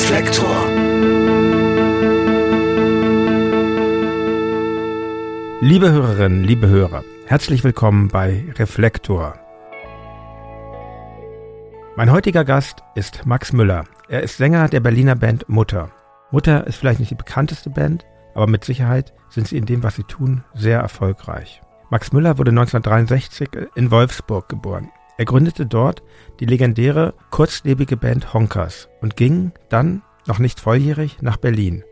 Reflektor. Liebe Hörerinnen, liebe Hörer, herzlich willkommen bei Reflektor. Mein heutiger Gast ist Max Müller. Er ist Sänger der Berliner Band Mutter. Mutter ist vielleicht nicht die bekannteste Band, aber mit Sicherheit sind sie in dem, was sie tun, sehr erfolgreich. Max Müller wurde 1963 in Wolfsburg geboren. Er gründete dort die legendäre kurzlebige Band Honkers und ging dann, noch nicht volljährig, nach Berlin.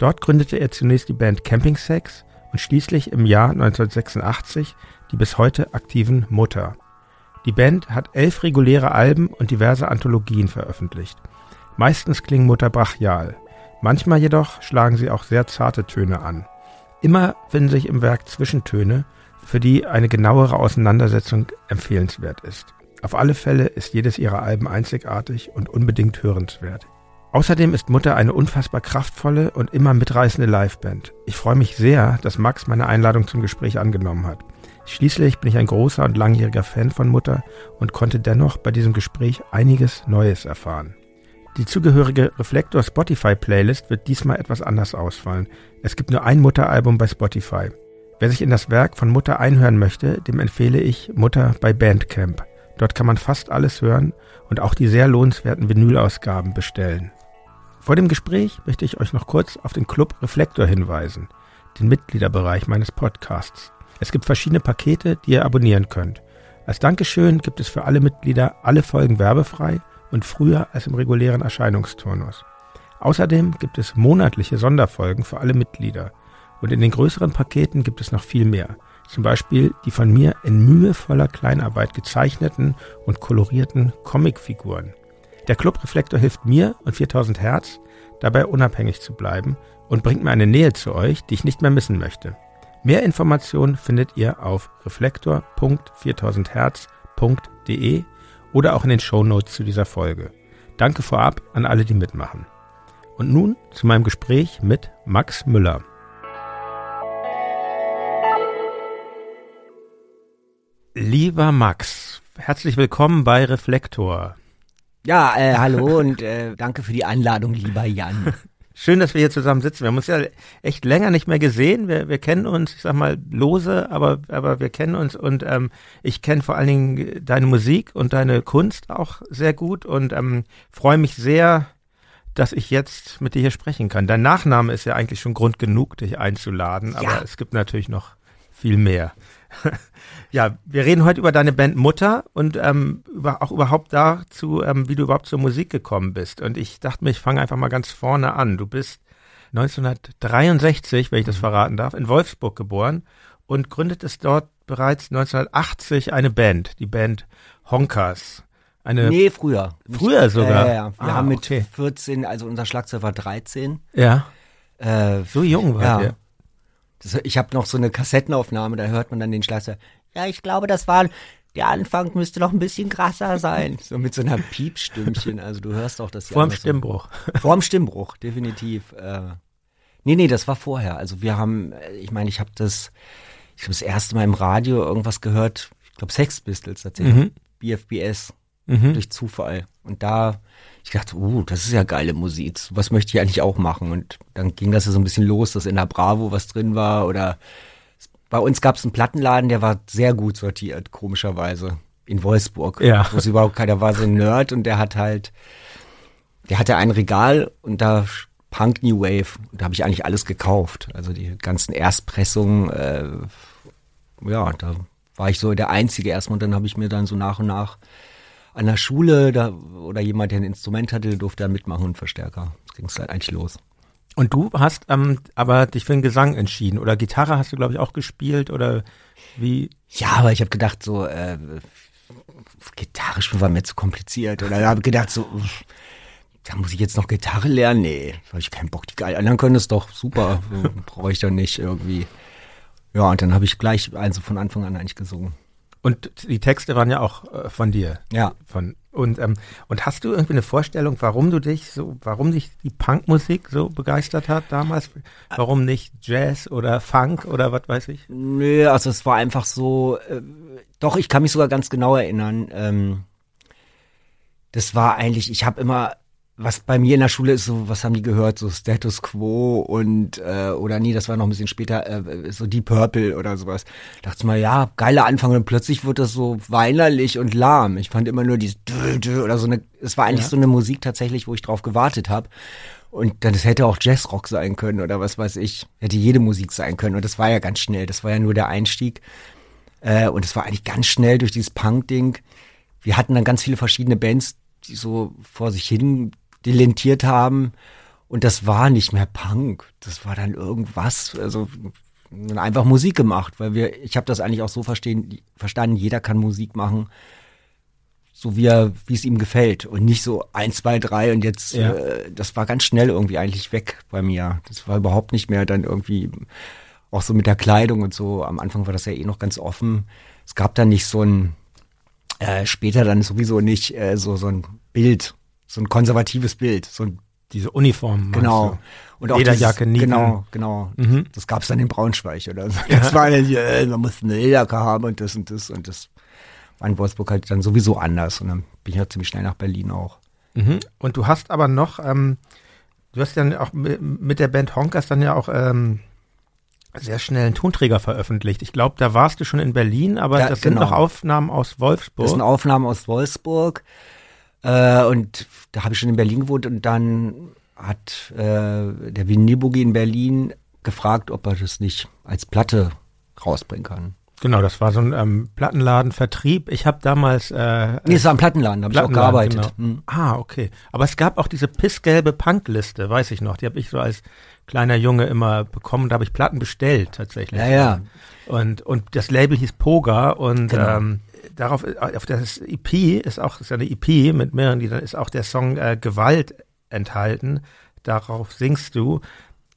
Dort gründete er zunächst die Band Camping Sex und schließlich im Jahr 1986 die bis heute aktiven Mutter. Die Band hat elf reguläre Alben und diverse Anthologien veröffentlicht. Meistens klingen Mutter brachial. Manchmal jedoch schlagen sie auch sehr zarte Töne an. Immer finden sich im Werk Zwischentöne, für die eine genauere Auseinandersetzung empfehlenswert ist. Auf alle Fälle ist jedes ihrer Alben einzigartig und unbedingt hörenswert. Außerdem ist Mutter eine unfassbar kraftvolle und immer mitreißende Liveband. Ich freue mich sehr, dass Max meine Einladung zum Gespräch angenommen hat. Schließlich bin ich ein großer und langjähriger Fan von Mutter und konnte dennoch bei diesem Gespräch einiges Neues erfahren. Die zugehörige Reflektor Spotify Playlist wird diesmal etwas anders ausfallen. Es gibt nur ein Mutteralbum bei Spotify. Wer sich in das Werk von Mutter einhören möchte, dem empfehle ich Mutter bei Bandcamp. Dort kann man fast alles hören und auch die sehr lohnenswerten Vinylausgaben bestellen. Vor dem Gespräch möchte ich euch noch kurz auf den Club Reflektor hinweisen, den Mitgliederbereich meines Podcasts. Es gibt verschiedene Pakete, die ihr abonnieren könnt. Als Dankeschön gibt es für alle Mitglieder alle Folgen werbefrei und früher als im regulären Erscheinungsturnus. Außerdem gibt es monatliche Sonderfolgen für alle Mitglieder. Und in den größeren Paketen gibt es noch viel mehr. Zum Beispiel die von mir in mühevoller Kleinarbeit gezeichneten und kolorierten Comicfiguren. Der Clubreflektor hilft mir und 4000 Hertz dabei unabhängig zu bleiben und bringt mir eine Nähe zu euch, die ich nicht mehr missen möchte. Mehr Informationen findet ihr auf reflektor.4000herz.de oder auch in den Shownotes zu dieser Folge. Danke vorab an alle, die mitmachen. Und nun zu meinem Gespräch mit Max Müller. Lieber Max, herzlich willkommen bei Reflektor. Ja, äh, hallo und äh, danke für die Einladung, lieber Jan. Schön, dass wir hier zusammen sitzen. Wir haben uns ja echt länger nicht mehr gesehen. Wir, wir kennen uns, ich sag mal, lose, aber, aber wir kennen uns und ähm, ich kenne vor allen Dingen deine Musik und deine Kunst auch sehr gut und ähm, freue mich sehr, dass ich jetzt mit dir hier sprechen kann. Dein Nachname ist ja eigentlich schon Grund genug, dich einzuladen, aber ja. es gibt natürlich noch viel mehr. ja, wir reden heute über deine Band Mutter und ähm, über, auch überhaupt dazu, ähm, wie du überhaupt zur Musik gekommen bist. Und ich dachte mir, ich fange einfach mal ganz vorne an. Du bist 1963, wenn ich das mhm. verraten darf, in Wolfsburg geboren und gründetest dort bereits 1980 eine Band, die Band Honkers. Eine nee, früher. Früher sogar. Ja, ja, ja. Wir ah, haben mit okay. 14, also unser Schlagzeug war 13. Ja. Äh, so jung war ja. der. Das, ich habe noch so eine Kassettenaufnahme, da hört man dann den Schlagzeug. Ja, ich glaube, das war der Anfang müsste noch ein bisschen krasser sein. So mit so einer Piepstimmchen. Also du hörst auch das. Vorm Stimmbruch. So. Vorm Stimmbruch, definitiv. Äh, nee, nee, das war vorher. Also wir haben, ich meine, ich habe das, ich habe das erste Mal im Radio irgendwas gehört, ich glaube Sex Pistols tatsächlich. Mhm. BFBS. Mhm. Durch Zufall. Und da ich dachte, uh, das ist ja geile Musik. Was möchte ich eigentlich auch machen? Und dann ging das ja so ein bisschen los, dass in der Bravo was drin war oder bei uns gab es einen Plattenladen, der war sehr gut sortiert, komischerweise. In Wolfsburg. Ja. Wo es überhaupt keiner war, so ein Nerd und der hat halt, der hatte ein Regal und da Punk New Wave. Und da habe ich eigentlich alles gekauft. Also die ganzen Erstpressungen, äh, ja, da war ich so der Einzige erstmal und dann habe ich mir dann so nach und nach an der Schule da, oder jemand, der ein Instrument hatte, durfte dann mitmachen und Verstärker. Das ging es halt eigentlich los. Und du hast ähm, aber dich für den Gesang entschieden oder Gitarre hast du glaube ich auch gespielt oder wie? Ja, aber ich habe gedacht so äh, Gitarre spielen war mir zu kompliziert oder habe gedacht so da muss ich jetzt noch Gitarre lernen? Nee, habe ich keinen Bock. Die anderen können es doch super, brauche ich doch nicht irgendwie. Ja, und dann habe ich gleich also von Anfang an eigentlich gesungen. Und die Texte waren ja auch äh, von dir. Ja. Von, und, ähm, und hast du irgendwie eine Vorstellung, warum du dich so, warum dich die Punkmusik so begeistert hat damals? Warum nicht Jazz oder Funk oder was weiß ich? Nö, also es war einfach so, äh, doch, ich kann mich sogar ganz genau erinnern. Ähm, das war eigentlich, ich habe immer was bei mir in der Schule ist, so, was haben die gehört? So Status Quo und, äh, oder nee, das war noch ein bisschen später, äh, so Deep Purple oder sowas. Dachte mal, ja, geiler Anfang und plötzlich wurde das so weinerlich und lahm. Ich fand immer nur dieses oder so eine, es war eigentlich ja. so eine Musik tatsächlich, wo ich drauf gewartet habe. Und dann, es hätte auch Jazzrock sein können oder was weiß ich. Hätte jede Musik sein können. Und das war ja ganz schnell. Das war ja nur der Einstieg. Äh, und es war eigentlich ganz schnell durch dieses Punk-Ding. Wir hatten dann ganz viele verschiedene Bands, die so vor sich hin delentiert haben. Und das war nicht mehr Punk. Das war dann irgendwas, also einfach Musik gemacht, weil wir, ich habe das eigentlich auch so verstehen, verstanden, jeder kann Musik machen, so wie er, wie es ihm gefällt und nicht so eins, zwei, drei und jetzt, ja. äh, das war ganz schnell irgendwie eigentlich weg bei mir. Das war überhaupt nicht mehr dann irgendwie auch so mit der Kleidung und so. Am Anfang war das ja eh noch ganz offen. Es gab dann nicht so ein, äh, später dann sowieso nicht äh, so so ein Bild so ein konservatives Bild, so ein diese Uniform. Genau. Und auch Lederjacke, dieses, Genau, genau. Mhm. Das gab es dann in Braunschweig oder so. Ja. Das war dann, äh, man musste eine Lederjacke haben und das und das und das war in Wolfsburg halt dann sowieso anders. Und dann bin ich ja ziemlich schnell nach Berlin auch. Mhm. Und du hast aber noch, ähm, du hast dann auch mit der Band Honkers dann ja auch ähm, sehr schnell einen Tonträger veröffentlicht. Ich glaube, da warst du schon in Berlin, aber ja, das genau. sind noch Aufnahmen aus Wolfsburg. Das sind Aufnahmen aus Wolfsburg. Äh, und da habe ich schon in Berlin gewohnt und dann hat äh, der Vinilboogie in Berlin gefragt, ob er das nicht als Platte rausbringen kann. Genau, das war so ein ähm, Plattenladenvertrieb. Ich habe damals. Äh, nee, es war ein Plattenladen, da habe ich auch gearbeitet. Genau. Mhm. Ah, okay. Aber es gab auch diese pissgelbe Punkliste, weiß ich noch. Die habe ich so als kleiner Junge immer bekommen. Da habe ich Platten bestellt tatsächlich. Ja, ja. Und, und das Label hieß Poga und genau. ähm, darauf, auf das EP ist auch, ist eine EP mit mehreren Liedern, ist auch der Song äh, Gewalt enthalten. Darauf singst du.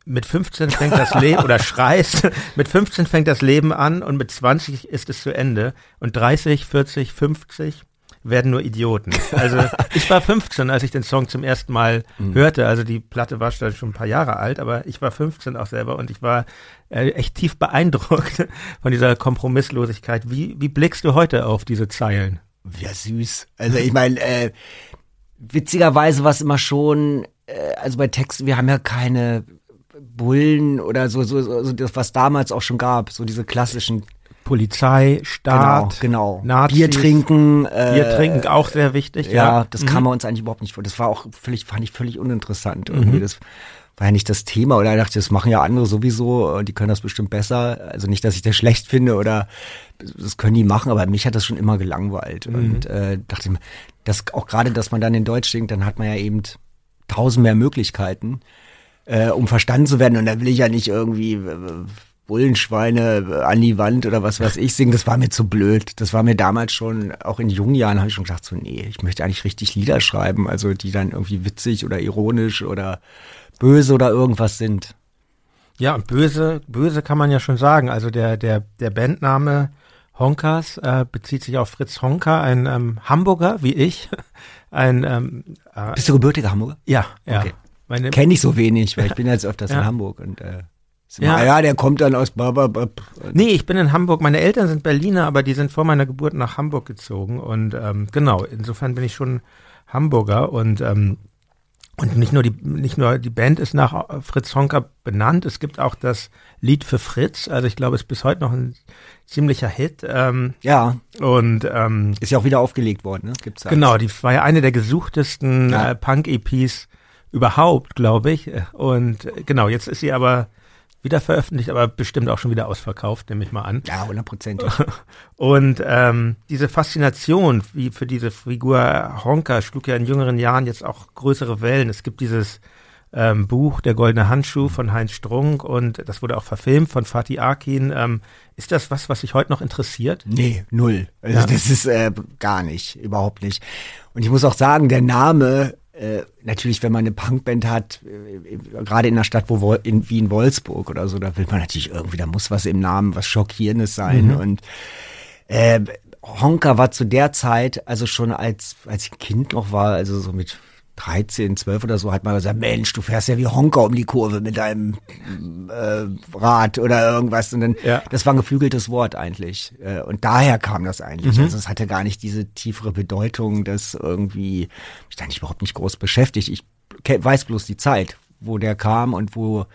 Mit 15 fängt das Leben, oder schreist, mit 15 fängt das Leben an und mit 20 ist es zu Ende. Und 30, 40, 50 werden nur Idioten. Also ich war 15, als ich den Song zum ersten Mal mhm. hörte. Also die Platte war schon ein paar Jahre alt, aber ich war 15 auch selber und ich war äh, echt tief beeindruckt von dieser Kompromisslosigkeit. Wie, wie blickst du heute auf diese Zeilen? Ja, süß. Also ich meine, äh, witzigerweise war es immer schon, äh, also bei Texten, wir haben ja keine Bullen oder so, so, so das, was damals auch schon gab, so diese klassischen Polizei, Staat, genau, genau. Nazis, Bier trinken, äh, Bier trinken auch sehr wichtig. Ja, ja. das mhm. kam bei uns eigentlich überhaupt nicht vor. Das war auch völlig, fand ich völlig uninteressant irgendwie. Mhm. Das war ja nicht das Thema oder ich dachte, das machen ja andere sowieso und die können das bestimmt besser. Also nicht, dass ich das schlecht finde oder das können die machen, aber mich hat das schon immer gelangweilt mhm. und äh, dachte mir, dass auch gerade, dass man dann in Deutsch singt, dann hat man ja eben tausend mehr Möglichkeiten, äh, um verstanden zu werden und da will ich ja nicht irgendwie äh, Bullenschweine an die Wand oder was weiß ich singen, das war mir zu blöd. Das war mir damals schon, auch in jungen Jahren habe ich schon gedacht, so, nee, ich möchte eigentlich richtig Lieder schreiben, also die dann irgendwie witzig oder ironisch oder böse oder irgendwas sind. Ja, und böse, böse kann man ja schon sagen. Also der, der, der Bandname Honkers äh, bezieht sich auf Fritz Honker, ein ähm, Hamburger wie ich. Ein, ähm, äh, Bist du gebürtiger Hamburger? Ja, ja. Okay. Kenne ich so wenig, weil ich bin jetzt öfters ja. in Hamburg und äh, ja. ja, der kommt dann aus Bababab. Nee, ich bin in Hamburg. Meine Eltern sind Berliner, aber die sind vor meiner Geburt nach Hamburg gezogen. Und ähm, genau, insofern bin ich schon Hamburger und ähm, und nicht nur die nicht nur die Band ist nach Fritz Honka benannt, es gibt auch das Lied für Fritz. Also ich glaube, es ist bis heute noch ein ziemlicher Hit. Ähm, ja. Und ähm, ist ja auch wieder aufgelegt worden, ne? Gibt's da genau, die war ja eine der gesuchtesten ja. äh, Punk-EPs überhaupt, glaube ich. Und genau, jetzt ist sie aber wieder veröffentlicht, aber bestimmt auch schon wieder ausverkauft, nehme ich mal an. Ja, hundertprozentig. Und ähm, diese Faszination wie für diese Figur Honka schlug ja in jüngeren Jahren jetzt auch größere Wellen. Es gibt dieses ähm, Buch Der goldene Handschuh von Heinz Strunk und das wurde auch verfilmt von Fatih Akin. Ähm, ist das was, was dich heute noch interessiert? Nee, null. Also ja. das ist äh, gar nicht, überhaupt nicht. Und ich muss auch sagen, der Name äh, natürlich, wenn man eine Punkband hat, äh, gerade in einer Stadt wo in, wie in Wolfsburg oder so, da will man natürlich irgendwie, da muss was im Namen, was Schockierendes sein. Mhm. Und äh, Honka war zu der Zeit, also schon als, als ich ein Kind noch war, also so mit 13, 12 oder so, hat man gesagt, Mensch, du fährst ja wie Honker um die Kurve mit deinem äh, Rad oder irgendwas. Und dann, Ja. das war ein geflügeltes Wort eigentlich. Äh, und daher kam das eigentlich. Mhm. Also es hatte gar nicht diese tiefere Bedeutung, dass irgendwie, mich da nicht überhaupt nicht groß beschäftigt. Ich weiß bloß die Zeit, wo der kam und wo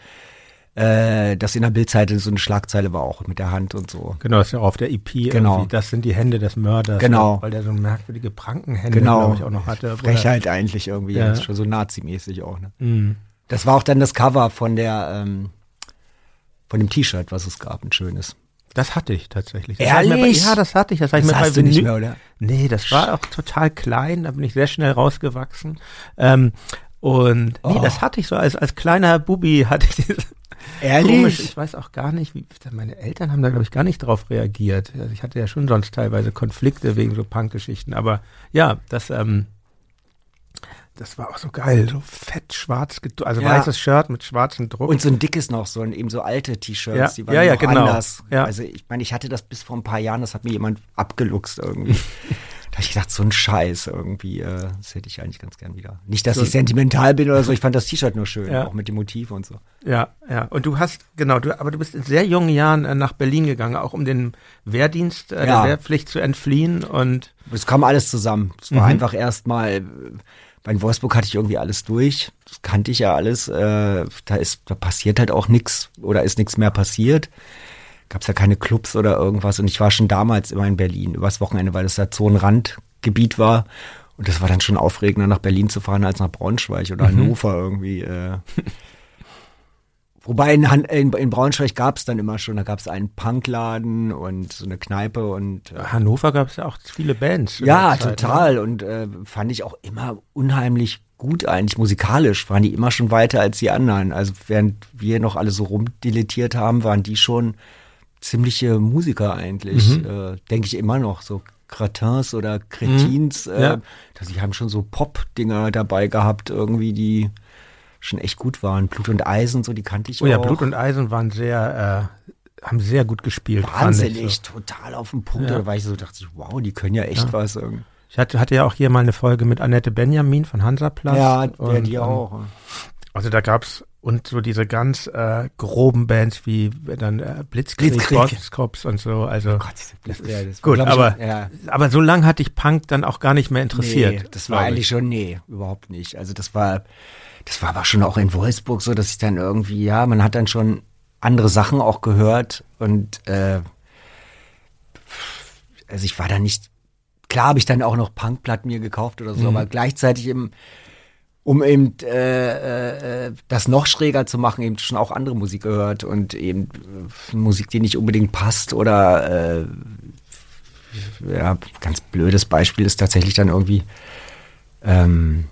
äh, das in der Bildseite so eine Schlagzeile war auch mit der Hand und so. Genau, das ist ja auch auf der EP. Genau. irgendwie, Das sind die Hände des Mörders. Genau. Weil der so merkwürdige Prankenhände, Genau. glaube ich, auch noch hatte. Frechheit eigentlich irgendwie, Ja. ja. schon so nazimäßig auch. Ne? Mhm. Das war auch dann das Cover von der ähm, von dem T-Shirt, was es gab, ein schönes. Das hatte ich tatsächlich. Das Ehrlich? Bei, ja, das hatte ich. Das, Das ich mir hast bei du nicht mehr, oder? Nee, das war auch total klein. Da bin ich sehr schnell rausgewachsen. Ähm, und nee, Oh. das hatte ich so als, als kleiner Bubi hatte ich dieses Ehrlich? Komisch, ich weiß auch gar nicht, wie meine Eltern haben da glaube ich gar nicht drauf reagiert. Also ich hatte ja schon sonst teilweise Konflikte wegen so Punkgeschichten, aber ja, das ähm, das war auch so geil, so fett schwarz, also Ja. weißes Shirt mit schwarzem Druck. Und so ein dickes noch, so ein, eben so alte T-Shirts, Ja, die waren ja, ja, noch genau. anders. Ja. Also ich meine, ich hatte das bis vor ein paar Jahren, das hat mir jemand abgeluchst irgendwie. da habe ich gedacht, so ein Scheiß irgendwie, äh, das hätte ich eigentlich ganz gern wieder. Nicht, dass So- ich sentimental bin oder so, ich fand das T-Shirt nur schön, Ja. auch mit dem Motiv und so. Ja, ja. Und du hast, genau, du, aber du bist in sehr jungen Jahren äh, nach Berlin gegangen, auch um den Wehrdienst, äh, Ja. der Wehrpflicht zu entfliehen und Es kam alles zusammen. Es war Mhm. einfach erstmal, bei Wolfsburg hatte ich irgendwie alles durch. Das kannte ich ja alles. Äh, da ist, da passiert halt auch nichts oder ist nichts mehr passiert. Gab es ja keine Clubs oder irgendwas. Und ich war schon damals immer in Berlin übers Wochenende, weil das da so ein Randgebiet war. Und das war dann schon aufregender, nach Berlin zu fahren, als nach Braunschweig oder Hannover irgendwie. Äh. Wobei in, Han in, in Braunschweig gab es dann immer schon, da gab es einen Punkladen und so eine Kneipe und äh, Hannover gab es ja auch viele Bands. ja, Zeit, ne? total. Und äh, fand ich auch immer unheimlich gut eigentlich. Musikalisch waren die immer schon weiter als die anderen. Also während wir noch alle so rumdilettiert haben, waren die schon ziemliche Musiker eigentlich. Mhm. Äh, Denke ich immer noch. So Cretins oder Cretins. Äh, Ja. dass die haben schon so Pop-Dinger dabei gehabt, irgendwie, die schon echt gut waren. Blut und Eisen, so die kannte ich Oh ja, auch. Blut und Eisen waren sehr, äh, haben sehr gut gespielt. Wahnsinnig, so. total auf den Punkt. Ja. Da war ich so, dachte ich, wow, die können ja echt Ja. was irgendwie. Ich hatte, hatte ja auch hier mal eine Folge mit Annette Benjamin von Hansaplast. Ja, und, die ähm, auch. Also da gab's und so diese ganz äh, groben Bands wie dann äh, Blitzkrieg, Blitzkrieg. Und so. Also Gott, das, ja, gut, aber ja, aber so lang hatte ich Punk dann auch gar nicht mehr interessiert. nee, das war eigentlich ich. schon, nee, überhaupt nicht. Also das war, das war aber schon auch in Wolfsburg so, dass ich dann irgendwie, ja, man hat dann schon andere Sachen auch gehört und äh, also ich war da nicht, klar habe ich dann auch noch Punkplatten mir gekauft oder so, Mhm. aber gleichzeitig eben, um eben äh, äh, das noch schräger zu machen, eben schon auch andere Musik gehört und eben äh, Musik, die nicht unbedingt passt oder äh, ja, ganz blödes Beispiel ist tatsächlich dann irgendwie ähm,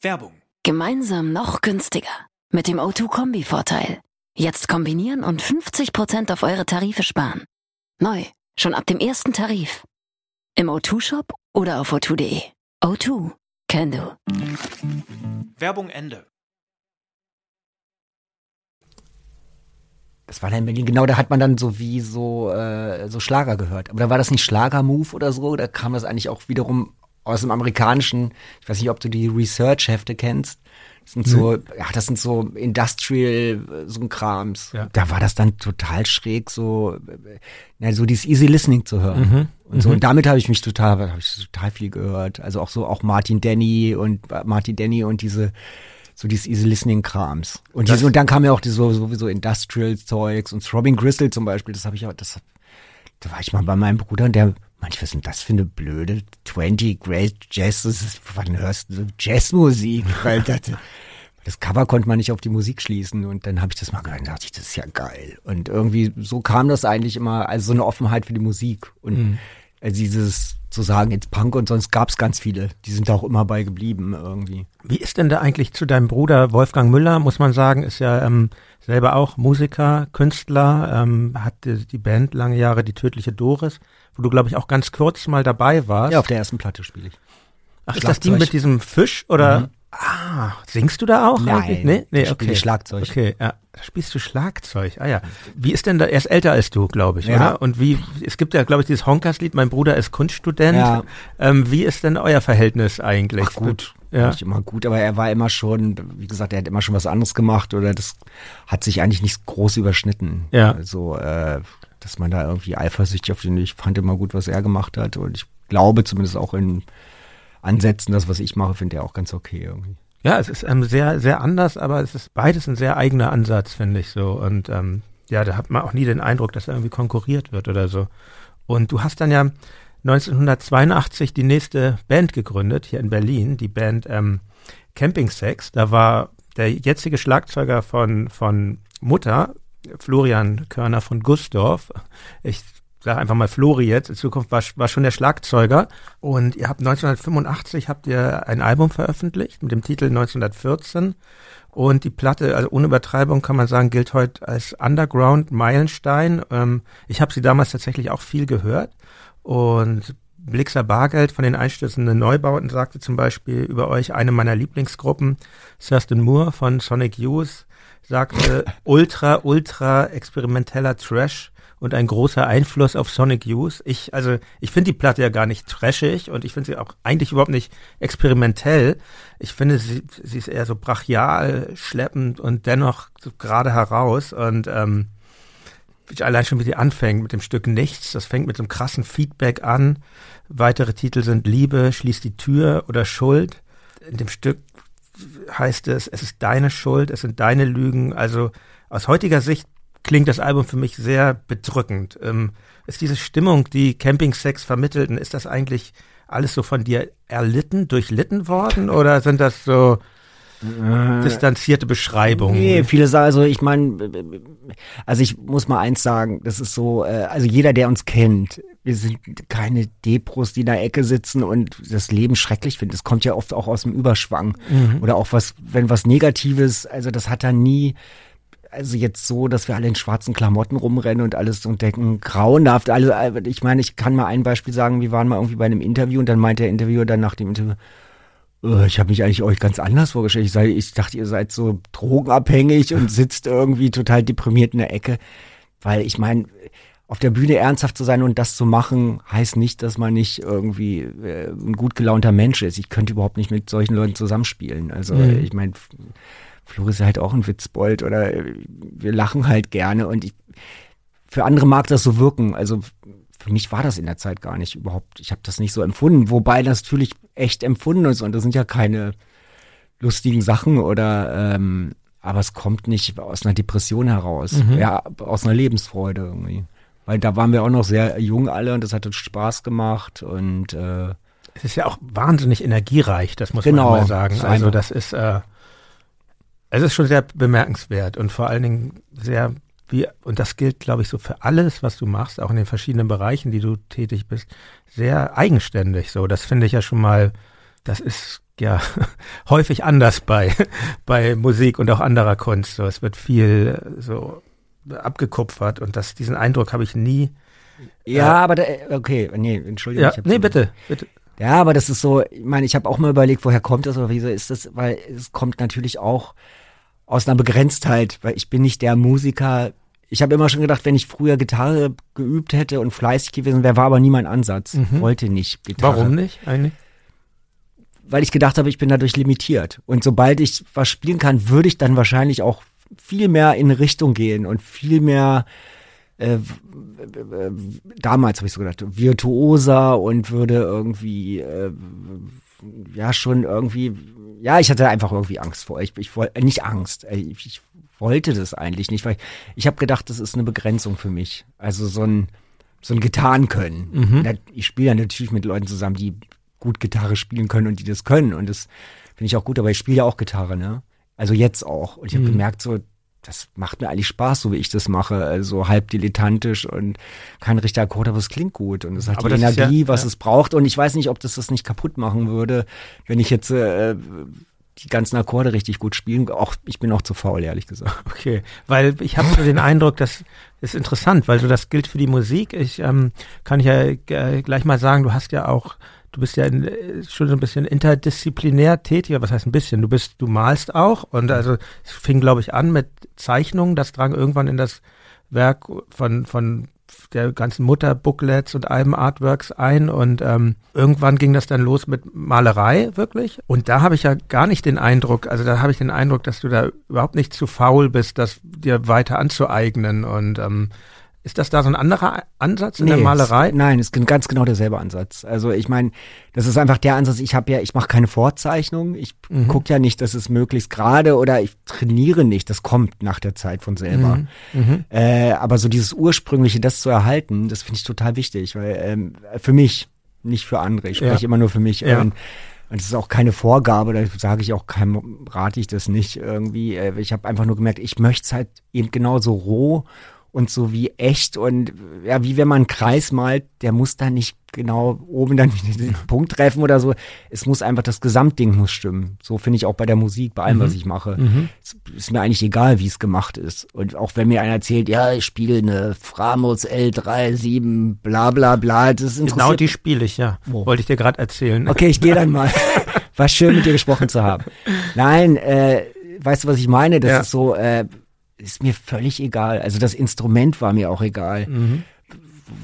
Werbung. Gemeinsam noch günstiger. Mit dem O2-Kombi-Vorteil. Jetzt kombinieren und 50% auf eure Tarife sparen. Neu, schon ab dem ersten Tarif. Im O2-Shop oder auf o2.de. O2, can do. Werbung Ende. das war dann in Berlin, genau, da hat man dann so wie so, äh, so Schlager gehört. Aber da war das nicht Schlager-Move oder so, da kam das eigentlich auch wiederum aus dem amerikanischen, ich weiß nicht, ob du die Research-Hefte kennst. Das sind so, ja, das sind so Industrial, äh, so ein Krams. Ja. Da war das dann total schräg, so, äh, na, so dieses Easy Listening zu hören. Mhm. Und so, und damit habe ich mich total, habe ich total viel gehört. Also auch so, auch Martin Denny und Martin Denny und diese, so dieses Easy Listening Krams. Und diese, und dann kam ja auch diese, sowieso Industrial Zeugs und Throbbing Gristle zum Beispiel, das habe ich auch, das, da war ich mal bei meinem Bruder und der, manch, was denn das für eine blöde 20 Great Jazz, das ist, wann hörst du so Jazzmusik? Weil das, das Cover konnte man nicht auf die Musik schließen und dann habe ich das mal gehört und dachte ich, das ist ja geil. Und irgendwie so kam das eigentlich immer, also so eine Offenheit für die Musik und Mhm. also dieses zu sagen, jetzt Punk und sonst gab es ganz viele, die sind da auch immer bei geblieben irgendwie. Wie ist denn da eigentlich zu deinem Bruder Wolfgang Müller, muss man sagen, ist ja ähm, selber auch Musiker, Künstler, ähm, hat die, Band lange Jahre die tödliche Doris, wo du glaube ich auch ganz kurz mal dabei warst. Ja, auf der ersten Platte spiele ich. Ach, ist das die Schlagzeug. mit diesem Fisch oder? Mhm. Ah, singst du da auch? Nein, nee, nee, ich okay. spiele Schlagzeug. Okay, ja. Spielst du Schlagzeug. Ah ja. Wie ist denn da, er ist älter als du, glaube ich, Ja. oder? Und wie, es gibt ja, glaube ich, dieses Honkers-Lied, mein Bruder ist Kunststudent. Ja. Ähm, wie ist denn euer Verhältnis eigentlich? Ach gut, Ja. nicht immer gut, aber er war immer schon, wie gesagt, er hat immer schon was anderes gemacht oder das hat sich eigentlich nicht groß überschnitten. Ja. Also, äh, dass man da irgendwie eifersüchtig auf den, ich fand immer gut, was er gemacht hat und ich glaube zumindest auch in Ansätzen, das, was ich mache, finde er auch ganz okay irgendwie. Ja, es ist ähm, sehr, sehr anders, aber es ist beides ein sehr eigener Ansatz, finde ich so. Und ähm, ja, da hat man auch nie den Eindruck, dass irgendwie konkurriert wird oder so. Und du hast dann ja 1982 die nächste Band gegründet, hier in Berlin, die Band ähm, Camping Sex. Da war der jetzige Schlagzeuger von, von Mutter, Florian Körner von Gusdorf. Ich sage einfach mal Flori jetzt, in Zukunft war, war schon der Schlagzeuger. Und ihr habt 1985 habt ihr ein Album veröffentlicht mit dem Titel 1914. Und die Platte, also ohne Übertreibung kann man sagen, gilt heute als Underground-Meilenstein. Ähm, ich habe sie damals tatsächlich auch viel gehört. Und Blixer Bargeld von den einstürzenden Neubauten sagte zum Beispiel über euch eine meiner Lieblingsgruppen, Thurston Moore von Sonic Youth, sagte ultra, ultra experimenteller Trash und ein großer Einfluss auf Sonic Youth. Ich, also, ich finde die Platte ja gar nicht trashig und ich finde sie auch eigentlich überhaupt nicht experimentell. Ich finde, sie, sie ist eher so brachial, schleppend und dennoch so gerade heraus und, ähm, allein schon, wie sie anfängt mit dem Stück Nichts. Das fängt mit einem krassen Feedback an. Weitere Titel sind Liebe, Schließ die Tür oder Schuld. In dem Stück heißt es, es ist deine Schuld, es sind deine Lügen. Also aus heutiger Sicht klingt das Album für mich sehr bedrückend. Ähm, ist diese Stimmung, die Camping Sex vermittelten, ist das eigentlich alles so von dir erlitten, durchlitten worden oder sind das so distanzierte Beschreibungen? Nee, viele sagen, also ich meine, also ich muss mal eins sagen, das ist so, äh, also jeder, der uns kennt, wir sind keine Depros, die in der Ecke sitzen und das Leben schrecklich finden. Das kommt ja oft auch aus dem Überschwang. Oder auch was, wenn was Negatives, also das hat er nie, also jetzt so, dass wir alle in schwarzen Klamotten rumrennen und alles und denken, grauenhaft, alles, ich meine, ich kann mal ein Beispiel sagen, wir waren mal irgendwie bei einem Interview und dann meinte der Interviewer dann nach dem Interview, äh, ich habe mich eigentlich euch ganz anders vorgestellt. Ich, sei, ich dachte, ihr seid so drogenabhängig und sitzt irgendwie total deprimiert in der Ecke. Weil ich meine, auf der Bühne ernsthaft zu sein und das zu machen, heißt nicht, dass man nicht irgendwie äh, ein gut gelaunter Mensch ist. Ich könnte überhaupt nicht mit solchen Leuten zusammenspielen. Also Mhm. ich meine, Flo ist halt auch ein Witzbold oder äh, wir lachen halt gerne und ich, für andere mag das so wirken. Also für mich war das in der Zeit gar nicht überhaupt. Ich habe das nicht so empfunden, wobei das natürlich echt empfunden ist und das sind ja keine lustigen Sachen oder ähm, aber es kommt nicht aus einer Depression heraus, Mhm. ja aus einer Lebensfreude irgendwie. Weil da waren wir auch noch sehr jung alle und das hat uns Spaß gemacht und äh, Es ist ja auch wahnsinnig energiereich, das muss Genau, man mal sagen. Also einfach- das ist, äh, es ist schon sehr bemerkenswert und vor allen Dingen sehr, wie, und das gilt, glaube ich, so für alles, was du machst, auch in den verschiedenen Bereichen, die du tätig bist, sehr eigenständig. So, das finde ich ja schon mal, das ist ja häufig anders bei, bei Musik und auch anderer Kunst. So, es wird viel äh, so abgekupfert und das, diesen Eindruck habe ich nie. ja, aber da, okay, nee, entschuldigung. Ja, nee, bitte, bitte. Ja, aber das ist so, ich meine, ich habe auch mal überlegt, woher kommt das oder wieso ist das, weil es kommt natürlich auch aus einer Begrenztheit, weil ich bin nicht der Musiker. Ich habe immer schon gedacht, wenn ich früher Gitarre geübt hätte und fleißig gewesen wäre, war aber nie mein Ansatz. Mhm. Wollte nicht Gitarre. Warum nicht eigentlich? Weil ich gedacht habe, ich bin dadurch limitiert. Und sobald ich was spielen kann, würde ich dann wahrscheinlich auch viel mehr in Richtung gehen und viel mehr äh, damals habe ich so gedacht, virtuoser und würde irgendwie äh, ja schon irgendwie ja, ich hatte einfach irgendwie Angst vor. Ich, ich wollte nicht Angst. äh, Ich, ich wollte das eigentlich nicht, weil ich, ich habe gedacht, das ist eine Begrenzung für mich. Also so ein so ein Gitarrenkönnen. Mhm. Na, Ich spiele ja natürlich mit Leuten zusammen, die gut Gitarre spielen können und die das können und das finde ich auch gut, aber ich spiele ja auch Gitarre, ne? Also jetzt auch und ich habe Mhm. gemerkt so das macht mir eigentlich Spaß, so wie ich das mache, also halb dilettantisch und kein richtiger Akkord, aber es klingt gut und es hat Aber die Energie, ja- was ja. es braucht und ich weiß nicht, ob das das nicht kaputt machen würde, wenn ich jetzt äh, die ganzen Akkorde richtig gut spielen. Auch ich bin auch zu faul, ehrlich gesagt. Okay, weil ich habe so den Eindruck, das ist interessant, weil so das gilt für die Musik. Ich ähm, kann ja äh, gleich mal sagen, du hast ja auch du bist ja in, äh, schon so ein bisschen interdisziplinär tätiger, was heißt ein bisschen? Du bist, du malst auch und also es fing, glaube ich, an mit Zeichnungen, das drang irgendwann in das Werk von, von der ganzen Mutter-Booklets und Alben-Artworks ein und ähm, irgendwann ging das dann los mit Malerei wirklich und da habe ich ja gar nicht den Eindruck, also da habe ich den Eindruck, dass du da überhaupt nicht zu faul bist, das dir weiter anzueignen und ähm, ist das da so ein anderer Ansatz in nee, der Malerei? Es, nein, es ist ganz genau derselbe Ansatz. Also ich meine, das ist einfach der Ansatz, ich habe ja, ich mache keine Vorzeichnung, ich mhm. gucke ja nicht, dass es möglichst gerade oder ich trainiere nicht, das kommt nach der Zeit von selber. Mhm. Mhm. Äh, aber so dieses Ursprüngliche, das zu erhalten, das finde ich total wichtig, weil ähm, für mich, nicht für andere, ich spreche ja. immer nur für mich. Ja. Und, und es ist auch keine Vorgabe, da sage ich auch keinem, rate ich das nicht irgendwie. Äh, ich habe einfach nur gemerkt, ich möchte es halt eben genauso roh und so wie echt und ja, wie wenn man einen Kreis malt, der muss da nicht genau oben dann den Punkt treffen oder so. Es muss einfach, das Gesamtding muss stimmen. So finde ich auch bei der Musik, bei allem, mhm. was ich mache. Mhm. Es ist mir eigentlich egal, wie es gemacht ist. Und auch wenn mir einer erzählt, ja, ich spiele eine Framos L37, bla bla bla. Das ist genau die spiele ich, ja. Oh. Wollte ich dir gerade erzählen. Okay, ich gehe dann mal. War schön, mit dir gesprochen zu haben. Nein, äh, weißt du, was ich meine? Das ja. ist so, äh, ist mir völlig egal. Also das Instrument war mir auch egal. Mhm.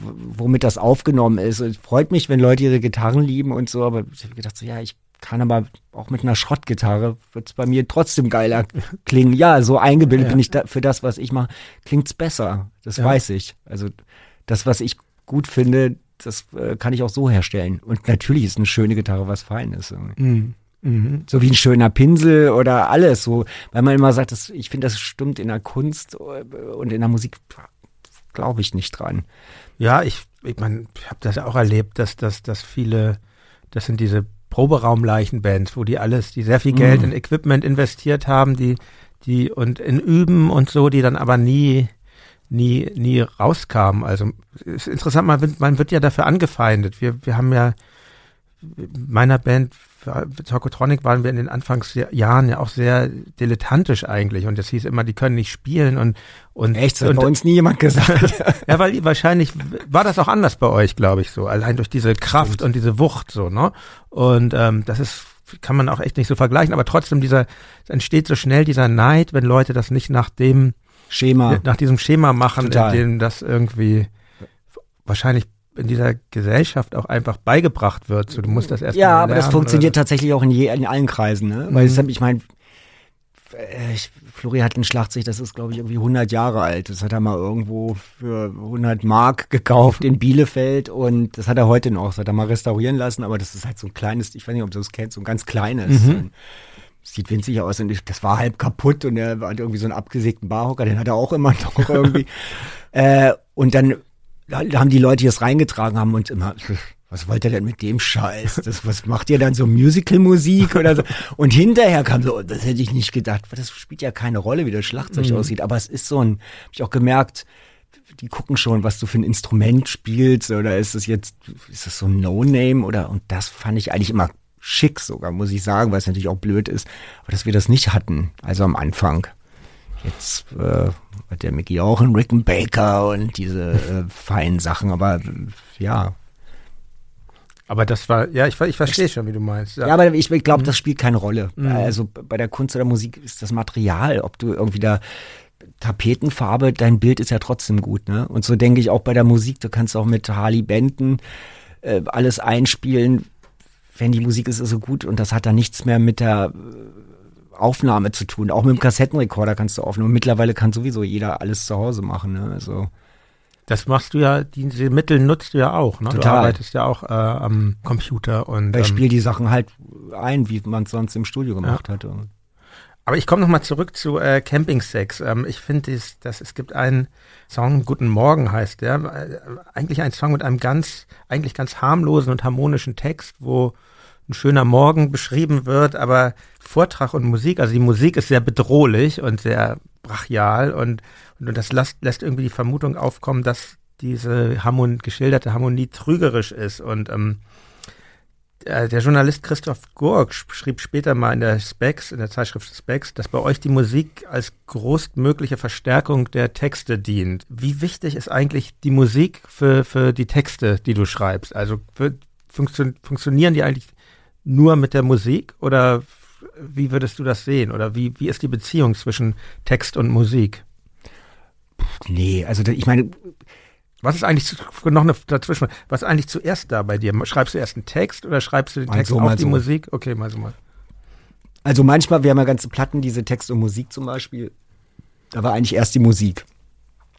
Womit das aufgenommen ist. Es freut mich, wenn Leute ihre Gitarren lieben und so, aber ich habe gedacht, so ja, ich kann aber auch mit einer Schrottgitarre wird es bei mir trotzdem geiler klingen. Ja, so eingebildet ja. bin ich da, für das, was ich mache, klingt's besser. Das ja. weiß ich. Also das, was ich gut finde, das äh, kann ich auch so herstellen. Und natürlich ist eine schöne Gitarre was Feines. Mhm. Mhm. So wie ein schöner Pinsel oder alles so. Weil man immer sagt, das, ich finde, das stimmt in der Kunst und in der Musik, glaube ich nicht dran. Ja, ich, ich meine, ich habe das auch erlebt, dass, dass, dass viele, das sind diese Proberaumleichenbands, wo die alles, die sehr viel Geld mhm. in Equipment investiert haben, die, die und in Üben und so, die dann aber nie, nie, nie rauskamen. Also ist interessant, man wird, man wird ja dafür angefeindet. Wir, wir haben ja meiner Band für Tokotronic waren wir in den Anfangsjahren ja auch sehr dilettantisch eigentlich und es hieß immer, die können nicht spielen und und echt, das hat bei uns nie jemand gesagt. ja, weil wahrscheinlich war das auch anders bei euch, glaube ich, so allein durch diese Kraft Stimmt. und diese Wucht so, ne? Und ähm, das ist kann man auch echt nicht so vergleichen, aber trotzdem dieser es entsteht so schnell dieser Neid, wenn Leute das nicht nach dem Schema nach diesem Schema machen, Total. in dem das irgendwie wahrscheinlich in dieser Gesellschaft auch einfach beigebracht wird. So, du musst das erst Ja, aber das funktioniert tatsächlich auch in, je, in allen Kreisen, ne? Mhm. Weil es, ich meine, äh, Flori hat ein Schlagzeug, das ist glaube ich irgendwie 100 Jahre alt. Das hat er mal irgendwo für 100 Mark gekauft in Bielefeld und das hat er heute noch. Das hat er mal restaurieren lassen, aber das ist halt so ein kleines, ich weiß nicht, ob du das kennst, so ein ganz kleines. Mhm. Sieht winzig aus und ich, das war halb kaputt und er hat irgendwie so einen abgesägten Barhocker, den hat er auch immer noch irgendwie. äh, und dann da haben die Leute, die das reingetragen haben, und immer, was wollt ihr denn mit dem Scheiß? Das, was macht ihr dann so Musical-Musik oder so? Und hinterher kam so, das hätte ich nicht gedacht, das spielt ja keine Rolle, wie das Schlagzeug mhm. aussieht, aber es ist so ein, hab ich auch gemerkt, die gucken schon, was du für ein Instrument spielst oder ist es jetzt, ist das so ein No-Name oder, und das fand ich eigentlich immer schick sogar, muss ich sagen, weil es natürlich auch blöd ist, aber dass wir das nicht hatten, also am Anfang. Jetzt äh, hat der Mickey auch einen Rickenbacker und diese äh, feinen Sachen, aber ja. Aber das war, ja, ich, ich verstehe schon, wie du meinst. Ja, ja aber ich, ich glaube, mhm. das spielt keine Rolle. Mhm. Also bei der Kunst oder Musik ist das Material, ob du irgendwie da Tapetenfarbe, dein Bild ist ja trotzdem gut, ne? Und so denke ich auch bei der Musik, du kannst auch mit Harley Benton äh, alles einspielen. Wenn die Musik ist, ist so gut und das hat dann nichts mehr mit der Aufnahme zu tun. Auch mit dem Kassettenrekorder kannst du aufnehmen. Mittlerweile kann sowieso jeder alles zu Hause machen. Ne? Also das machst du ja, diese Mittel nutzt du ja auch, ne? Total. Du arbeitest ja auch äh, am Computer und. Ich ähm, spiele die Sachen halt ein, wie man es sonst im Studio gemacht ja. hatte. Aber ich komme nochmal zurück zu äh, Camping Sex. Ähm, ich finde, dass es gibt einen Song, Guten Morgen heißt der, äh, eigentlich ein Song mit einem ganz, eigentlich ganz harmlosen und harmonischen Text, wo ein schöner Morgen beschrieben wird, aber Vortrag und Musik, also die Musik ist sehr bedrohlich und sehr brachial und, und das lässt, lässt irgendwie die Vermutung aufkommen, dass diese Harmon geschilderte Harmonie trügerisch ist und ähm, der Journalist Christoph Gurk schrieb später mal in der Specs, in der Zeitschrift Specs, dass bei euch die Musik als größtmögliche Verstärkung der Texte dient. Wie wichtig ist eigentlich die Musik für, für die Texte, die du schreibst? Also für, funktion funktionieren die eigentlich nur mit der Musik oder wie würdest du das sehen? Oder wie, wie ist die Beziehung zwischen Text und Musik? Nee, also ich meine, was ist eigentlich noch eine dazwischen? Was ist eigentlich zuerst da bei dir? Schreibst du erst einen Text oder schreibst du den Mal Text so, auf die so. Musik? Okay, mal so mal. Also manchmal, wir haben ja ganze Platten, diese Text und Musik zum Beispiel. Da war eigentlich erst die Musik.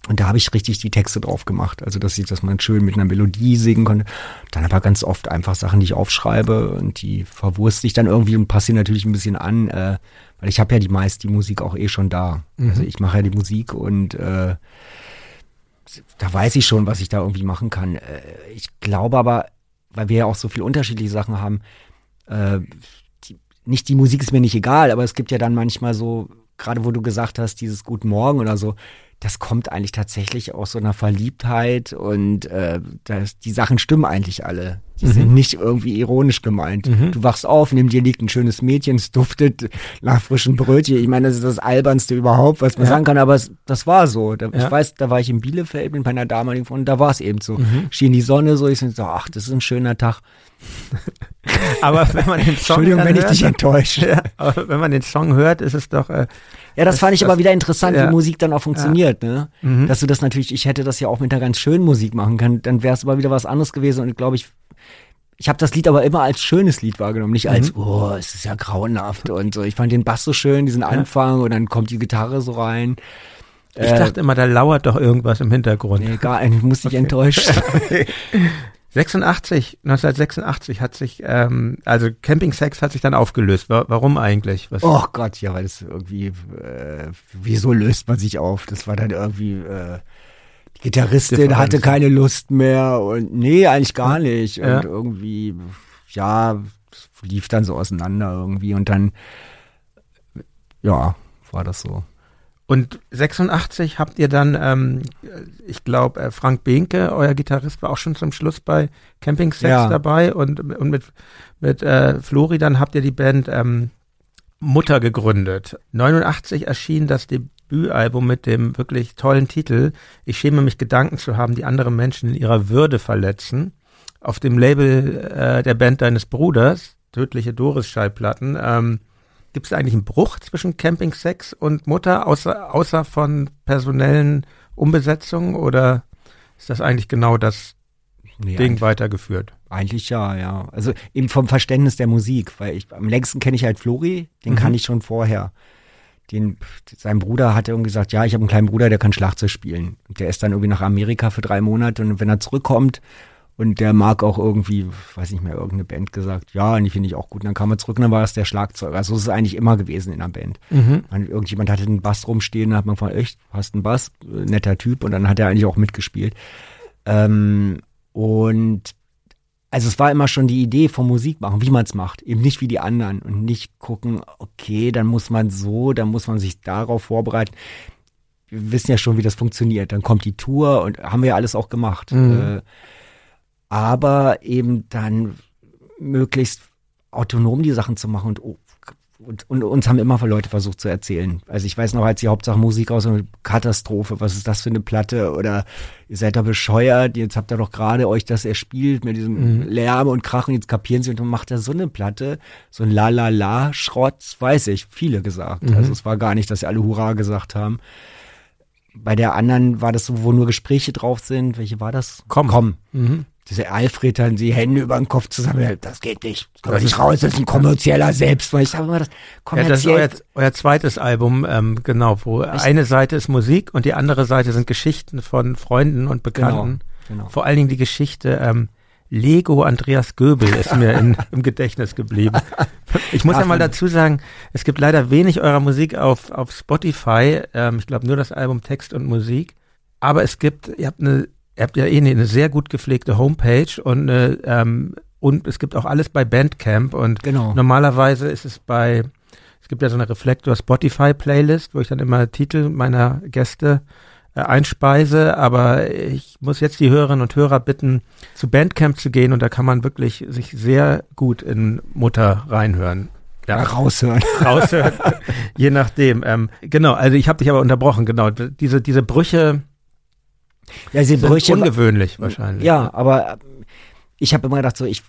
Und da habe ich richtig die Texte drauf gemacht. Also, dass ich, dass man schön mit einer Melodie singen konnte. Dann aber ganz oft einfach Sachen, die ich aufschreibe und die verwurste ich dann irgendwie und passe sie natürlich ein bisschen an, äh, weil ich habe ja die meist die Musik auch eh schon da. Also ich mache ja die Musik und äh, da weiß ich schon, was ich da irgendwie machen kann. Äh, ich glaube aber, weil wir ja auch so viele unterschiedliche Sachen haben, äh, die, nicht die Musik ist mir nicht egal, aber es gibt ja dann manchmal so, gerade wo du gesagt hast, dieses Guten Morgen oder so, das kommt eigentlich tatsächlich aus so einer Verliebtheit und äh, das, die Sachen stimmen eigentlich alle. Die sind nicht irgendwie ironisch gemeint. Du wachst auf, neben dir liegt ein schönes Mädchen, es duftet nach frischen Brötchen. Ich meine, das ist das Albernste überhaupt, was man Ja. sagen kann, aber es, das war so. Da, Ja. Ich weiß, da war ich in Bielefeld mit meiner damaligen Freundin, da war es eben so. Schien die Sonne so, ich so, ach, das ist ein schöner Tag. Aber wenn man den Song Entschuldigung, wenn ich hört, dich enttäusche. ja, aber wenn man den Song hört, ist es doch äh, Ja, das, Das- fand ich das- aber wieder interessant, ja. wie Musik dann auch funktioniert, ne? Dass du das natürlich, ich hätte das ja auch mit einer ganz schönen Musik machen können, dann wäre es aber wieder was anderes gewesen und glaube ich, ich habe das Lied aber immer als schönes Lied wahrgenommen, nicht als, oh, es ist ja grauenhaft und so. Ich fand den Bass so schön, diesen Anfang und dann kommt die Gitarre so rein. ich Äh, dachte immer, da lauert doch irgendwas im Hintergrund. Nee, gar ich muss dich enttäuscht. 86, 1986 hat sich, ähm, also Camping Sex hat sich dann aufgelöst. Wa warum eigentlich? Was, Oh Gott, ja, weil das irgendwie, äh, wieso löst man sich auf? Das war dann irgendwie, äh, Gitarristin hatte keine Lust mehr und nee, eigentlich gar nicht. Ja. Und irgendwie, ja, lief dann so auseinander irgendwie und dann, ja, war das so. Und 86 habt ihr dann, ähm, ich glaube, äh, Frank Behnke, euer Gitarrist, war auch schon zum Schluss bei Camping Sex Ja. dabei und, und mit, mit äh, Flori dann habt ihr die Band ähm, Mutter gegründet. 89 erschien das Debütalbum mit dem wirklich tollen Titel Ich schäme mich Gedanken zu haben, die andere Menschen in ihrer Würde verletzen. Auf dem Label äh, der Band deines Bruders, Tödliche Doris-Schallplatten, ähm, Gibt es eigentlich einen Bruch zwischen Camping Sex und Mutter, außer, außer von personellen Umbesetzungen oder ist das eigentlich genau das Nee, Ding weitergeführt? eigentlich ja, ja. Also eben vom Verständnis der Musik, weil ich am längsten kenne ich halt Flori, den Mhm. kann ich schon vorher. Den, sein Bruder hat irgendwie gesagt, ja, ich habe einen kleinen Bruder, der kann Schlagzeug spielen. Und der ist dann irgendwie nach Amerika für drei Monate und wenn er zurückkommt und der mag auch irgendwie, weiß nicht mehr, irgendeine Band gesagt, ja, und die finde ich auch gut. Und dann kam er zurück und dann war es der Schlagzeuger. Also so ist es eigentlich immer gewesen in einer Band. Man, irgendjemand hatte einen Bass rumstehen, dann hat man gefragt, echt, hast einen Bass? Äh, Netter Typ. Und dann hat er eigentlich auch mitgespielt. Ähm, und also es war immer schon die Idee vom Musik machen, wie man es macht, eben nicht wie die anderen und nicht gucken, okay, dann muss man so, dann muss man sich darauf vorbereiten. Wir wissen ja schon, wie das funktioniert. Dann kommt die Tour und haben wir ja alles auch gemacht. Mhm. Äh, aber eben dann möglichst autonom die Sachen zu machen und, oh, und, und uns haben immer Leute versucht zu erzählen. Also ich weiß noch, als die Hauptsache Musik aus einer Katastrophe, was ist das für eine Platte? Oder ihr seid da bescheuert, jetzt habt ihr doch gerade euch das erspielt mit diesem Lärm und Krach und jetzt kapieren sie und dann macht er so eine Platte, so ein La-La-La-Schrott, weiß ich, viele gesagt. Also es war gar nicht, dass sie alle Hurra gesagt haben. Bei der anderen war das so, wo nur Gespräche drauf sind. Welche war das? Komm. Komm. Mhm. Diese Alfred dann die Hände über den Kopf zusammen. Das geht nicht. Das können wir nicht raus. Das ist ein kommerzieller Selbst. Ich sage immer, das Ja, das ist euer, kommerziell. euer zweites Album, ähm, genau, wo eine Seite ist Musik und die andere Seite sind Geschichten von Freunden und Bekannten. genau. Vor allen Dingen die Geschichte ähm, Lego Andreas Göbel ist mir in, im Gedächtnis geblieben. Ich muss ja Darf mal dazu sagen, es gibt leider wenig eurer Musik auf, auf Spotify. Ähm, ich glaube nur das Album Text und Musik. Aber es gibt, ihr habt eine, ihr habt ja eh eine, sehr gut gepflegte Homepage und eine, ähm, und es gibt auch alles bei Bandcamp und Genau. normalerweise ist es bei, es gibt ja so eine Reflektor Spotify Playlist, wo ich dann immer Titel meiner Gäste äh, einspeise, aber ich muss jetzt die Hörerinnen und Hörer bitten, zu Bandcamp zu gehen und da kann man wirklich sich sehr gut in Mutter reinhören. Ja, Ja, raushören. raushören, je nachdem. Ähm, genau, also ich habe dich aber unterbrochen, genau. Diese, diese Brüche Ja, sind Brüche. ungewöhnlich wahrscheinlich. Ja, aber ähm, ich habe immer gedacht, so, ich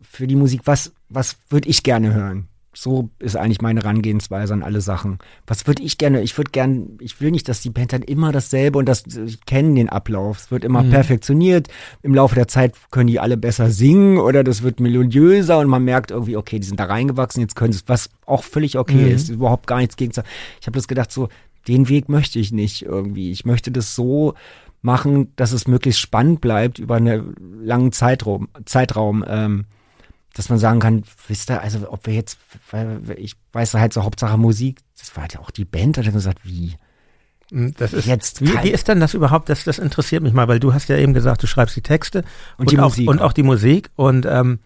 für die Musik, was, was würde ich gerne hören? So ist eigentlich meine Herangehensweise an alle Sachen. Was würde ich gerne? Ich würde gern, ich will nicht, dass die Band dann immer dasselbe und das ich kenne den Ablauf. Es wird immer mhm. perfektioniert. Im Laufe der Zeit können die alle besser singen oder das wird melodiöser und man merkt irgendwie, okay, die sind da reingewachsen, jetzt können sie es, was auch völlig okay mhm. ist, überhaupt gar nichts gegen. Ich habe das gedacht, so, den Weg möchte ich nicht irgendwie. Ich möchte das so machen, dass es möglichst spannend bleibt über einen langen Zeitraum. Zeitraum ähm, dass man sagen kann, wisst ihr, also ob wir jetzt, weil ich weiß halt so Hauptsache Musik, das war halt auch die Band, hat dann gesagt, wie? Hm, das ist jetzt. Wie, wie ist denn das überhaupt? Das, das interessiert mich mal, weil du hast ja eben gesagt, du schreibst die Texte und, und die auch, Musik und auch die Musik und ähm,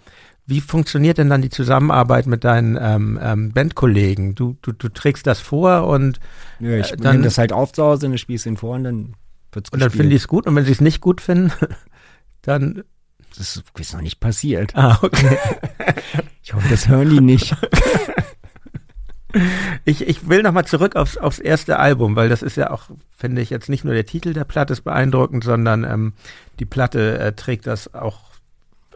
wie funktioniert denn dann die Zusammenarbeit mit deinen ähm, ähm, Bandkollegen? Du, du, du trägst das vor und ja, ich äh, dann das halt auf zu Hause und spiele es ihnen vor und dann wird's Und dann finden die es gut und wenn sie es nicht gut finden, dann das ist noch nicht passiert. Ah, okay. ich hoffe, das hören die nicht. Ich, ich will nochmal zurück aufs, aufs erste Album, weil das ist ja auch, finde ich, jetzt nicht nur der Titel der Platte ist beeindruckend, sondern ähm, die Platte äh, trägt das auch,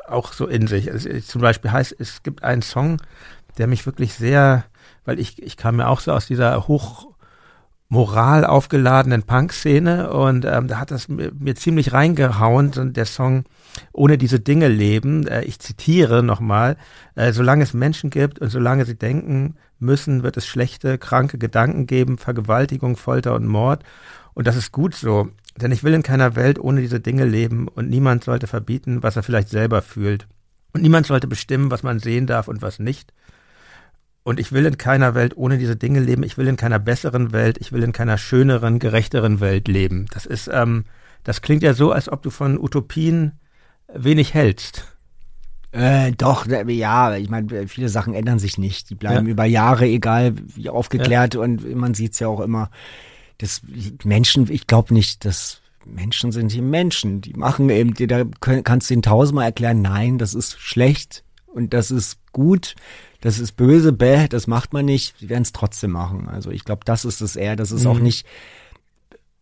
auch so in sich. Es, zum Beispiel heißt, es gibt einen Song, der mich wirklich sehr, weil ich, ich kam ja auch so aus dieser hoch moral aufgeladenen Punk-Szene und ähm, da hat das mir, ziemlich reingehauen, und der Song Ohne diese Dinge leben. Äh, ich zitiere nochmal, äh, solange es Menschen gibt und solange sie denken müssen, wird es schlechte, kranke Gedanken geben, Vergewaltigung, Folter und Mord. Und das ist gut so, denn ich will in keiner Welt ohne diese Dinge leben und niemand sollte verbieten, was er vielleicht selber fühlt. Und niemand sollte bestimmen, was man sehen darf und was nicht. Und ich will in keiner Welt ohne diese Dinge leben. Ich will in keiner besseren Welt. Ich will in keiner schöneren, gerechteren Welt leben. Das ist, ähm, das klingt ja so, als ob du von Utopien wenig hältst. Äh, doch, ja, ich meine, viele Sachen ändern sich nicht. Die bleiben ja. über Jahre, egal wie aufgeklärt ja. und man sieht es ja auch immer. Das Menschen, ich glaube nicht, dass Menschen sind die Menschen. Die machen eben, da kannst du ihnen tausendmal erklären, nein, das ist schlecht und das ist gut das ist böse, bäh, das macht man nicht, sie werden es trotzdem machen. Also ich glaube, das ist es eher, das ist mhm. auch nicht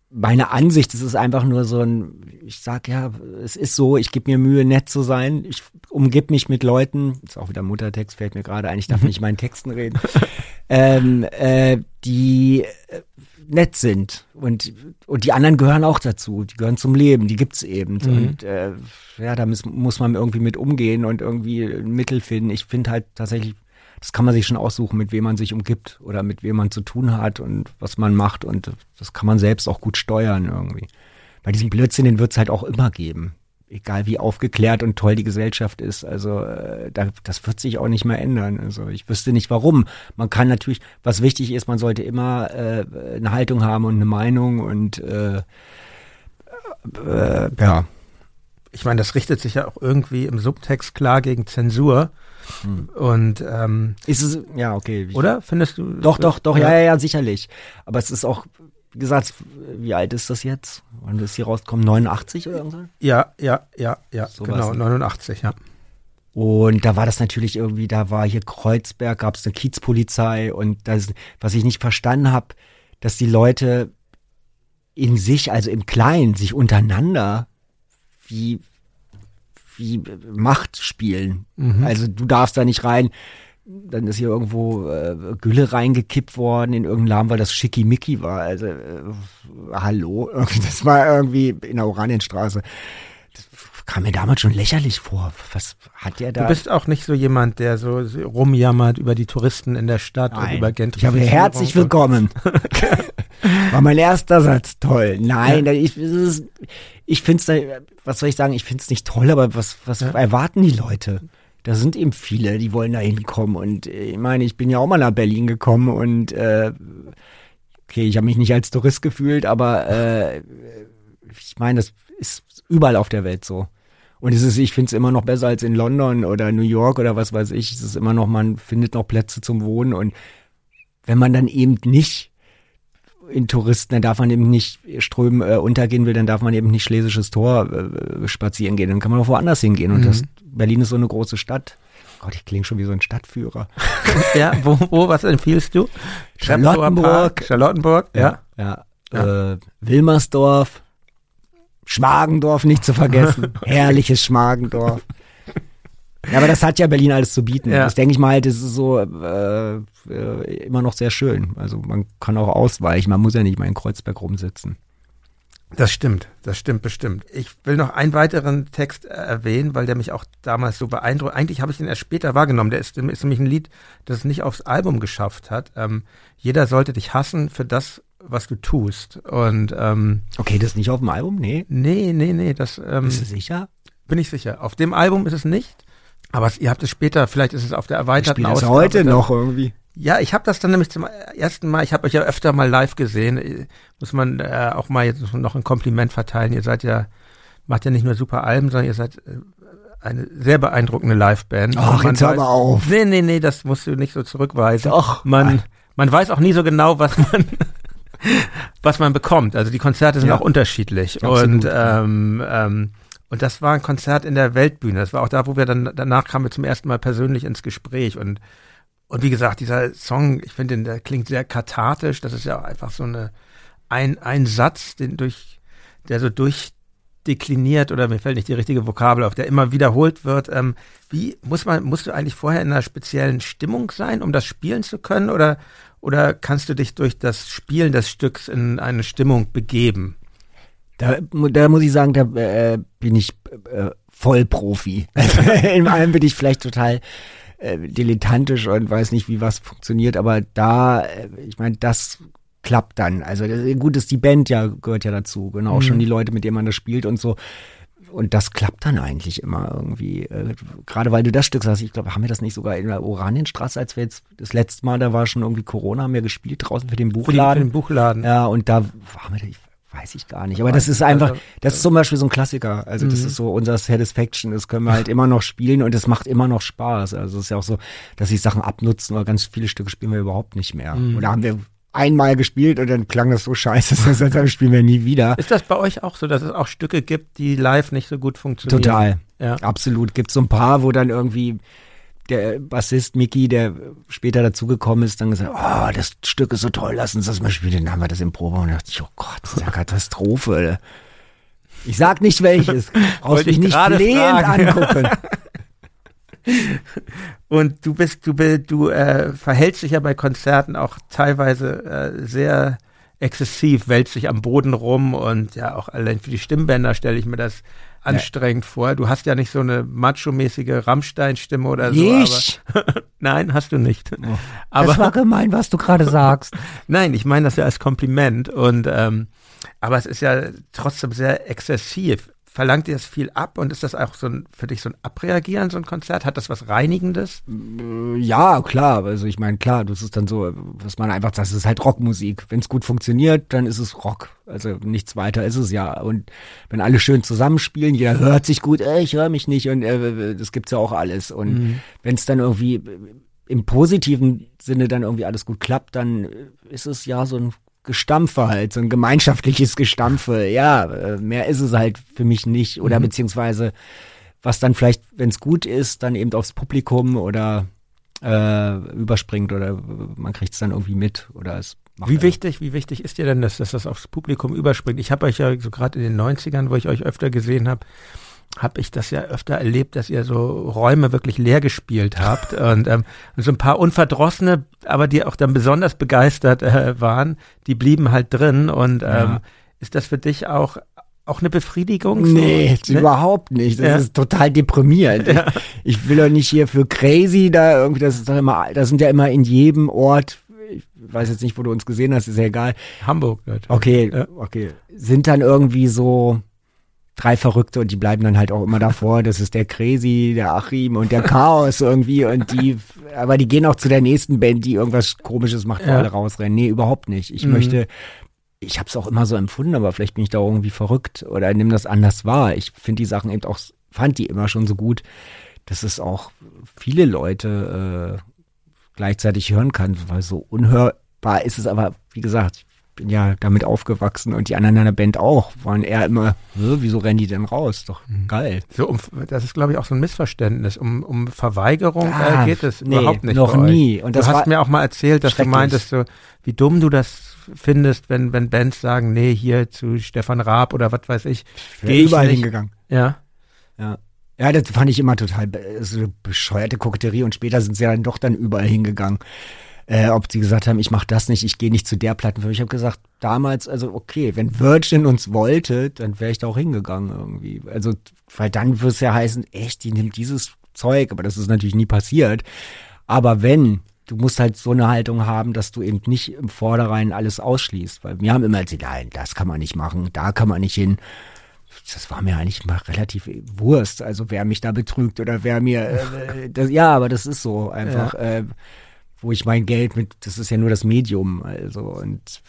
meine Ansicht, es ist einfach nur so ein, ich sag ja, es ist so, ich gebe mir Mühe, nett zu sein, ich umgib mich mit Leuten, ist auch wieder Muttertext, fällt mir gerade ein, ich darf nicht meinen Texten reden, ähm, äh, die äh, nett sind. Und und die anderen gehören auch dazu, die gehören zum Leben, die gibt's eben. Mhm. und äh, ja, da muss, muss man irgendwie mit umgehen und irgendwie ein Mittel finden. Ich finde halt tatsächlich das kann man sich schon aussuchen, mit wem man sich umgibt oder mit wem man zu tun hat und was man macht. Und das kann man selbst auch gut steuern irgendwie. Bei diesem Blödsinn, den wird es halt auch immer geben. Egal wie aufgeklärt und toll die Gesellschaft ist. Also äh, da, das wird sich auch nicht mehr ändern. Also ich wüsste nicht warum. Man kann natürlich, was wichtig ist, man sollte immer äh, eine Haltung haben und eine Meinung und äh, äh, ja. Ich meine, das richtet sich ja auch irgendwie im Subtext klar gegen Zensur. Hm. Und ähm, ist es, ja, okay. Oder? Findest du? Doch, doch, doch, ja, ja, ja, sicherlich. Aber es ist auch, wie gesagt, wie alt ist das jetzt? Wann ist hier rausgekommen? 89 oder so? Ja, ja, ja, ja, so genau, 89, ja. Und da war das natürlich irgendwie, da war hier Kreuzberg, gab es eine Kiezpolizei und das, was ich nicht verstanden habe, dass die Leute in sich, also im Kleinen, sich untereinander wie, wie Macht spielen. Mhm. Also du darfst da nicht rein. Dann ist hier irgendwo äh, Gülle reingekippt worden in irgendeinen Laden, weil das Schickimicki war. Also äh, hallo, das war irgendwie in der Oranienstraße. Kam mir damals schon lächerlich vor. Was hat der da? Du bist auch nicht so jemand, der so rumjammert über die Touristen in der Stadt Nein. und über Gentrifizierung. Ich habe herzlich willkommen. War mein erster Satz. Toll. Nein, ja. ich, ich finde es, was soll ich sagen, ich finde es nicht toll, aber was, was ja. erwarten die Leute? Da sind eben viele, die wollen da hinkommen. Und äh, ich meine, ich bin ja auch mal nach Berlin gekommen und äh, okay, ich habe mich nicht als Tourist gefühlt, aber äh, ich meine, das ist überall auf der Welt so. Und es ist, ich finde es immer noch besser als in London oder New York oder was weiß ich. Es ist immer noch, man findet noch Plätze zum Wohnen. Und wenn man dann eben nicht in Touristen, dann darf man eben nicht Strömen äh, untergehen will, dann darf man eben nicht Schlesisches Tor äh, spazieren gehen. Dann kann man auch woanders hingehen. Und mhm. das Berlin ist so eine große Stadt. Gott, ich klinge schon wie so ein Stadtführer. ja, wo, wo, was empfiehlst du? Charlottenburg. Charlottenburg, ja. Ja. ja. Äh, Wilmersdorf. Schmargendorf nicht zu vergessen. Herrliches Schmargendorf. Ja, aber das hat ja Berlin alles zu bieten. Ja. Das denke ich mal, das ist so äh, äh, immer noch sehr schön. Also man kann auch ausweichen, man muss ja nicht mal in Kreuzberg rumsitzen. Das stimmt, das stimmt bestimmt. Ich will noch einen weiteren Text äh, erwähnen, weil der mich auch damals so beeindruckt. Eigentlich habe ich den erst später wahrgenommen. Der ist, ist nämlich ein Lied, das es nicht aufs Album geschafft hat. Ähm, Jeder sollte dich hassen für das, was du tust. Und ähm, Okay, das ist nicht auf dem Album? Nee. nee, nee, nee, das ähm, Bist du sicher? bin ich sicher. Auf dem Album ist es nicht. Aber es, ihr habt es später, vielleicht ist es auf der erweiterten Ausgabe heute dann- noch irgendwie. Ja, ich habe das dann nämlich zum ersten Mal, ich habe euch ja öfter mal live gesehen, äh, muss man äh, auch mal jetzt noch ein Kompliment verteilen. Ihr seid ja, macht ja nicht nur super Alben, sondern ihr seid äh, eine sehr beeindruckende Liveband. Ach, jetzt hör mal auf. Nee, nee, nee, das musst du nicht so zurückweisen. Doch. Man, man weiß auch nie so genau, was man, was man bekommt. Also die Konzerte sind Ja. auch unterschiedlich. Absolut, und, ähm, ähm, und das war ein Konzert in der Weltbühne. Das war auch da, wo wir dann, danach kamen wir zum ersten Mal persönlich ins Gespräch und und wie gesagt, dieser Song, ich finde, der klingt sehr kathartisch. Das ist ja einfach so eine, ein, ein Satz, den durch, der so durchdekliniert oder mir fällt nicht die richtige Vokabel auf, der immer wiederholt wird. Ähm, wie muss man, musst du eigentlich vorher in einer speziellen Stimmung sein, um das spielen zu können? Oder, oder kannst du dich durch das Spielen des Stücks in eine Stimmung begeben? Da, da muss ich sagen, da äh, bin ich äh, Vollprofi. in allem bin ich vielleicht total äh, dilettantisch und weiß nicht, wie was funktioniert, aber da, äh, ich meine, das klappt dann. Also gut ist die Band ja, gehört ja dazu, genau, Mhm. schon die Leute, mit denen man das spielt und so. Und das klappt dann eigentlich immer irgendwie. Äh, Gerade weil du das Stück sagst, ich glaube, haben wir das nicht sogar in der Oranienstraße, als wir jetzt das letzte Mal, da war schon irgendwie Corona, haben wir gespielt draußen für den die, für Buchladen. den Buchladen. Ja, und da waren wir, ich weiß ich gar nicht. Aber das ist einfach, Also, das ist zum Beispiel so ein Klassiker. Also das Mhm. ist so unser Satisfaction. Das können wir halt immer noch spielen und es macht immer noch Spaß. Also es ist ja auch so, dass sich Sachen abnutzen oder ganz viele Stücke spielen wir überhaupt nicht mehr. Mhm. Oder haben wir einmal gespielt und dann klang das so scheiße, deshalb spielen wir nie wieder. Ist das bei euch auch so, dass es auch Stücke gibt, die live nicht so gut funktionieren? Total. Ja. Absolut. Gibt so ein paar, wo dann irgendwie der Bassist Mickey, der später dazugekommen ist, dann gesagt, oh, das Stück ist so toll, lass uns das mal spielen. Dann haben wir das im Probe und dachte ich, oh Gott, das ist ja Katastrophe. Ich sag nicht welches. Brauchst mich ich nicht flehend angucken. Und du bist, du, du äh, verhältst dich ja bei Konzerten auch teilweise äh, sehr exzessiv, wälzt dich am Boden rum und ja, auch allein für die Stimmbänder stelle ich mir das anstrengend vor. Du hast ja nicht so eine macho-mäßige Rammstein-Stimme oder so. Ich? Nein, hast du nicht. das Aber war gemein, was du gerade sagst. nein, ich meine das ja als Kompliment. Und ähm, aber es ist ja trotzdem sehr exzessiv. Verlangt dir das viel ab und ist das auch so ein, für dich so ein Abreagieren, so ein Konzert? Hat das was Reinigendes? Ja, klar. Also ich meine, klar, das ist dann so, was man einfach sagt, das ist halt Rockmusik. Wenn es gut funktioniert, dann ist es Rock. Also nichts weiter ist es ja. Und wenn alle schön zusammenspielen, jeder hört sich gut, äh, ich höre mich nicht und äh, das gibt's ja auch alles. Und Mhm. wenn es dann irgendwie im positiven Sinne dann irgendwie alles gut klappt, dann ist es ja so ein Gestampfe halt, so ein gemeinschaftliches Gestampfe. Ja, äh, mehr ist es halt für mich nicht. Oder beziehungsweise was dann vielleicht, wenn es gut ist, dann eben aufs Publikum oder äh, überspringt oder man kriegt es dann irgendwie mit oder es macht Wie wichtig, wie wichtig ist dir denn das, dass das aufs Publikum überspringt? Ich habe euch ja so gerade in den 90ern, wo ich euch öfter gesehen habe, habe ich das ja öfter erlebt, dass ihr so Räume wirklich leer gespielt habt und, ähm, so ein paar Unverdrossene, aber die auch dann besonders begeistert äh, waren, die blieben halt drin und ähm, Ja. ist das für dich auch auch eine Befriedigung? So, Nee, ne? überhaupt nicht. Das Ja. ist total deprimierend. Ich, ich will doch nicht hier für crazy da irgendwie, das ist doch immer, das sind ja immer in jedem Ort, ich weiß jetzt nicht, wo du uns gesehen hast, ist ja egal. Hamburg. Natürlich. Okay, Ja. okay. Sind dann irgendwie so drei Verrückte und die bleiben dann halt auch immer davor. Das ist der Crazy, der Achim und der Chaos irgendwie und die, aber die gehen auch zu der nächsten Band, die irgendwas Komisches macht, wo Ja. alle rausrennen. Nee, überhaupt nicht. Ich Mhm. möchte, ich habe es auch immer so empfunden, aber vielleicht bin ich da irgendwie verrückt oder nimm das anders wahr. Ich finde die Sachen eben auch, fand die immer schon so gut, dass es auch viele Leute äh, gleichzeitig hören kann, weil so unhörbar ist es aber, wie gesagt, bin ja damit aufgewachsen und die anderen in der Band auch, waren eher immer, "Hä, wieso rennen die denn raus? Doch Mhm. geil. So um, das ist, glaube ich, auch so ein Missverständnis. Um, um Verweigerung Ah, äh, geht es nee, überhaupt nicht. noch nie. Und das du hast mir auch mal erzählt, dass du meintest, so, wie dumm du das findest, wenn, wenn Bands sagen, nee, hier zu Stefan Raab oder was weiß ich. ich überall nicht. hingegangen. Ja. Ja. Ja, das fand ich immer total so eine bescheuerte Koketterie und später sind sie dann doch dann überall hingegangen. Äh, ob sie gesagt haben, ich mache das nicht, ich gehe nicht zu der Plattenfirma. Ich habe gesagt, damals, also okay, wenn Virgin uns wollte, dann wäre ich da auch hingegangen irgendwie. Also, weil dann würde es ja heißen, echt, die nimmt dieses Zeug, aber das ist natürlich nie passiert. Aber wenn, du musst halt so eine Haltung haben, dass du eben nicht im Vorderein alles ausschließt. Weil wir haben immer erzählt, nein, das kann man nicht machen, da kann man nicht hin das war mir eigentlich mal relativ Wurst, also wer mich da betrügt oder wer mir, äh, das, ja, aber das ist so einfach, ja. äh, wo ich mein Geld mit, das ist ja nur das Medium, also und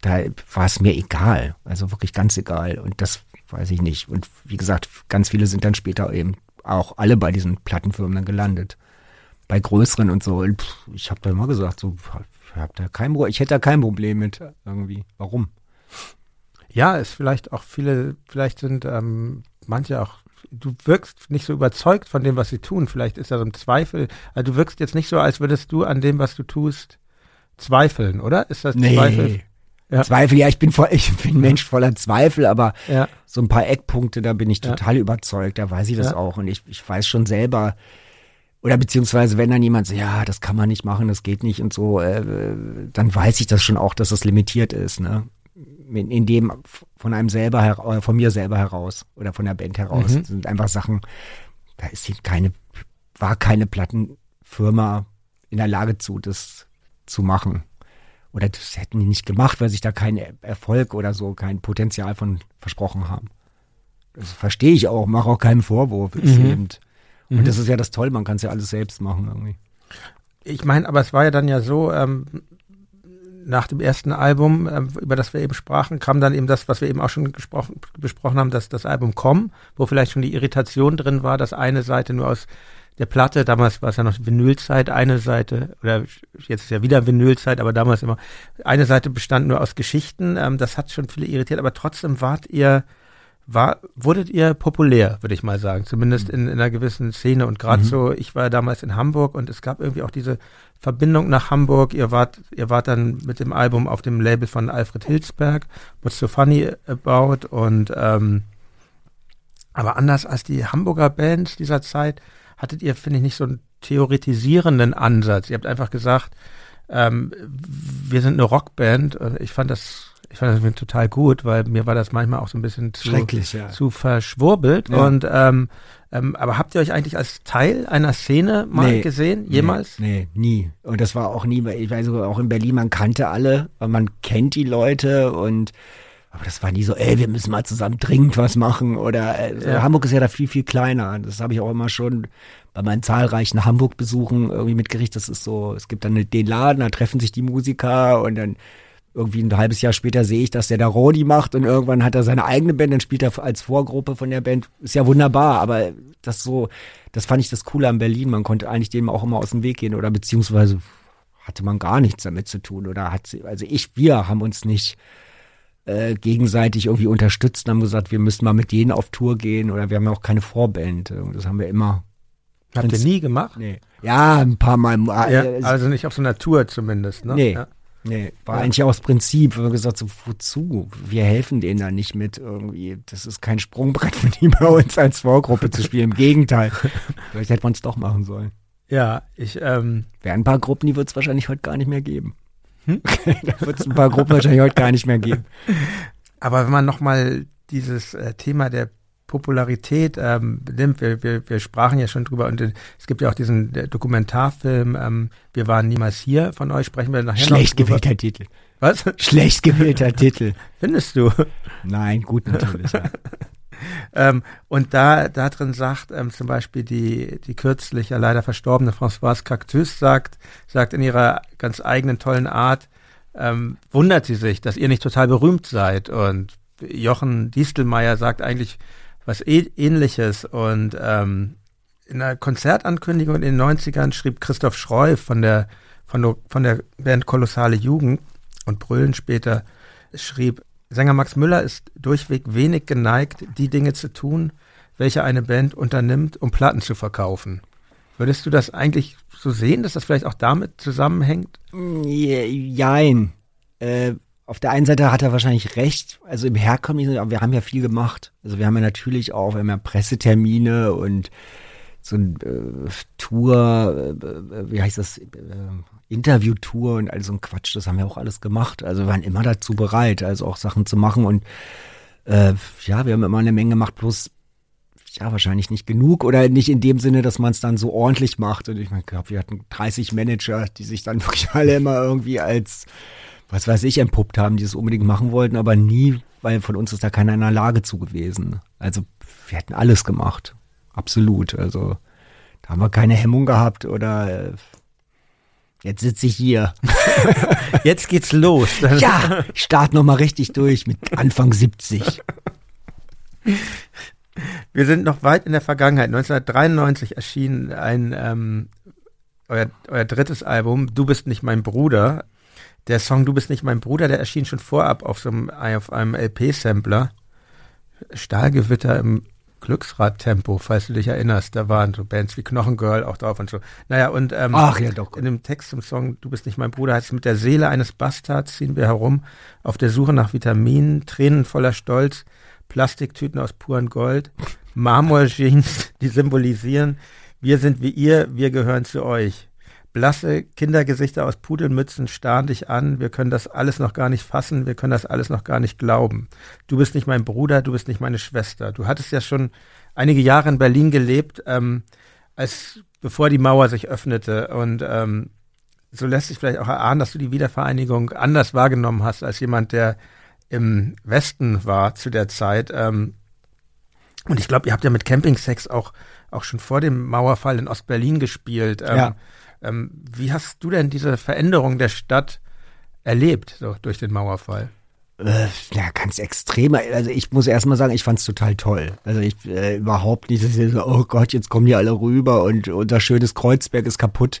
da war es mir egal, also wirklich ganz egal und das weiß ich nicht. Und wie gesagt, ganz viele sind dann später eben auch alle bei diesen Plattenfirmen dann gelandet, bei größeren und so. Und ich habe da immer gesagt, so, hab da kein, ich hätte da kein Problem mit irgendwie, warum? Ja, ist vielleicht auch viele, vielleicht sind ähm, manche auch, du wirkst nicht so überzeugt von dem, was sie tun. Vielleicht ist da so ein Zweifel. Also du wirkst jetzt nicht so, als würdest du an dem, was du tust, zweifeln, oder? Ist das nee. Zweifel? Ja. Zweifel, ja, ich bin voll, ich bin ein Mensch voller Zweifel, aber ja. so ein paar Eckpunkte, da bin ich total ja. überzeugt, da weiß ich das auch. Und ich, ich weiß schon selber, oder beziehungsweise wenn dann jemand sagt, ja, das kann man nicht machen, das geht nicht und so, äh, dann weiß ich das schon auch, dass das limitiert ist, ne? In dem von einem selber, äh, von mir selber heraus oder von der Band heraus. Mhm. Das sind einfach Sachen, da ist keine, war keine Plattenfirma in der Lage zu, das zu machen. Oder das hätten die nicht gemacht, weil sich da kein Erfolg oder so, kein Potenzial von versprochen haben. Das verstehe ich auch, mache auch keinen Vorwurf. Mhm. Und mhm. das ist ja das Tolle, man kann es ja alles selbst machen irgendwie. Ich meine, aber es war ja dann ja so, ähm, nach dem ersten Album, äh, über das wir eben sprachen, kam dann eben das, was wir eben auch schon gesprochen, besprochen haben, dass das Album Komm, wo vielleicht schon die Irritation drin war, dass eine Seite nur aus der Platte, damals war es ja noch Vinylzeit, eine Seite, oder jetzt ist ja wieder Vinylzeit, aber damals immer, eine Seite bestand nur aus Geschichten, ähm, das hat schon viele irritiert, aber trotzdem wart ihr war, wurdet ihr populär, würde ich mal sagen, zumindest in, in einer gewissen Szene. Und gerade mhm. so, ich war damals in Hamburg und es gab irgendwie auch diese Verbindung nach Hamburg. Ihr wart, ihr wart dann mit dem Album auf dem Label von Alfred Hilsberg, What's So Funny About und ähm, aber anders als die Hamburger Bands dieser Zeit hattet ihr, finde ich, nicht so einen theoretisierenden Ansatz. Ihr habt einfach gesagt, ähm, wir sind eine Rockband. Und ich fand das ich fand das total gut, weil mir war das manchmal auch so ein bisschen zu, ja. zu verschwurbelt. Ja. Und ähm, ähm, aber habt ihr euch eigentlich als Teil einer Szene mal nee, gesehen, jemals? Nee, nee, nie. Und das war auch nie, ich weiß sogar auch in Berlin, man kannte alle, man kennt die Leute und aber das war nie so, ey, wir müssen mal zusammen dringend was machen. Oder äh, ja. Hamburg ist ja da viel, viel kleiner. Das habe ich auch immer schon bei meinen zahlreichen Hamburg-Besuchen irgendwie mitgerichtet. Das ist so, es gibt dann den Laden, da treffen sich die Musiker und dann irgendwie ein halbes Jahr später sehe ich, dass der da Rodi macht und irgendwann hat er seine eigene Band, dann spielt er als Vorgruppe von der Band. Ist ja wunderbar, aber das so, das fand ich das Coole an Berlin. Man konnte eigentlich dem auch immer aus dem Weg gehen oder beziehungsweise hatte man gar nichts damit zu tun oder hat, also ich, wir haben uns nicht äh, gegenseitig irgendwie unterstützt und haben gesagt, wir müssen mal mit denen auf Tour gehen oder wir haben ja auch keine Vorband. Das haben wir immer. Habt ihr nie gemacht? Nee. Ja, ein paar Mal. Ja, äh, also nicht auf so einer Tour zumindest, ne? Nee. Ja. Nee, war ja. eigentlich aus Prinzip. Wir haben gesagt, so, wozu? Wir helfen denen da nicht mit irgendwie. Das ist kein Sprungbrett für die bei uns als Vorgruppe zu spielen. Im Gegenteil. Vielleicht hätte man es doch machen sollen. Ja, ich, ähm. Wären ein paar Gruppen, die wird es wahrscheinlich heute gar nicht mehr geben. Hm? da wird es ein paar Gruppen wahrscheinlich heute gar nicht mehr geben. Aber wenn man nochmal dieses äh, Thema der Popularität ähm, nimmt. Wir, wir, wir sprachen ja schon drüber und äh, es gibt ja auch diesen Dokumentarfilm ähm, Wir waren niemals hier von euch, sprechen wir nachher Schlecht noch gewählter Titel. Was? Schlecht gewählter Titel. Findest du? Nein, gut natürlich. Ja. ähm, und da, da drin sagt ähm, zum Beispiel die, die kürzlich ja leider verstorbene Françoise Cactus sagt, sagt in ihrer ganz eigenen tollen Art, ähm, wundert sie sich, dass ihr nicht total berühmt seid. Und Jochen Distelmeier sagt eigentlich, was ähnliches. Und ähm, in einer Konzertankündigung in den 90ern schrieb Christoph Schreuf von der, von der, von der Band Kolossale Jugend und Brüllen später schrieb, Sänger Max Müller ist durchweg wenig geneigt, die Dinge zu tun, welche eine Band unternimmt, um Platten zu verkaufen. Würdest du das eigentlich so sehen, dass das vielleicht auch damit zusammenhängt? Jein. Äh, auf der einen Seite hat er wahrscheinlich recht, also im Herkömmlichen, aber wir haben ja viel gemacht. Also wir haben ja natürlich auch, ja Pressetermine und so ein äh, Tour, äh, wie heißt das, äh, Interviewtour und all so ein Quatsch, das haben wir auch alles gemacht. Also wir waren immer dazu bereit, also auch Sachen zu machen und äh, ja, wir haben immer eine Menge gemacht, bloß ja, wahrscheinlich nicht genug oder nicht in dem Sinne, dass man es dann so ordentlich macht. Und ich meine, glaube, wir hatten 30 Manager, die sich dann wirklich alle immer irgendwie als, was weiß ich, entpuppt haben, die es unbedingt machen wollten, aber nie, weil von uns ist da keiner in der Lage zu gewesen. Also wir hätten alles gemacht. Absolut. Also da haben wir keine Hemmung gehabt oder äh, Jetzt sitze ich hier. Jetzt geht's los. ja, ich starte nochmal richtig durch mit Anfang 70. Wir sind noch weit in der Vergangenheit. 1993 erschien ein ähm, euer, euer drittes Album, Du bist nicht mein Bruder. Der Song Du bist nicht mein Bruder, der erschien schon vorab auf so einem, auf einem LP-Sampler. Stahlgewitter im Glücksrad-Tempo, falls du dich erinnerst. Da waren so Bands wie Knochengirl auch drauf und so. Naja, und ähm, Ach, ja, doch. in dem Text zum Song Du bist nicht mein Bruder heißt es, mit der Seele eines Bastards ziehen wir herum, auf der Suche nach Vitaminen, Tränen voller Stolz, Plastiktüten aus purem Gold, Marmorjeans, die symbolisieren, wir sind wie ihr, wir gehören zu euch. Blasse Kindergesichter aus Pudelmützen starren dich an, wir können das alles noch gar nicht fassen, wir können das alles noch gar nicht glauben. Du bist nicht mein Bruder, du bist nicht meine Schwester. Du hattest ja schon einige Jahre in Berlin gelebt, ähm, als bevor die Mauer sich öffnete und ähm, so lässt sich vielleicht auch erahnen, dass du die Wiedervereinigung anders wahrgenommen hast als jemand, der im Westen war zu der Zeit. Ähm, und ich glaube, ihr habt ja mit Campingsex auch, auch schon vor dem Mauerfall in Ostberlin gespielt. Ähm, Ja. Ähm, wie hast du denn diese Veränderung der Stadt erlebt, so durch den Mauerfall? Äh, ja, ganz extrem. Also ich muss erst mal sagen, ich fand's total toll. Also ich äh, überhaupt nicht, dass ich so, oh Gott, jetzt kommen die alle rüber und unser schönes Kreuzberg ist kaputt.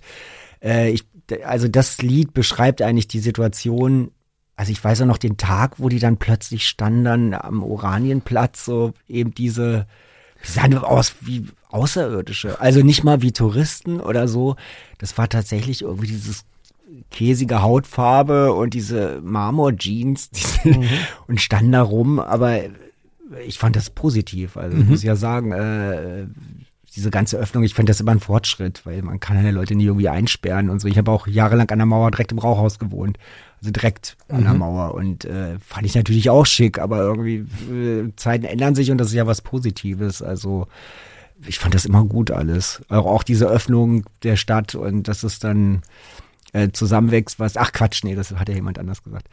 Äh, ich, also das Lied beschreibt eigentlich die Situation. Also ich weiß ja noch den Tag, wo die dann plötzlich standen am Oranienplatz, so eben diese, die sahen aus wie Außerirdische. Also nicht mal wie Touristen oder so. Das war tatsächlich irgendwie dieses käsige Hautfarbe und diese Marmor-Jeans diese, und standen da rum, aber ich fand das positiv. Also ich muss ja sagen, äh, diese ganze Öffnung, ich fand das immer ein Fortschritt, weil man kann ja Leute nie irgendwie einsperren und so. Ich habe auch jahrelang an der Mauer direkt im Rauchhaus gewohnt. Also direkt an der Mauer und äh, fand ich natürlich auch schick, aber irgendwie äh, Zeiten ändern sich und das ist ja was Positives. Also ich fand das immer gut alles. Auch, diese Öffnung der Stadt und dass es dann äh, zusammenwächst, was, ach Quatsch, nee, das hat ja jemand anders gesagt.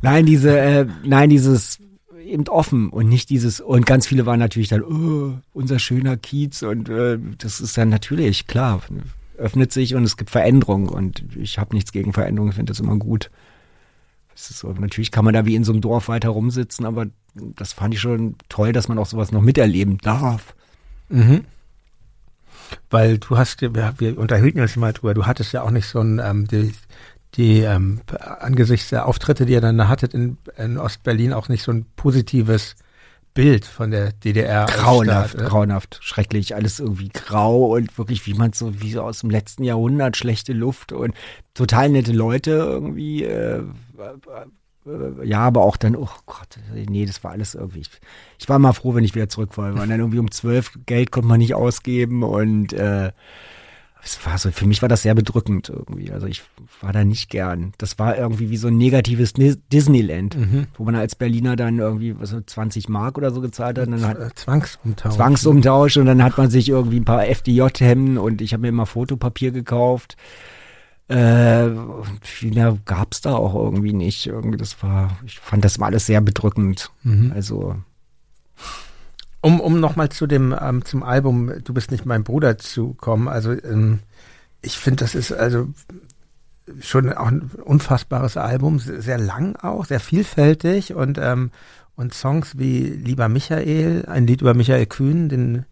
Nein, diese, äh, nein, dieses eben offen und nicht dieses, und ganz viele waren natürlich dann, oh, unser schöner Kiez und äh, das ist dann natürlich, klar, öffnet sich und es gibt Veränderung und ich habe nichts gegen Veränderung, ich finde das immer gut. Es ist so, natürlich kann man da wie in so einem Dorf weiter rumsitzen, aber das fand ich schon toll, dass man auch sowas noch miterleben darf. Mhm. Weil du hast, wir, wir unterhielten uns mal drüber, du hattest ja auch nicht so ein, ähm, die, die ähm, angesichts der Auftritte, die ihr dann da hattet in, in Ostberlin, auch nicht so ein positives Bild von der DDR. Grauenhaft, Staat, grauenhaft, schrecklich, alles irgendwie grau und wirklich, wie man so, wie so aus dem letzten Jahrhundert, schlechte Luft und total nette Leute irgendwie, äh, ja, aber auch dann, oh Gott, nee, das war alles irgendwie, ich, ich war mal froh, wenn ich wieder zurück war, weil dann irgendwie um zwölf Geld konnte man nicht ausgeben und, äh, es war so, für mich war das sehr bedrückend irgendwie. Also ich war da nicht gern. Das war irgendwie wie so ein negatives Dis- Disneyland, wo man als Berliner dann irgendwie so 20 Mark oder so gezahlt hat. Und dann hat Äh, Zwangsumtausch. Zwangsumtausch und dann hat man sich irgendwie ein paar FDJ-Hemden und ich habe mir immer Fotopapier gekauft. Äh, und viel mehr gab's da auch irgendwie nicht. Irgendwie, das war, ich fand das war alles sehr bedrückend. Also, Um, um nochmal zu dem, ähm, zum Album Du bist nicht mein Bruder zu kommen, also ähm, ich finde, das ist also schon auch ein unfassbares Album, se- sehr lang auch, sehr vielfältig und, ähm, und Songs wie Lieber Michael, ein Lied über Michael Kühn, den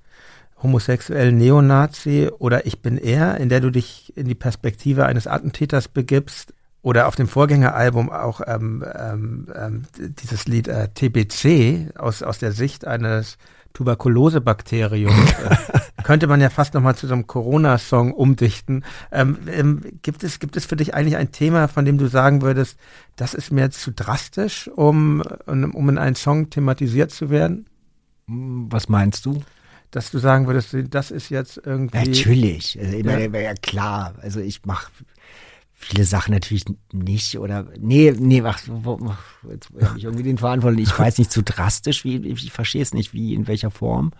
homosexuellen Neonazi oder Ich bin er, in der du dich in die Perspektive eines Attentäters begibst. Oder auf dem Vorgängeralbum auch ähm, ähm, ähm, dieses Lied äh, TBC aus, aus der Sicht eines Tuberkulosebakterium. äh, könnte man ja fast nochmal zu so einem Corona-Song umdichten. Ähm, ähm, gibt, es, gibt es für dich eigentlich ein Thema, von dem du sagen würdest, das ist mir jetzt zu drastisch, um, um in einen Song thematisiert zu werden? Was meinst du? Dass du sagen würdest, das ist jetzt irgendwie. Natürlich, also, meine, ja. ja klar. Also ich mache viele Sachen natürlich nicht oder nee, nee, ach, jetzt habe ich irgendwie den Verantwortung. Ich weiß nicht zu drastisch, wie ich verstehe es nicht, wie in welcher Form.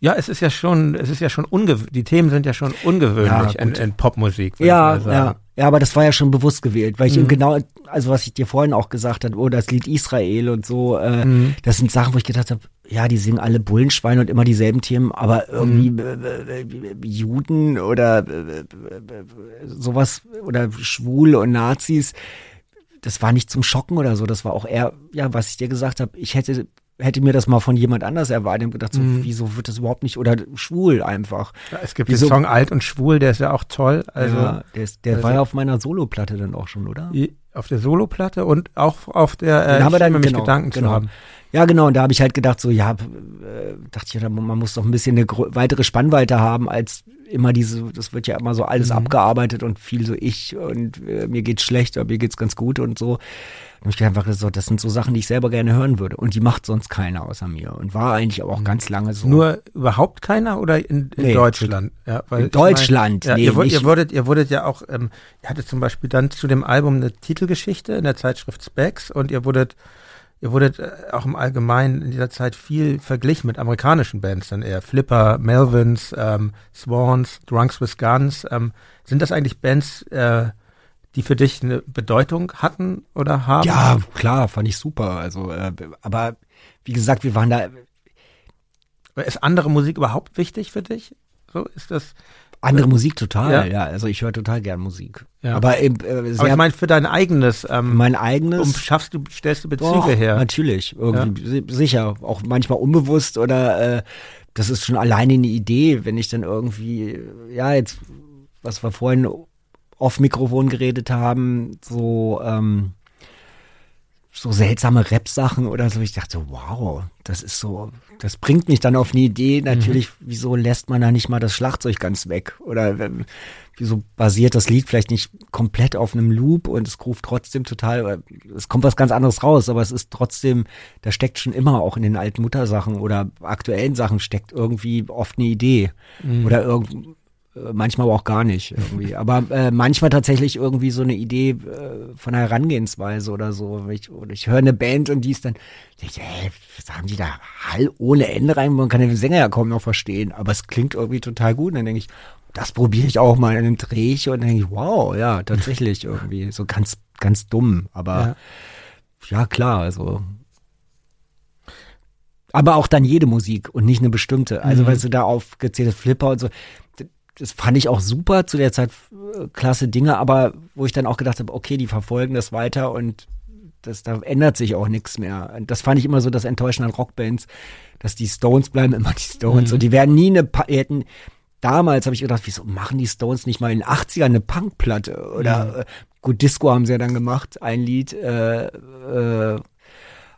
Ja, es ist ja schon, es ist ja schon ungewöhnlich, die Themen sind ja schon ungewöhnlich ja, in, in, Popmusik. Ja, ja, ja, aber das war ja schon bewusst gewählt, weil ich mhm. genau, also was ich dir vorhin auch gesagt habe, oh, das Lied Israel und so, äh, mhm. das sind Sachen, wo ich gedacht habe, ja, die singen alle Bullenschweine und immer dieselben Themen, aber irgendwie mhm. Juden oder sowas oder schwul und Nazis, das war nicht zum Schocken oder so, das war auch eher, ja, was ich dir gesagt habe, ich hätte hätte mir das mal von jemand anders erwartet und gedacht, so, mhm. wieso wird das überhaupt nicht, oder schwul einfach. Ja, es gibt wieso, den Song Alt und Schwul, der ist ja auch toll. Also, ja, der, ist, der also, war ja auf meiner Soloplatte dann auch schon, oder? Auf der Soloplatte und auch auf der äh, dann, genau, Gedanken genau. zu haben. Ja, genau, und da habe ich halt gedacht, so, ja, äh, dachte ich, man muss doch ein bisschen eine weitere Spannweite haben, als immer diese, das wird ja immer so alles mhm. abgearbeitet und viel so ich und äh, mir geht's schlecht, aber mir geht's ganz gut und so. Und ich einfach so, das sind so Sachen, die ich selber gerne hören würde. Und die macht sonst keiner außer mir. Und war eigentlich auch ganz lange so. Nur überhaupt keiner oder in, in nee, Deutschland? Ja, weil in Deutschland, mein, ja, nee, ihr, ihr, wurdet, ihr wurdet ja auch, ähm, ihr hattet zum Beispiel dann zu dem Album eine Titelgeschichte in der Zeitschrift Specs und ihr wurdet Ihr wurdet äh, auch im Allgemeinen in dieser Zeit viel verglichen mit amerikanischen Bands dann eher. Flipper, Melvins, ähm, Swans, Drunks with Guns. Ähm, sind das eigentlich Bands, äh, die für dich eine Bedeutung hatten oder haben? Ja, klar, fand ich super. Also, äh, aber wie gesagt, wir waren da. Ist andere Musik überhaupt wichtig für dich? So ist das. Andere Musik total, ja. ja. Also ich höre total gern Musik. Ja. Aber, äh, sehr, Aber ich meine für dein eigenes. Ähm, mein eigenes. Um schaffst du, stellst du Bezüge doch, her. Natürlich, irgendwie ja. sicher. Auch manchmal unbewusst oder äh, das ist schon alleine eine Idee, wenn ich dann irgendwie, ja, jetzt, was wir vorhin auf Mikrofon geredet haben, so ähm, so seltsame Rap-Sachen oder so. Ich dachte, wow, das ist so, das bringt mich dann auf eine Idee. Natürlich, mhm. wieso lässt man da nicht mal das Schlagzeug ganz weg? Oder ähm, wieso basiert das Lied vielleicht nicht komplett auf einem Loop und es ruft trotzdem total, es kommt was ganz anderes raus, aber es ist trotzdem, da steckt schon immer auch in den alten Muttersachen oder aktuellen Sachen steckt irgendwie oft eine Idee. Mhm. Oder irgendwie äh, manchmal aber auch gar nicht irgendwie. Aber äh, manchmal tatsächlich irgendwie so eine Idee äh, von einer Herangehensweise oder so. Ich, oder ich höre eine Band und die ist dann, ich, ey, was haben die da Hall ohne Ende rein? Man kann den Sänger ja kaum noch verstehen, aber es klingt irgendwie total gut. Und dann denke ich, das probiere ich auch mal in einem Dreh und dann denke ich, wow, ja, tatsächlich irgendwie. So ganz, ganz dumm. Aber ja, ja klar, also aber auch dann jede Musik und nicht eine bestimmte. Also, mhm. weil du da aufgezählt hast, Flipper und so das fand ich auch super zu der Zeit äh, klasse Dinge, aber wo ich dann auch gedacht habe, okay, die verfolgen das weiter und das, da ändert sich auch nichts mehr. Das fand ich immer so das Enttäuschen an Rockbands, dass die Stones bleiben immer die Stones mhm. und die werden nie eine, die hätten, damals habe ich gedacht, wieso machen die Stones nicht mal in den 80ern eine Punkplatte oder, mhm. äh, gut, Disco haben sie ja dann gemacht, ein Lied, äh, äh,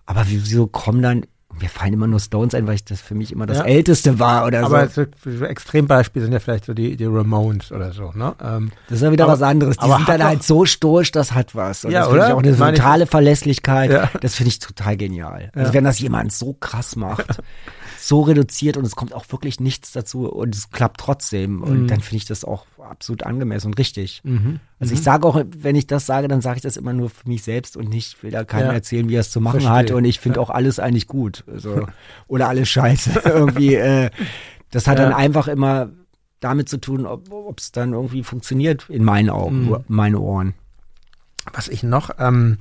aber wieso kommen dann mir fallen immer nur Stones ein, weil ich das für mich immer das ja. Älteste war oder aber so. Aber so Extrembeispiele sind ja vielleicht so die, die Ramones oder so, ne? Ähm, das ist ja wieder aber, was anderes. Die sind dann halt so stoisch, das hat was. Und ja, das finde ich auch eine totale Verlässlichkeit. Ja. Das finde ich total genial. Also wenn das jemand so krass macht. so reduziert und es kommt auch wirklich nichts dazu und es klappt trotzdem. Und mhm. dann finde ich das auch absolut angemessen und richtig. Mhm. Also ich mhm. sage auch, wenn ich das sage, dann sage ich das immer nur für mich selbst und nicht will da keinem ja. erzählen, wie er es zu machen Verstehe. hat. Und ich finde ja. auch alles eigentlich gut. Also, oder alles scheiße. irgendwie, äh, das hat ja. dann einfach immer damit zu tun, ob es dann irgendwie funktioniert in meinen Augen, mhm. meine Ohren. Was ich noch ähm,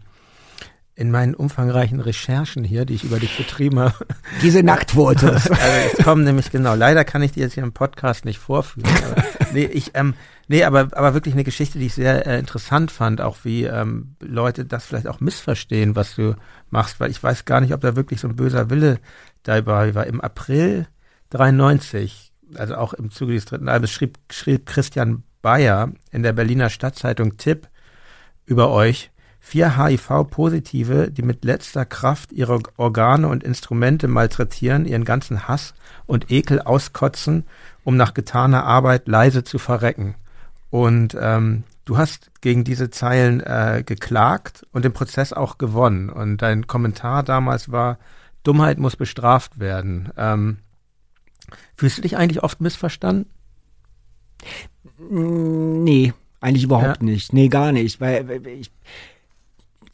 in meinen umfangreichen Recherchen hier, die ich über dich betrieben habe. Diese Nacktfotos. also es kommen nämlich genau. Leider kann ich die jetzt hier im Podcast nicht vorführen. Aber, nee, ich, ähm, nee, aber, aber wirklich eine Geschichte, die ich sehr äh, interessant fand, auch wie ähm, Leute das vielleicht auch missverstehen, was du machst, weil ich weiß gar nicht, ob da wirklich so ein böser Wille dabei war. Im April 93, also auch im Zuge des dritten Albums, schrieb, schrieb Christian Bayer in der Berliner Stadtzeitung Tipp über euch, Vier HIV-Positive, die mit letzter Kraft ihre Organe und Instrumente malträtieren, ihren ganzen Hass und Ekel auskotzen, um nach getaner Arbeit leise zu verrecken. Und ähm, du hast gegen diese Zeilen äh, geklagt und den Prozess auch gewonnen. Und dein Kommentar damals war, Dummheit muss bestraft werden. Ähm, fühlst du dich eigentlich oft missverstanden? Nee, eigentlich überhaupt ja. nicht. Nee, gar nicht. Weil ich,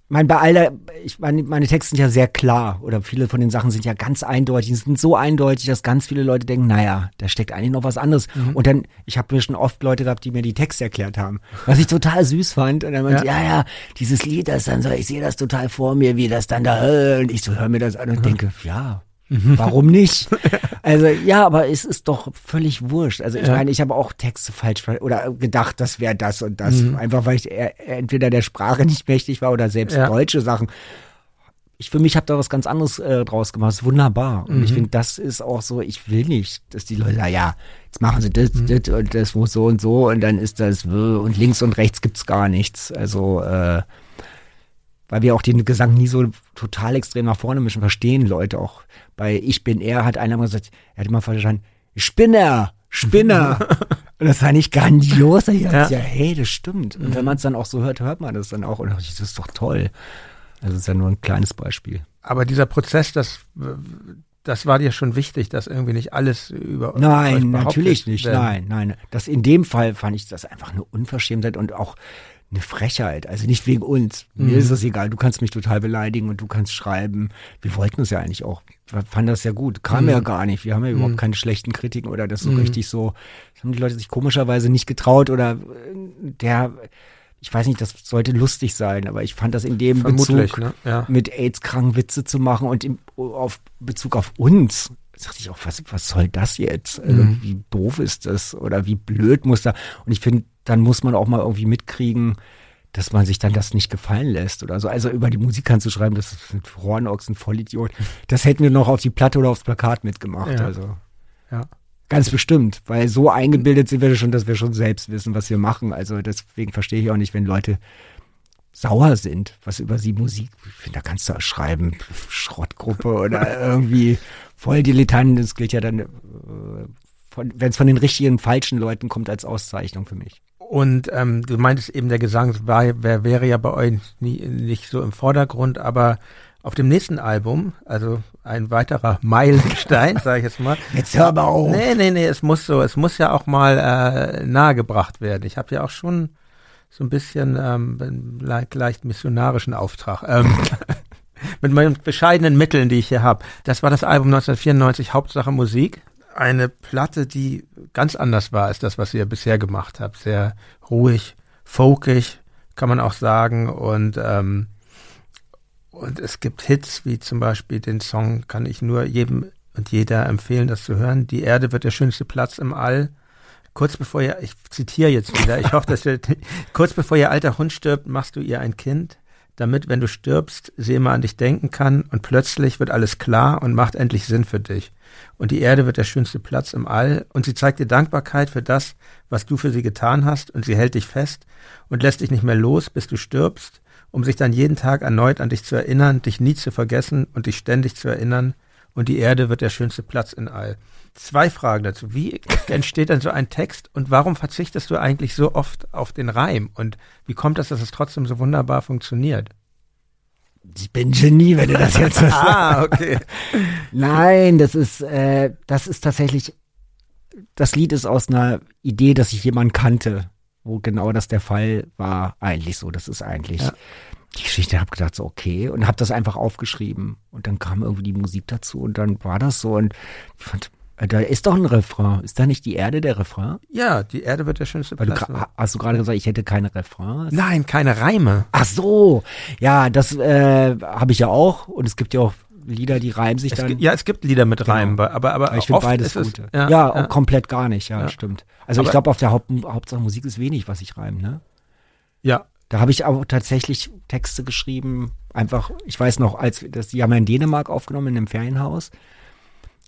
mein, bei all der, ich meine, meine Texte sind ja sehr klar oder viele von den Sachen sind ja ganz eindeutig, die sind so eindeutig, dass ganz viele Leute denken, naja, da steckt eigentlich noch was anderes. Mhm. Und dann, ich habe mir schon oft Leute gehabt, die mir die Texte erklärt haben, was ich total süß fand. Und dann meinte, ja. ja, ja, dieses Lied, das dann so, ich sehe das total vor mir, wie das dann da, und ich so höre mir das an und mhm. denke, ja, Warum nicht? Also ja, aber es ist doch völlig wurscht. Also ich ja. meine, ich habe auch Texte falsch oder gedacht, das wäre das und das. Mhm. Einfach weil ich entweder der Sprache nicht mächtig war oder selbst ja. deutsche Sachen. Ich für mich habe da was ganz anderes äh, draus gemacht. Das ist wunderbar. Und mhm. ich finde, das ist auch so, ich will nicht, dass die Leute sagen, ja, jetzt machen sie das, mhm. das und das muss so und so und dann ist das und links und rechts gibt's gar nichts. Also äh, weil wir auch den Gesang nie so total extrem nach vorne mischen, verstehen Leute auch. Bei Ich bin er hat einer mal gesagt, er hat immer verstanden, Spinner, Spinner. und das war nicht grandios. Ich ja. ja, hey, das stimmt. Und wenn mhm. man es dann auch so hört, hört man das dann auch. Und das ist doch toll. Also das ist ja nur ein kleines Beispiel. Aber dieser Prozess, das, das war dir schon wichtig, dass irgendwie nicht alles über Nein, natürlich nicht. Werden. Nein, nein. Das in dem Fall fand ich das einfach eine Unverschämtheit und auch eine Frechheit. Also nicht wegen uns. Mhm. Mir ist das egal. Du kannst mich total beleidigen und du kannst schreiben. Wir wollten es ja eigentlich auch. Wir fanden das ja gut. Kam mhm. ja gar nicht. Wir haben ja überhaupt mhm. keine schlechten Kritiken oder das so mhm. richtig so. Das haben die Leute sich komischerweise nicht getraut oder äh, der, ich weiß nicht, das sollte lustig sein, aber ich fand das in dem Vermutlich, Bezug ne? ja. mit AIDS-kranken Witze zu machen und im, auf Bezug auf uns sagte ich auch, was, was soll das jetzt? Also, mhm. wie doof ist das? Oder wie blöd muss da? Und ich finde, dann muss man auch mal irgendwie mitkriegen, dass man sich dann das nicht gefallen lässt oder so. Also über die Musik kannst du schreiben, das ist ein Hornochs, ein Vollidiot. Das hätten wir noch auf die Platte oder aufs Plakat mitgemacht. Ja. Also. Ja. Ganz bestimmt, weil so eingebildet sind wir schon, dass wir schon selbst wissen, was wir machen. Also deswegen verstehe ich auch nicht, wenn Leute sauer sind, was über sie Musik, ich finde, da kannst du auch schreiben, Schrottgruppe oder irgendwie voll Dilettanten, das gilt ja dann, äh, wenn es von den richtigen, falschen Leuten kommt, als Auszeichnung für mich. Und ähm, du meintest eben, der Gesang war, wär, wäre ja bei euch nie, nicht so im Vordergrund, aber auf dem nächsten Album, also ein weiterer Meilenstein, sage ich jetzt mal. Jetzt hör mal auf. Nee, nee, nee, es muss so, es muss ja auch mal äh, nahegebracht werden. Ich habe ja auch schon so ein bisschen ähm, leicht, leicht missionarischen Auftrag. Ähm, mit meinen bescheidenen Mitteln, die ich hier habe. Das war das Album 1994, Hauptsache Musik eine Platte, die ganz anders war als das, was ihr bisher gemacht habt. Sehr ruhig, folkig, kann man auch sagen. Und, ähm, und es gibt Hits, wie zum Beispiel den Song, kann ich nur jedem und jeder empfehlen, das zu hören. Die Erde wird der schönste Platz im All. Kurz bevor ihr, ich zitiere jetzt wieder, ich hoffe, dass ihr, kurz bevor ihr alter Hund stirbt, machst du ihr ein Kind damit, wenn du stirbst, sie immer an dich denken kann und plötzlich wird alles klar und macht endlich Sinn für dich. Und die Erde wird der schönste Platz im All und sie zeigt dir Dankbarkeit für das, was du für sie getan hast und sie hält dich fest und lässt dich nicht mehr los, bis du stirbst, um sich dann jeden Tag erneut an dich zu erinnern, dich nie zu vergessen und dich ständig zu erinnern und die Erde wird der schönste Platz im All. Zwei Fragen dazu. Wie entsteht denn so ein Text und warum verzichtest du eigentlich so oft auf den Reim? Und wie kommt das, dass es trotzdem so wunderbar funktioniert? Ich bin Genie, wenn du das jetzt sagst. ah, okay. Nein, das ist, äh, das ist tatsächlich, das Lied ist aus einer Idee, dass ich jemanden kannte, wo genau das der Fall war. Eigentlich so, das ist eigentlich ja. die Geschichte. Hab gedacht so, okay, und hab das einfach aufgeschrieben. Und dann kam irgendwie die Musik dazu und dann war das so und ich fand, da ist doch ein Refrain. Ist da nicht die Erde der Refrain? Ja, die Erde wird der schönste Weil Platz. Du, hast du gerade gesagt, ich hätte keine Refrains? Nein, keine Reime. Ach so. Ja, das äh, habe ich ja auch. Und es gibt ja auch Lieder, die reimen sich es dann. ja, es gibt Lieder mit genau. Reimen, aber, aber, aber ich finde beides gut. Ja, ja, ja, komplett gar nicht, ja, ja. stimmt. Also aber ich glaube, auf der Haupt, Hauptsache Musik ist wenig, was ich reime, ne? Ja. Da habe ich auch tatsächlich Texte geschrieben, einfach, ich weiß noch, als das, die haben ja in Dänemark aufgenommen, in einem Ferienhaus.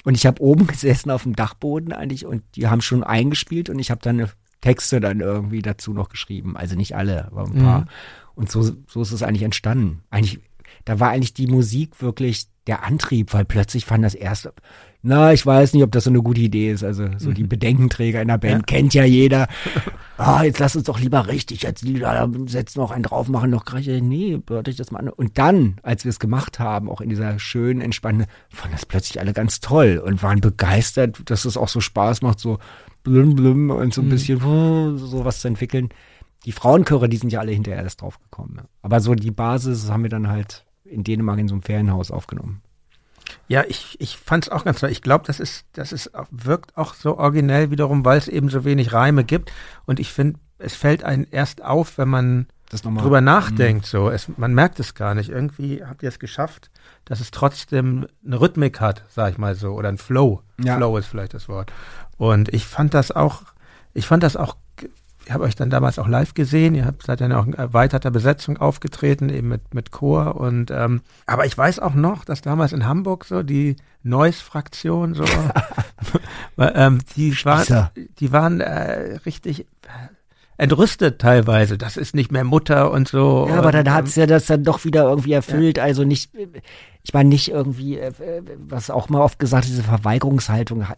Und ich habe oben gesessen auf dem Dachboden eigentlich und die haben schon eingespielt und ich habe dann Texte dann irgendwie dazu noch geschrieben. Also nicht alle, aber ein paar. Mhm. Und so, so ist es eigentlich entstanden. Eigentlich, da war eigentlich die Musik wirklich der Antrieb, weil plötzlich fand das erste, na, ich weiß nicht, ob das so eine gute Idee ist. Also so die Bedenkenträger in der Band Mhm. Ja. kennt ja jeder. Ah, jetzt lass uns doch lieber richtig jetzt setzen, noch einen drauf machen, noch gleich. Nee, hört euch das mal an. Und dann, als wir es gemacht haben, auch in dieser schönen, entspannten, fanden das plötzlich alle ganz toll und waren begeistert, dass es auch so Spaß macht, so blum blum und so ein bisschen hm, so was zu entwickeln. Die Frauenchöre, die sind ja alle hinterher erst drauf gekommen. Aber so die Basis haben wir dann halt in Dänemark in so einem Ferienhaus aufgenommen. Ja, ich, ich fand es auch ganz toll. Ich glaube, das ist, das ist, wirkt auch so originell wiederum, weil es eben so wenig Reime gibt. Und ich finde, es fällt einem erst auf, wenn man Das nochmal. drüber nachdenkt. So, es, man merkt es gar nicht. Irgendwie habt ihr es geschafft, dass es trotzdem eine Rhythmik hat, sag ich mal so, oder ein Flow. Ja. Flow ist vielleicht das Wort. Und ich fand das auch, ich fand das auch, ich habe euch dann damals auch live gesehen. Ihr habt seid dann auch in erweiterter Besetzung aufgetreten, eben mit mit Chor und ähm, aber ich weiß auch noch, dass damals in Hamburg so die Noise-Fraktion so, ähm, die waren, Spießer. die waren äh, richtig entrüstet teilweise. Das ist nicht mehr Mutter und so. Ja, aber und, dann hat's ja das dann doch wieder irgendwie erfüllt. Also nicht, ich meine nicht irgendwie, äh, äh, was auch mal oft gesagt, diese Verweigerungshaltung hat,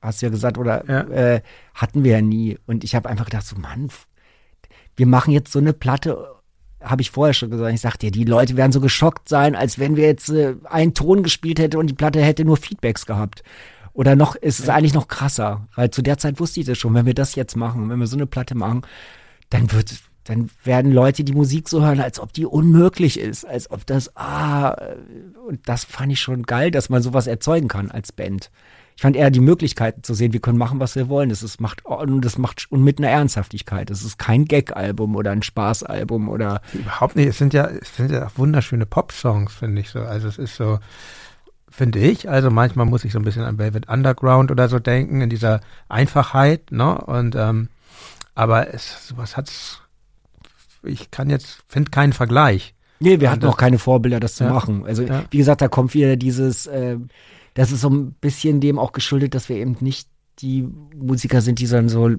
hast du ja gesagt, oder Ja. äh, hatten wir ja nie. Und ich habe einfach gedacht, so Mann, wir machen jetzt so eine Platte, habe ich vorher schon gesagt. Ich sagte dir, die Leute werden so geschockt sein, als wenn wir jetzt äh, einen Ton gespielt hätten und die Platte hätte nur Feedbacks gehabt. Oder noch, ist es eigentlich noch krasser, weil zu der Zeit wusste ich das schon, wenn wir das jetzt machen, wenn wir so eine Platte machen, dann wird, dann werden Leute die Musik so hören, als ob die unmöglich ist, als ob das, ah, und das fand ich schon geil, dass man sowas erzeugen kann als Band. Ich fand eher die Möglichkeiten zu sehen, wir können machen, was wir wollen. Das ist, macht, und das macht, und mit einer Ernsthaftigkeit. Das ist kein Gag-Album oder ein Spaß-Album oder, Überhaupt nicht. Es sind ja, es sind ja auch wunderschöne Pop-Songs, finde ich so. Also es ist so, finde ich. Also manchmal muss ich so ein bisschen an Velvet Underground oder so denken, in dieser Einfachheit, ne? Und ähm, aber es, sowas hat's. Ich kann jetzt, finde keinen Vergleich. Nee, wir hatten auch keine Vorbilder, das zu Ja. machen. Also, Ja. wie gesagt, da kommt wieder dieses, äh, das ist so ein bisschen dem auch geschuldet, dass wir eben nicht die Musiker sind, die dann so,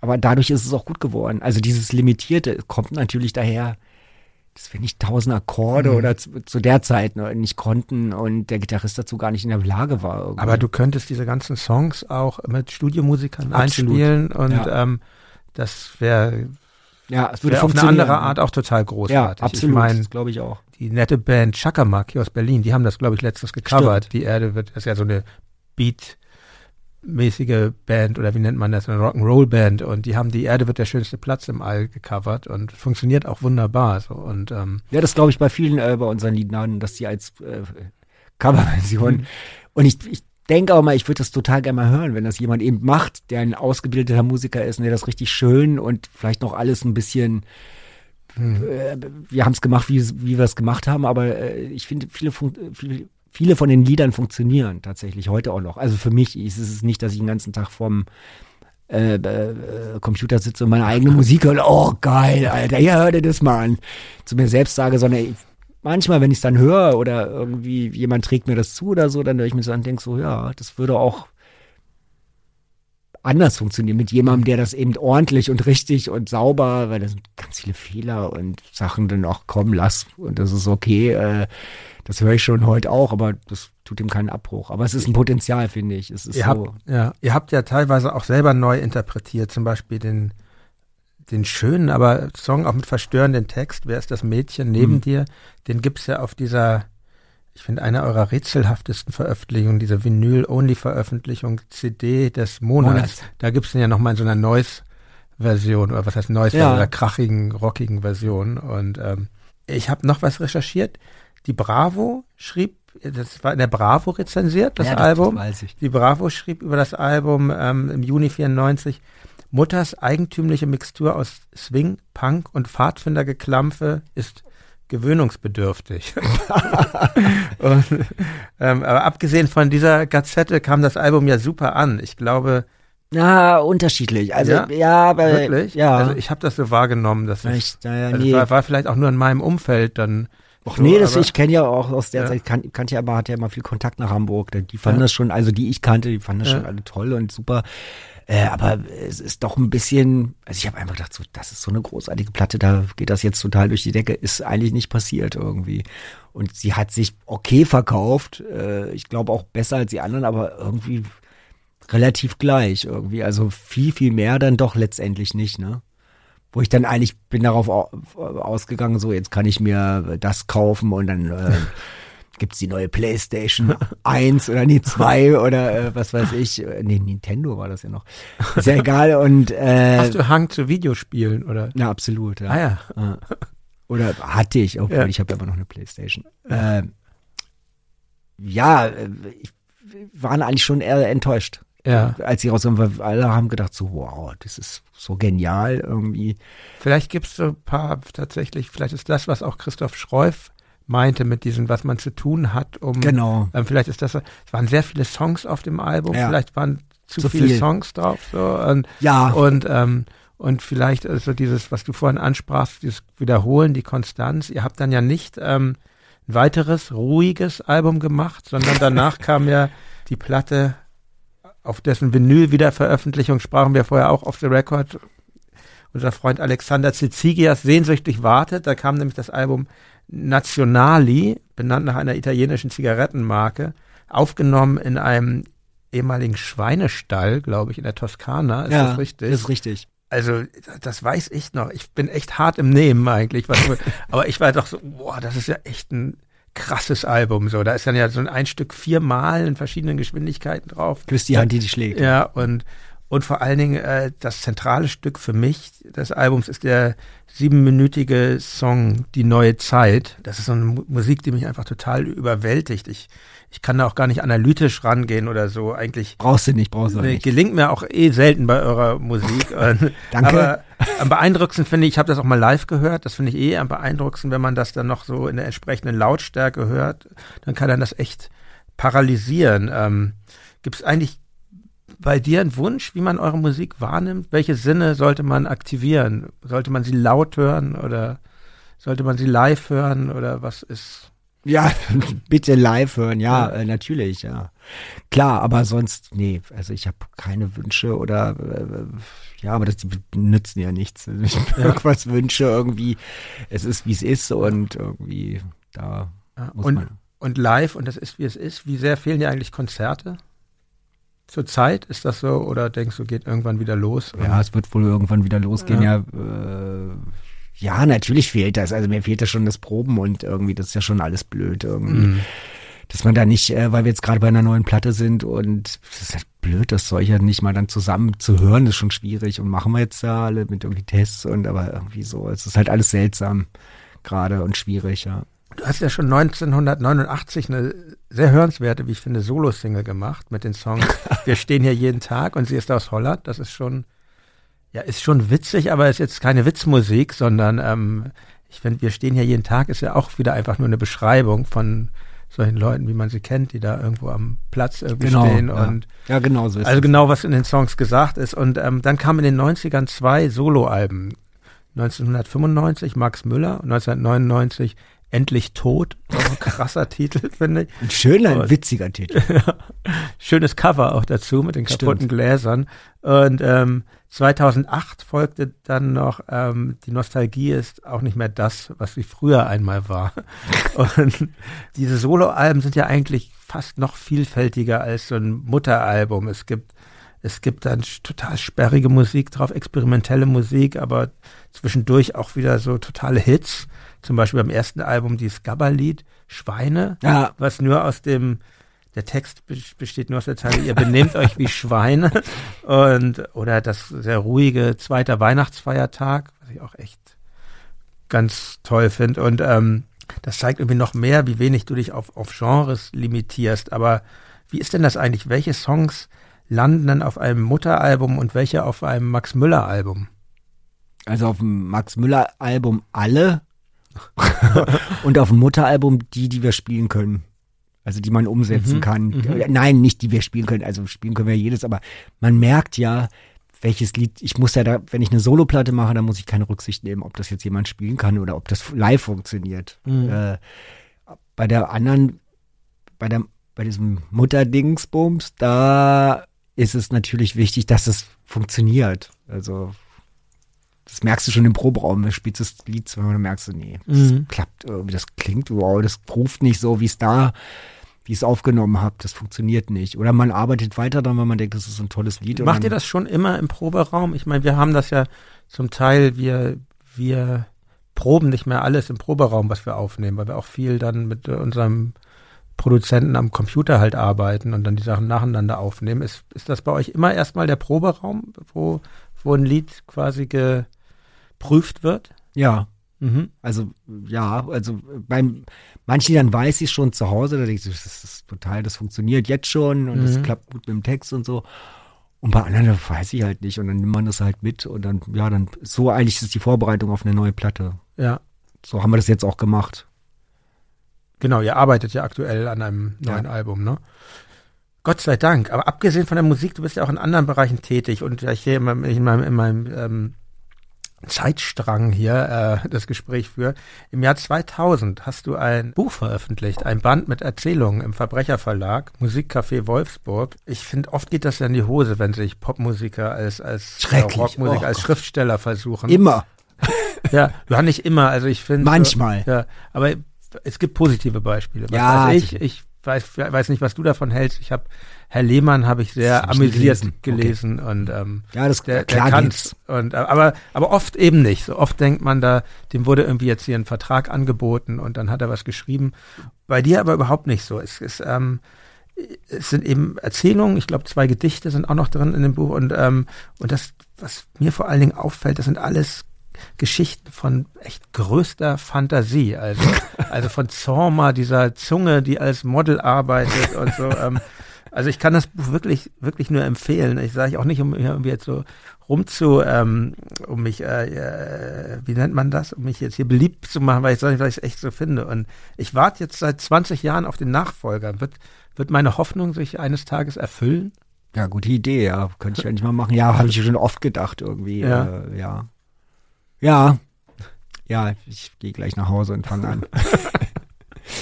aber dadurch ist es auch gut geworden. Also dieses Limitierte kommt natürlich daher, dass wir nicht tausend Akkorde Mhm. oder zu, zu der Zeit ne, nicht konnten und der Gitarrist dazu gar nicht in der Lage war. irgendwie. Aber du könntest diese ganzen Songs auch mit Studiomusikern Absolut. einspielen und Ja. ähm, das wäre ja, es würde wär auf eine andere Art auch total großartig. Ja, absolut. Ich meine, das glaube ich auch. Die nette Band Chakamak hier aus Berlin, die haben das, glaube ich, letztes gecovert. Stimmt. Die Erde wird, das ist ja so eine Beat-mäßige Band oder wie nennt man das, eine Rock'n'Roll-Band und die haben die Erde wird der schönste Platz im All gecovert und funktioniert auch wunderbar. So. Und ähm, Ja, das glaube ich bei vielen äh, bei unseren Liedern, dass die als äh, Coverversion. Mhm. Und ich, ich denke auch mal, ich würde das total gerne mal hören, wenn das jemand eben macht, der ein ausgebildeter Musiker ist und der das richtig schön und vielleicht noch alles ein bisschen Äh, wir haben es gemacht, wie, wie wir es gemacht haben, aber äh, ich finde, viele, viele, viele von den Liedern funktionieren tatsächlich heute auch noch. Also für mich ist es nicht, dass ich den ganzen Tag vom äh, äh, Computer sitze und meine eigene Musik höre. Oh, geil, Alter, ja, hör dir das mal an. Zu mir selbst sage, sondern ich, manchmal, wenn ich es dann höre oder irgendwie jemand trägt mir das zu oder so, dann höre ich mir so an und denke so, ja, das würde auch anders funktionieren mit jemandem, der das eben ordentlich und richtig und sauber, weil da sind ganz viele Fehler und Sachen dann auch kommen lass und das ist okay. Äh, das höre ich schon heute auch, aber das tut ihm keinen Abbruch. Aber es ist ein Potenzial, finde ich. Es ist ihr, so. habt, ja, ihr habt ja teilweise auch selber neu interpretiert, zum Beispiel den, den schönen, aber Song auch mit verstörenden Text, Wer ist das Mädchen neben Mhm. dir? Den gibt's ja auf dieser, ich finde, einer eurer rätselhaftesten Veröffentlichungen, diese Vinyl-Only-Veröffentlichung CD des Monats. Monats. Da gibt's den ja nochmal in so einer Noise-Version, oder was heißt Noise, Ja. oder krachigen, rockigen Version. Und ähm, ich habe noch was recherchiert. Die Bravo schrieb, das war in der Bravo rezensiert, das Ja, Album. Das weiß ich. Die Bravo schrieb über das Album ähm, im Juni 94, Mutters eigentümliche Mixtur aus Swing, Punk und Pfadfindergeklampfe ist gewöhnungsbedürftig. und, ähm, aber abgesehen von dieser Gazette kam das Album ja super an. Ich glaube, Na, unterschiedlich. Also, Ja? ja, aber, wirklich. ja. Also ich habe das so wahrgenommen, dass Vielleicht, naja, also nee. war, war vielleicht auch nur in meinem Umfeld dann Ach So, nee, das, aber- ich kenne ja auch aus der Ja. Zeit, kan, kannte ja aber, hatte ja mal viel Kontakt nach Hamburg. Die fanden Ja. das schon, also die ich kannte, die fanden das schon alle toll und super. Äh, aber es ist doch ein bisschen, also ich habe einfach gedacht, so, das ist so eine großartige Platte, da geht das jetzt total durch die Decke, ist eigentlich nicht passiert irgendwie. Und sie hat sich okay verkauft, äh, ich glaube auch besser als die anderen, aber irgendwie relativ gleich irgendwie. Also viel, viel mehr dann doch letztendlich nicht, ne? Wo ich dann eigentlich bin darauf au- ausgegangen, so jetzt kann ich mir das kaufen und dann äh, gibt's die neue Playstation 1 oder nee 2 oder äh, was weiß ich. Äh, Nee, Nintendo war das ja noch. Ist ja egal und äh, Hast du Hang zu Videospielen oder? na absolut, ja. Ah ja. Ja. Oder hatte ich, obwohl Ja. ich habe aber noch eine Playstation. Ähm, ja, äh, ich, wir waren eigentlich schon eher enttäuscht. Ja. Als sie rauskommen, weil alle haben gedacht so, wow, das ist so genial irgendwie. Vielleicht gibt es so ein paar tatsächlich, vielleicht ist das, was auch Christoph Schreuf meinte mit diesem, was man zu tun hat, um Genau. ähm, vielleicht ist das, so- es waren sehr viele Songs auf dem Album, Ja. vielleicht waren zu, Zu viele viel. Songs drauf so und Ja. und ähm, und vielleicht ist so dieses, was du vorhin ansprachst, dieses Wiederholen, die Konstanz. Ihr habt dann ja nicht ähm, ein weiteres ruhiges Album gemacht, sondern danach kam ja die Platte, auf dessen Vinyl-Wiederveröffentlichung sprachen wir vorher auch auf The Record. Unser Freund Alexander Zizigias sehnsüchtig wartet. Da kam nämlich das Album Nazionali, benannt nach einer italienischen Zigarettenmarke, aufgenommen in einem ehemaligen Schweinestall, glaube ich, in der Toskana. Ist ja, das richtig? Ist richtig. Also, das weiß ich noch. Ich bin echt hart im Nehmen eigentlich. Was, aber ich war doch so, boah, das ist ja echt ein krasses Album. So, da ist dann ja so ein Stück viermal in verschiedenen Geschwindigkeiten drauf. Küsst die Hand, die dich schlägt. Ja, und, und vor allen Dingen äh, das zentrale Stück für mich des Albums ist der siebenminütige Song Die neue Zeit. Das ist so eine Mu- Musik, die mich einfach total überwältigt. Ich, ich kann da auch gar nicht analytisch rangehen oder so. Eigentlich Brauchst du nicht, brauchst du nicht. gelingt mir auch eh selten bei eurer Musik. Danke. Aber am beeindruckendsten finde ich, ich habe das auch mal live gehört, das finde ich eh am beeindruckendsten, wenn man das dann noch so in der entsprechenden Lautstärke hört, dann kann dann das echt paralysieren. Ähm, Gibt es eigentlich bei dir einen Wunsch, wie man eure Musik wahrnimmt? Welche Sinne sollte man aktivieren? Sollte man sie laut hören oder sollte man sie live hören oder was ist? Ja, bitte live hören, ja, Ja. Äh, natürlich, ja. Klar, aber sonst, nee, also ich habe keine Wünsche oder äh, ja, aber das die nützen ja nichts. Ich mir irgendwas wünsche irgendwie, es ist wie es ist und irgendwie da Ja, muss und, man. und live, und das ist wie es ist, wie sehr fehlen dir eigentlich Konzerte? Zur Zeit ist das so oder denkst du, geht irgendwann wieder los? Ja, es wird wohl irgendwann wieder losgehen, Ja. ja. äh, ja, natürlich fehlt das. Also mir fehlt ja schon das Proben und irgendwie, das ist ja schon alles blöd irgendwie. Mhm. dass man da nicht, äh, weil wir jetzt gerade bei einer neuen Platte sind und das ist halt blöd, das Zeug ja nicht mal dann zusammen zu hören, ist schon schwierig und machen wir jetzt da alle mit irgendwie Tests und aber irgendwie so, es ist halt alles seltsam gerade und schwierig, ja. Du hast ja schon 1989 eine sehr hörenswerte, wie ich finde, Solo-Single gemacht mit den Songs Wir stehen hier jeden Tag und sie ist aus Holland. Das ist schon, ja, ist schon witzig, aber ist jetzt keine Witzmusik, sondern ähm, ich finde, Wir stehen hier jeden Tag ist ja auch wieder einfach nur eine Beschreibung von solchen Leuten, wie man sie kennt, die da irgendwo am Platz irgendwie stehen ja. und ja, genau so ist also genau, was in den Songs gesagt ist. Und ähm, dann kamen in den 90ern zwei Soloalben. 1995 Max Müller und 1999 Endlich tot. Ein krasser Titel, finde ich. Ein schöner, Und- witziger Titel. Schönes Cover auch dazu mit den kaputten Stimmt. Gläsern. Und ähm, 2008 folgte dann noch ähm, Die Nostalgie ist auch nicht mehr das, was sie früher einmal war. Und diese Soloalben sind ja eigentlich fast noch vielfältiger als so ein Mutteralbum. Es gibt es gibt dann total sperrige Musik drauf, experimentelle Musik, aber zwischendurch auch wieder so totale Hits. Zum Beispiel beim ersten Album dieses Gabba-Lied Schweine, Ja. was nur aus dem der Text be- besteht nur aus der Zeile, ihr benehmt euch wie Schweine. Und, oder das sehr ruhige zweiter Weihnachtsfeiertag, was ich auch echt ganz toll finde. Und ähm, das zeigt irgendwie noch mehr, wie wenig du dich auf, auf Genres limitierst. Aber wie ist denn das eigentlich? Welche Songs landen dann auf einem Mutteralbum und welche auf einem Max Müller Album? Also auf dem Max Müller Album alle und auf dem Mutteralbum die, die wir spielen können. Also die man umsetzen Mhm, kann. mhm. Nein, nicht die wir spielen können. Also spielen können wir jedes, aber man merkt ja, welches Lied, ich muss ja da, wenn ich eine Soloplatte mache, dann muss ich keine Rücksicht nehmen, ob das jetzt jemand spielen kann oder ob das live funktioniert. Mhm. Äh, bei der anderen, bei der, bei diesem Mutterdingsbums, da ist es natürlich wichtig, dass es funktioniert. Also, das merkst du schon im Proberaum, du spielst das Lied zweimal, dann merkst du, nee, das Mhm. klappt irgendwie, das klingt, wow, das ruft nicht so, wie es da, wie ich es aufgenommen habe, das funktioniert nicht. Oder man arbeitet weiter dann, weil man denkt, das ist ein tolles Lied. und Macht ihr das schon immer im Proberaum? Ich meine, wir haben das ja zum Teil, wir, wir proben nicht mehr alles im Proberaum, was wir aufnehmen, weil wir auch viel dann mit äh, unserem Produzenten am Computer halt arbeiten und dann die Sachen nacheinander aufnehmen. Ist, ist das bei euch immer erstmal der Proberaum, wo, wo ein Lied quasi geprüft wird? Ja, Mhm. Also ja, also beim manchen Liedern weiß ich schon zu Hause, da denke ich, das ist total, das funktioniert jetzt schon und das Mhm. klappt gut mit dem Text und so. Und bei anderen das weiß ich halt nicht und dann nimmt man das halt mit und dann, ja, dann so eigentlich ist die Vorbereitung auf eine neue Platte. Ja. So haben wir das jetzt auch gemacht. Genau, ihr arbeitet ja aktuell an einem Ja. neuen Album, ne? Gott sei Dank. Aber abgesehen von der Musik, du bist ja auch in anderen Bereichen tätig und ich hier in meinem, in meinem, in meinem ähm, Zeitstrang hier äh, das Gespräch für. Im Jahr 2000 hast du ein Buch veröffentlicht, ein Band mit Erzählungen im Verbrecherverlag, Musikcafé Wolfsburg. Ich finde, oft geht das ja in die Hose, wenn sich Popmusiker als, als äh. Rockmusiker, Oh als Gott. Schriftsteller versuchen. Immer. Ja, ja, nicht immer. Also ich finde. Manchmal. Ja, aber es gibt positive Beispiele. Was Ja, weiß ich, ich weiß, weiß nicht, was du davon hältst. Ich habe Herr Lehmann habe ich sehr amüsiert gelesen. gelesen, und ähm, Ja, das der, klar der kann's. Und äh, aber aber oft eben nicht. So oft denkt man da, dem wurde irgendwie jetzt hier ein Vertrag angeboten und dann hat er was geschrieben. Bei dir aber überhaupt nicht so. Es ist ähm, es sind eben Erzählungen, ich glaube zwei Gedichte sind auch noch drin in dem Buch und ähm, und das was mir vor allen Dingen auffällt, das sind alles Geschichten von echt größter Fantasie, also also von Zorma, dieser Zunge, die als Model arbeitet und so. Ähm, also ich kann das Buch wirklich wirklich nur empfehlen. Ich sage auch nicht, um irgendwie jetzt so rumzu, ähm, um mich, äh, äh, wie nennt man das, um mich jetzt hier beliebt zu machen, weil ich sage, weil ich es echt so finde. Und ich warte jetzt seit 20 Jahren auf den Nachfolger. Wird wird meine Hoffnung sich eines Tages erfüllen? Ja, gute Idee, ja. Könnte ich eigentlich mal machen. Ja, habe ich schon oft gedacht irgendwie. Ja. Äh, ja. Ja. Ja, ich gehe gleich nach Hause und fange an.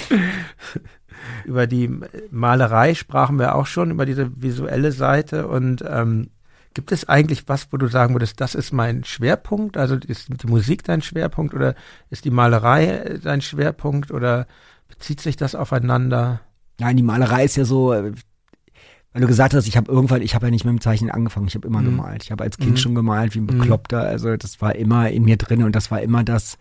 Über die Malerei sprachen wir auch schon, über diese visuelle Seite. Und ähm, gibt es eigentlich was, wo du sagen würdest, das ist mein Schwerpunkt? Also ist die Musik dein Schwerpunkt oder ist die Malerei dein Schwerpunkt oder bezieht sich das aufeinander? Nein, die Malerei ist ja so, äh, weil du gesagt hast, ich habe irgendwann, ich habe ja nicht mit dem Zeichnen angefangen, ich habe immer Mhm. gemalt. Ich habe als Kind Mhm. schon gemalt wie ein Mhm. Bekloppter. Also das war immer in mir drin und das war immer das,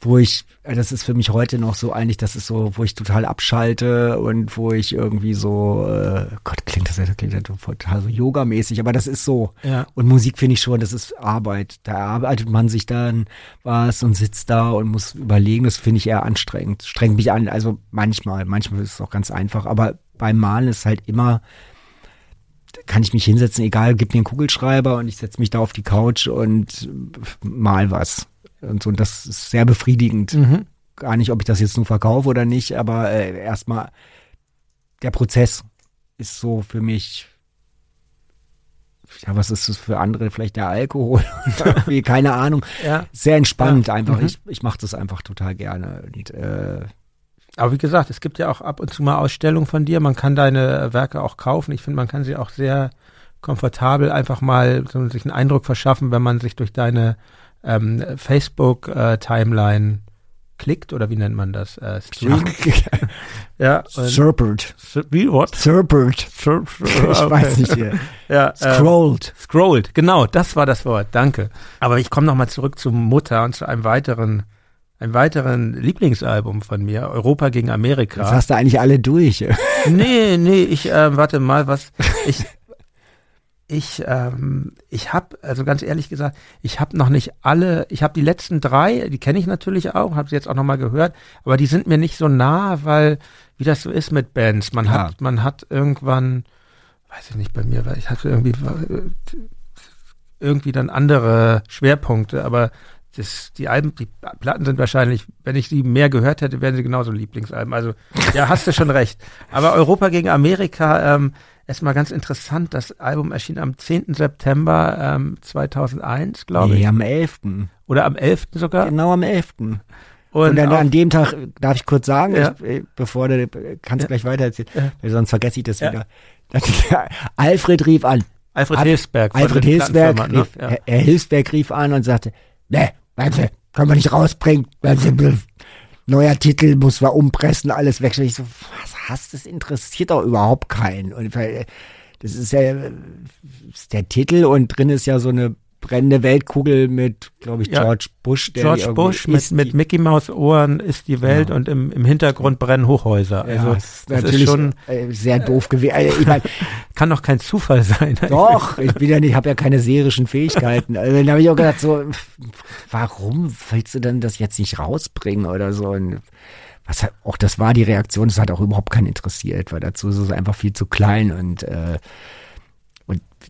wo ich, äh, das ist für mich heute noch so eigentlich, das ist so, wo ich total abschalte und wo ich irgendwie so, äh, Gott, klingt das ja klingt ja total so yogamäßig, aber das ist so. Ja. Und Musik finde ich schon, das ist Arbeit. Da arbeitet man sich dann was und sitzt da und muss überlegen. Das finde ich eher anstrengend. Strengt mich an. Also manchmal, manchmal ist es auch ganz einfach. Aber beim Malen ist halt immer, kann ich mich hinsetzen, egal, gib mir einen Kugelschreiber und ich setze mich da auf die Couch und mal was. Und so, und das ist sehr befriedigend. Mhm. Gar nicht, ob ich das jetzt nur verkaufe oder nicht, aber äh, erstmal der Prozess ist so für mich ja, was ist das für andere? Vielleicht der Alkohol? Keine Ahnung. Ja. Sehr entspannt einfach. Mhm. Ich, ich mache das einfach total gerne. Und, äh, Aber wie gesagt, es gibt ja auch ab und zu mal Ausstellungen von dir. Man kann deine Werke auch kaufen. Ich finde, man kann sie auch sehr komfortabel einfach mal so sich einen Eindruck verschaffen, wenn man sich durch deine ähm, Facebook-Timeline klickt oder wie nennt man das? Äh, streamt. Ja. Serpent. wie, what? Serpent. Ich Okay. weiß nicht hier. Ja, ähm, Scrolled. Scrolled, genau, das war das Wort, danke. Aber ich komme nochmal zurück zu Mutter und zu einem weiteren, einem weiteren Lieblingsalbum von mir, Europa gegen Amerika. Das hast du eigentlich alle durch. Nee, nee, ich, äh, warte mal, was, ich, ich, ähm, ich habe, also ganz ehrlich gesagt, ich habe noch nicht alle, ich habe die letzten drei, die kenne ich natürlich auch, habe sie jetzt auch noch mal gehört, aber die sind mir nicht so nah, weil, wie das so ist mit Bands, man Klar. hat, man hat irgendwann, weiß ich nicht bei mir, weil ich hatte irgendwie, äh, irgendwie dann andere Schwerpunkte, aber das, die Alben, die Platten sind wahrscheinlich, wenn ich sie mehr gehört hätte, wären sie genauso Lieblingsalben. Also, ja, hast du schon recht. Aber Europa gegen Amerika, ähm, erstmal ganz interessant. Das Album erschien am 10. September ähm, 2001, glaube Nee, ich. am 11. Oder am 11. sogar. Genau am 11. Und, Und, dann an dem Tag, darf ich kurz sagen, Ja. ich, äh, bevor du kannst Ja. gleich weitererzählen, Ja. weil sonst vergesse ich das Ja. wieder. Alfred rief an. Alfred Ab- Hilsberg. Alfred Hilsberg, Plattenfirmen, rief, ne? Herr Hilsberg rief an und sagte, ne, warte, können wir nicht rausbringen. Neuer Titel, muss wir umpressen, alles weg. Ich so, was hast das interessiert doch überhaupt keinen. Und das ist ja äh, ist der Titel und drin ist ja so eine brennende Weltkugel mit, glaube ich, Ja. George Bush. Der George Bush mit, mit Mickey Maus Ohren ist die Welt Ja. und im, im Hintergrund brennen Hochhäuser. Ja, Also das ist das natürlich ist schon, äh, sehr doof gewesen. Also, ich mein, kann doch kein Zufall sein. Doch, ich bin ja nicht, habe ja keine serischen Fähigkeiten. Also dann habe ich auch gedacht, so, warum willst du denn das jetzt nicht rausbringen oder so? Und was hat, auch das war die Reaktion, das hat auch überhaupt keinen interessiert, weil dazu ist es einfach viel zu klein und äh,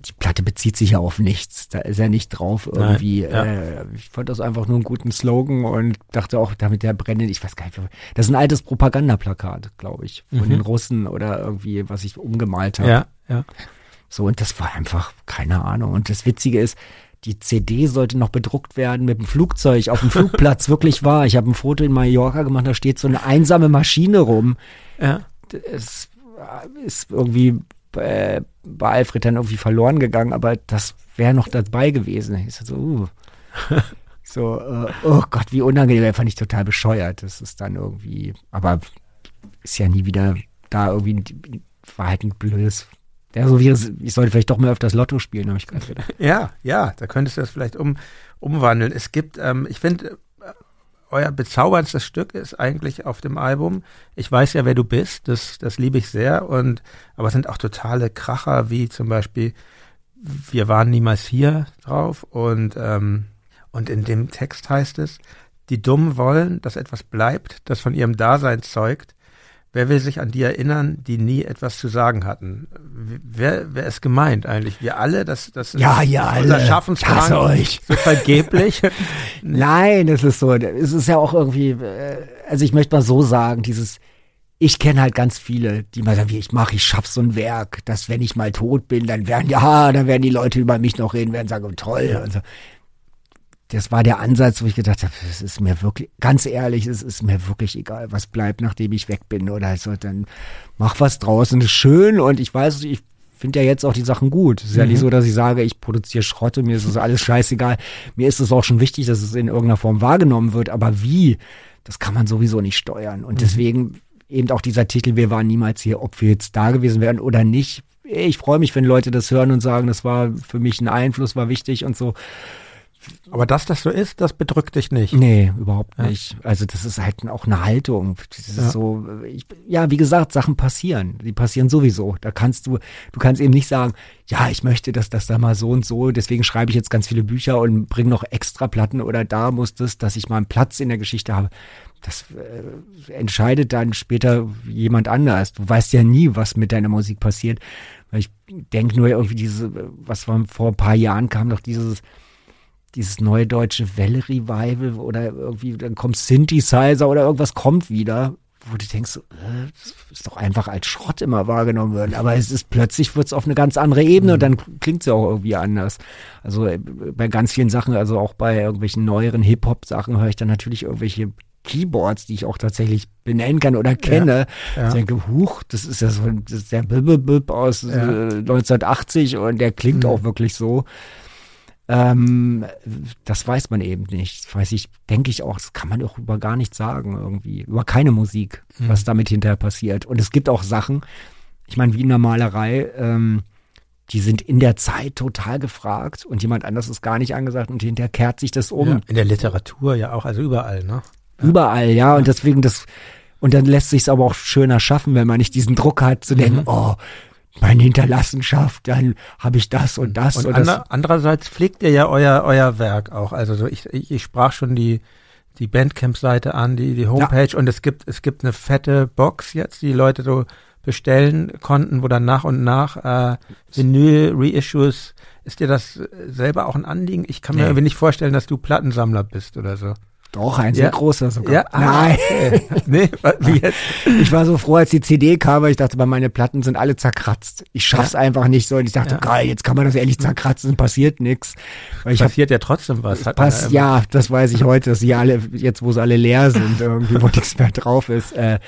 die Platte bezieht sich ja auf nichts. Da ist er nicht drauf irgendwie. Nein, ja. äh, ich fand das einfach nur einen guten Slogan und dachte auch, damit der brennende, ich weiß gar nicht, das ist ein altes Propagandaplakat, glaube ich, von Mhm. den Russen oder irgendwie, was ich umgemalt habe. Ja, ja. So, und das war einfach, keine Ahnung. Und das Witzige ist, die CD sollte noch bedruckt werden mit dem Flugzeug auf dem Flugplatz, wirklich wahr. Ich habe ein Foto in Mallorca gemacht, da steht so eine einsame Maschine rum. ja. Es ist irgendwie äh, bei Alfred dann irgendwie verloren gegangen, aber das wäre noch dabei gewesen. Ich so, uh. so äh, oh Gott, wie unangenehm, das fand ich total bescheuert. Das ist dann irgendwie, aber ist ja nie wieder da irgendwie, war halt ein blödes, ja, so wie, ich sollte vielleicht doch mal öfters Lotto spielen, habe ich gerade gedacht. Ja, ja, da könntest du das vielleicht um, umwandeln. Es gibt, ähm, ich finde, euer bezaubernstes Stück ist eigentlich auf dem Album. Ich weiß ja, wer du bist. Das, das liebe ich sehr. Und aber es sind auch totale Kracher, wie zum Beispiel Wir waren niemals hier drauf. Und ähm, und in dem Text heißt es: Die Dummen wollen, dass etwas bleibt, das von ihrem Dasein zeugt. Wer will sich an die erinnern, die nie etwas zu sagen hatten? Wer, wer ist gemeint eigentlich? Wir alle? Das, das ist Ja, ja, unser alle. Schaffensdrang Ich hasse euch. so vergeblich. Nein, es ist so, es ist ja auch irgendwie, äh, also ich möchte mal so sagen, dieses, ich kenne halt ganz viele, die mal sagen, wie ich mache, ich schaff so ein Werk, dass wenn ich mal tot bin, dann werden ja, dann werden die Leute über mich noch reden, werden sagen, oh, toll. Und so. Das war der Ansatz, wo ich gedacht habe, es ist mir wirklich, ganz ehrlich, es ist mir wirklich egal, was bleibt, nachdem ich weg bin oder so, dann mach was draußen, ist schön und ich weiß, ich finde ja jetzt auch die Sachen gut. Es ist ja nicht so, dass ich sage, ich produziere Schrott und mir ist das alles scheißegal. Mir ist es auch schon wichtig, dass es in irgendeiner Form wahrgenommen wird, aber wie, das kann man sowieso nicht steuern. Und deswegen eben auch dieser Titel, wir waren niemals hier, ob wir jetzt da gewesen wären oder nicht. Ich freue mich, wenn Leute das hören und sagen, das war für mich ein Einfluss, war wichtig und so. Aber dass das so ist, das bedrückt dich nicht. Nee, überhaupt Ja. nicht. Also das ist halt auch eine Haltung. Das ist Ja. so, ich, ja, wie gesagt, Sachen passieren. Die passieren sowieso. Da kannst du, du kannst eben nicht sagen, ja, ich möchte, dass das da mal so und so, deswegen schreibe ich jetzt ganz viele Bücher und bringe noch extra Platten oder da muss das, dass ich mal einen Platz in der Geschichte habe. Das äh, entscheidet dann später jemand anders. Du weißt ja nie, was mit deiner Musik passiert. Weil ich denke nur irgendwie diese, was vor ein paar Jahren kam doch dieses, dieses neue deutsche Welle-Revival oder irgendwie, dann kommt Synthesizer oder irgendwas kommt wieder, wo du denkst, äh, das ist doch einfach als Schrott immer wahrgenommen worden. Aber es ist plötzlich wird es auf eine ganz andere Ebene und dann klingt es ja auch irgendwie anders. Also äh, bei ganz vielen Sachen, also auch bei irgendwelchen neueren Hip-Hop-Sachen höre ich dann natürlich irgendwelche Keyboards, die ich auch tatsächlich benennen kann oder kenne. ja. Ich denke, huch, das ist ja so das ist der Bib aus Ja. äh, 1980 und der klingt Mhm. auch wirklich so. Ähm, das weiß man eben nicht. Das weiß ich, denke ich auch, das kann man auch über gar nichts sagen irgendwie. Über keine Musik, Mhm. was damit hinterher passiert. Und es gibt auch Sachen, ich meine, wie in der Malerei, ähm, die sind in der Zeit total gefragt und jemand anders ist gar nicht angesagt und hinterher kehrt sich das um. Ja. In der Literatur ja auch, also überall, ne? Überall, ja. Und deswegen das, und dann lässt sich's aber auch schöner schaffen, wenn man nicht diesen Druck hat, zu denken, oh, meine Hinterlassenschaft, dann habe ich das und das Und und, ander, das. andererseits pflegt ihr ja euer, euer Werk auch. Also so ich, ich, ich sprach schon die, die Bandcamp-Seite an, die, die Homepage und es gibt, es gibt eine fette Box jetzt, die Leute so bestellen konnten, wo dann nach und nach äh, Vinyl-Reissues, ist dir das selber auch ein Anliegen? Ich kann mir Nee. irgendwie nicht vorstellen, dass du Plattensammler bist oder so. Doch, ein sehr Ja. großer sogar. Ja, ah, Nein. nee, wie jetzt? Ich war so froh, als die CD kam, weil ich dachte, meine Platten sind alle zerkratzt. Ich schaff's einfach nicht so. Und ich dachte, Ja. geil, jetzt kann man das ehrlich zerkratzen, passiert. Weil ich hab, Passiert ja trotzdem was. Pass, ja, das weiß ich heute, dass sie alle, jetzt wo sie alle leer sind, irgendwie, wo nichts mehr drauf ist. Äh,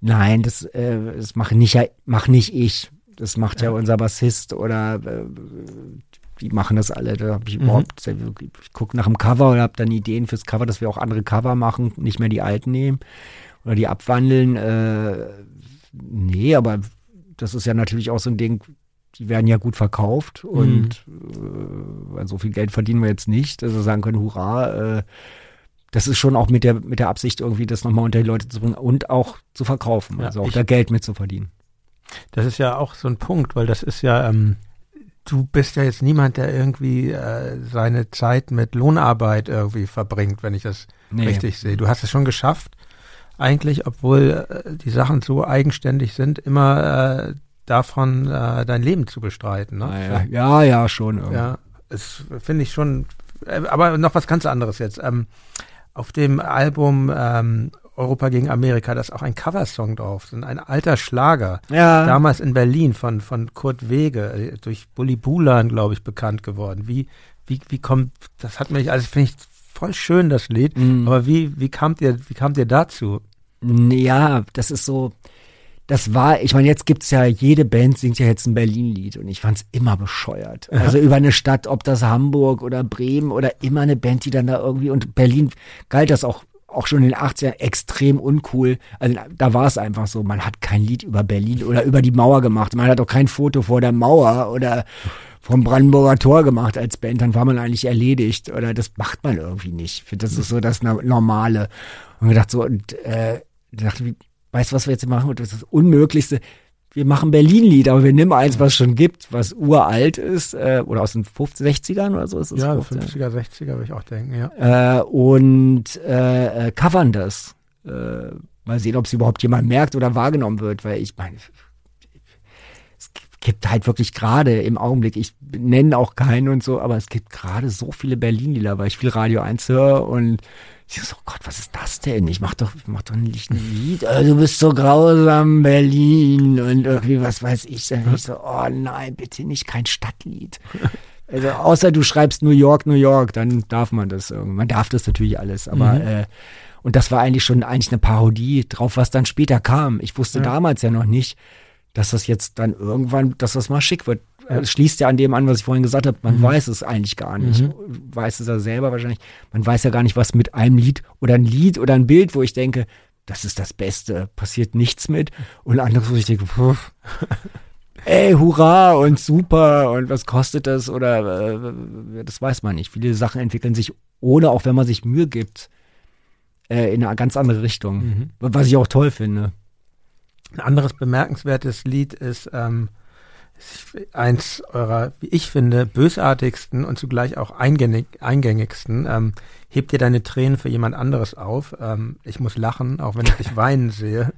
nein, das, äh, das mache nicht, ja- mach nicht ich. Das macht ja, unser Bassist oder äh, die machen das alle. Da hab ich Mhm. überhaupt, ich gucke nach dem Cover oder habe dann Ideen fürs Cover, dass wir auch andere Cover machen, nicht mehr die alten nehmen oder die abwandeln. Äh, nee, aber das ist ja natürlich auch so ein Ding, die werden ja gut verkauft und äh, weil so viel Geld verdienen wir jetzt nicht, dass wir sagen können, hurra, äh, das ist schon auch mit der, mit der Absicht, irgendwie das nochmal unter die Leute zu bringen und auch zu verkaufen, Ja, also auch da Geld mit zu verdienen. Das ist ja auch so ein Punkt, weil das ist ja, ähm, du bist ja jetzt niemand, der irgendwie äh, seine Zeit mit Lohnarbeit irgendwie verbringt, wenn ich das Nee. richtig sehe. Du hast es schon geschafft, eigentlich, obwohl äh, die Sachen so eigenständig sind, immer äh, davon äh, dein Leben zu bestreiten. Ne? Ja, ja, ja, schon. irgendwie. Ja, es finde ich schon, äh, aber noch was ganz anderes jetzt. Ähm, auf dem Album ähm, Europa gegen Amerika, da ist auch ein Coversong drauf, ein alter Schlager. Ja. Damals in Berlin von, von Kurt Wege, äh, durch Bully Bulan, glaube ich, bekannt geworden. Wie, wie, wie kommt, das hat mich, also finde ich voll schön, das Lied, Mhm. aber wie, wie kamt ihr, wie kamt ihr dazu? Ja, das ist so, das war, ich meine, jetzt gibt's ja, jede Band singt ja jetzt ein Berlin-Lied und ich fand's immer bescheuert. Also über eine Stadt, ob das Hamburg oder Bremen oder immer eine Band, die dann da irgendwie, und Berlin galt das auch, auch schon in den 80ern extrem uncool. Also da war es einfach so, man hat kein Lied über Berlin oder über die Mauer gemacht. Man hat auch kein Foto vor der Mauer oder vom Brandenburger Tor gemacht als Band, dann war man eigentlich erledigt. Oder das macht man irgendwie nicht. Das ist so das No- Normale. Und wir dachten so, und äh, dachte, weißt du, was wir jetzt machen? Das ist das Unmöglichste. Wir machen Berlin-Lied, aber wir nehmen eins, was es schon gibt, was uralt ist, äh, oder aus den 50, 60ern oder so ist es. Ja, 50er. 50er, 60er würde ich auch denken, ja. Äh, und äh, äh, covern das. Äh, mal sehen, ob es überhaupt jemand merkt oder wahrgenommen wird, weil ich meine, gibt halt wirklich gerade im Augenblick, ich nenne auch keinen und so, aber es gibt gerade so viele Berlin-Lieder, weil ich viel Radio 1 höre und ich so, oh Gott, was ist das denn? Ich mach doch, mach doch nicht ein Lied, äh, du bist so grausam, Berlin und irgendwie, was weiß ich. Dann ich so, oh nein, bitte nicht, kein Stadtlied. Also außer du schreibst New York, New York, dann darf man das irgendwie. Man darf das natürlich alles, aber äh, und das war eigentlich schon eigentlich eine Parodie drauf, was dann später kam. Ich wusste damals ja noch nicht, dass das jetzt dann irgendwann, dass das mal schick wird. Es schließt ja an dem an, was ich vorhin gesagt habe. Man weiß es eigentlich gar nicht. Weiß es ja selber wahrscheinlich. Man weiß ja gar nicht, was mit einem Lied oder ein Lied oder ein Bild, wo ich denke, das ist das Beste, passiert nichts mit. Und anderes, wo ich denke, puh, ey, hurra und super und was kostet das oder äh, das weiß man nicht. Viele Sachen entwickeln sich, ohne auch wenn man sich Mühe gibt, äh, in eine ganz andere Richtung. Was ich auch toll finde. Ein anderes bemerkenswertes Lied ist ähm, eins eurer, wie ich finde, bösartigsten und zugleich auch eingängig, eingängigsten. Ähm, hebt dir deine Tränen für jemand anderes auf. Ähm, ich muss lachen, auch wenn ich dich weinen sehe.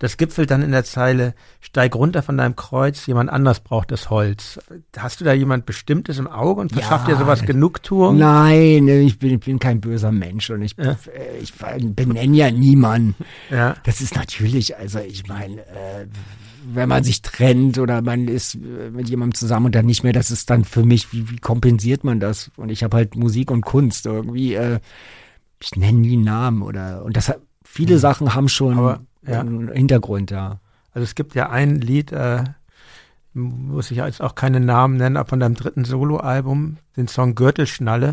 Das gipfelt dann in der Zeile, steig runter von deinem Kreuz, jemand anders braucht das Holz. Hast du da jemand Bestimmtes im Auge und verschafft Ja, dir sowas Genugtuung? Nein, ich bin, ich bin kein böser Mensch und ich, Ja. äh, ich benenne ja niemanden. Ja. Das ist natürlich, also ich meine, äh, wenn man sich trennt oder man ist äh, mit jemandem zusammen und dann nicht mehr, das ist dann für mich, wie, wie kompensiert man das? Und ich habe halt Musik und Kunst irgendwie, äh, ich nenne nie Namen oder und das hat, viele Sachen haben schon. Aber, ja. einen Hintergrund, ja. Also es gibt ja ein Lied, äh, muss ich jetzt auch keine Namen nennen, aber von deinem dritten Soloalbum, den Song Gürtelschnalle.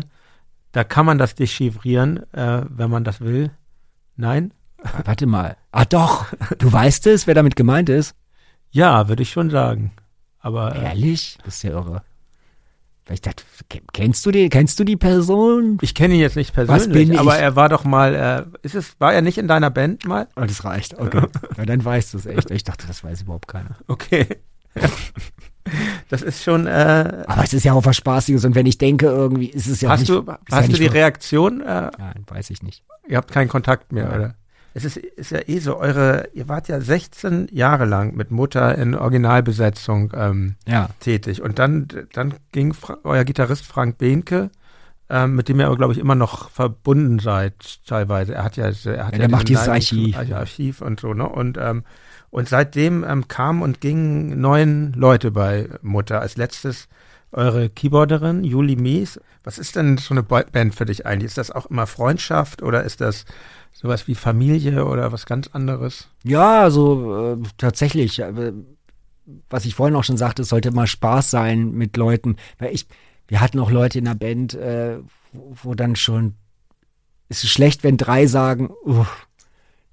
Da kann man das dechiffrieren, äh, wenn man das will. Nein? Warte mal. Ah doch, du weißt es, wer damit gemeint ist? Ja, würde ich schon sagen. Aber äh, Ehrlich? Das ist ja irre. Weil Ich dachte, ke- kennst du die, kennst du die Person? ich kenne ihn jetzt nicht Was persönlich, bin ich? aber er war doch mal, äh, ist es, war er nicht in deiner Band mal? Oh, das reicht, okay. ja, dann weißt du es echt. Ich dachte, das weiß überhaupt keiner. Okay. das ist schon, äh, Aber es ist ja auch was Spaßiges und wenn ich denke, irgendwie ist es ja hast nicht, du, ist ja hast du die Reaktion, äh, Ja, weiß ich nicht. Ihr habt keinen Kontakt mehr, Ja. oder? Es ist, ist ja eh so, eure, ihr wart ja 16 Jahre lang mit Mutter in Originalbesetzung ähm, Ja. tätig. Und dann, dann ging Fra euer Gitarrist Frank Behnke ähm, mit dem ihr aber, glaube ich, immer noch verbunden seid, teilweise. Er hat ja, er hat Ja, ja, der macht dieses Archiv. Archiv, und so, ne? Und, ähm, und seitdem ähm, kamen und gingen neun Leute bei Mutter. Als letztes eure Keyboarderin, Juli Mies. Was ist denn so eine Boy- Band für dich eigentlich? Ist das auch immer Freundschaft oder ist das sowas wie Familie oder was ganz anderes? Ja, also äh, tatsächlich. äh, Was ich vorhin auch schon sagte, es sollte mal Spaß sein mit Leuten. Weil ich, wir hatten auch Leute in der Band, äh, wo, wo dann schon, es ist schlecht, wenn drei sagen, "Uff,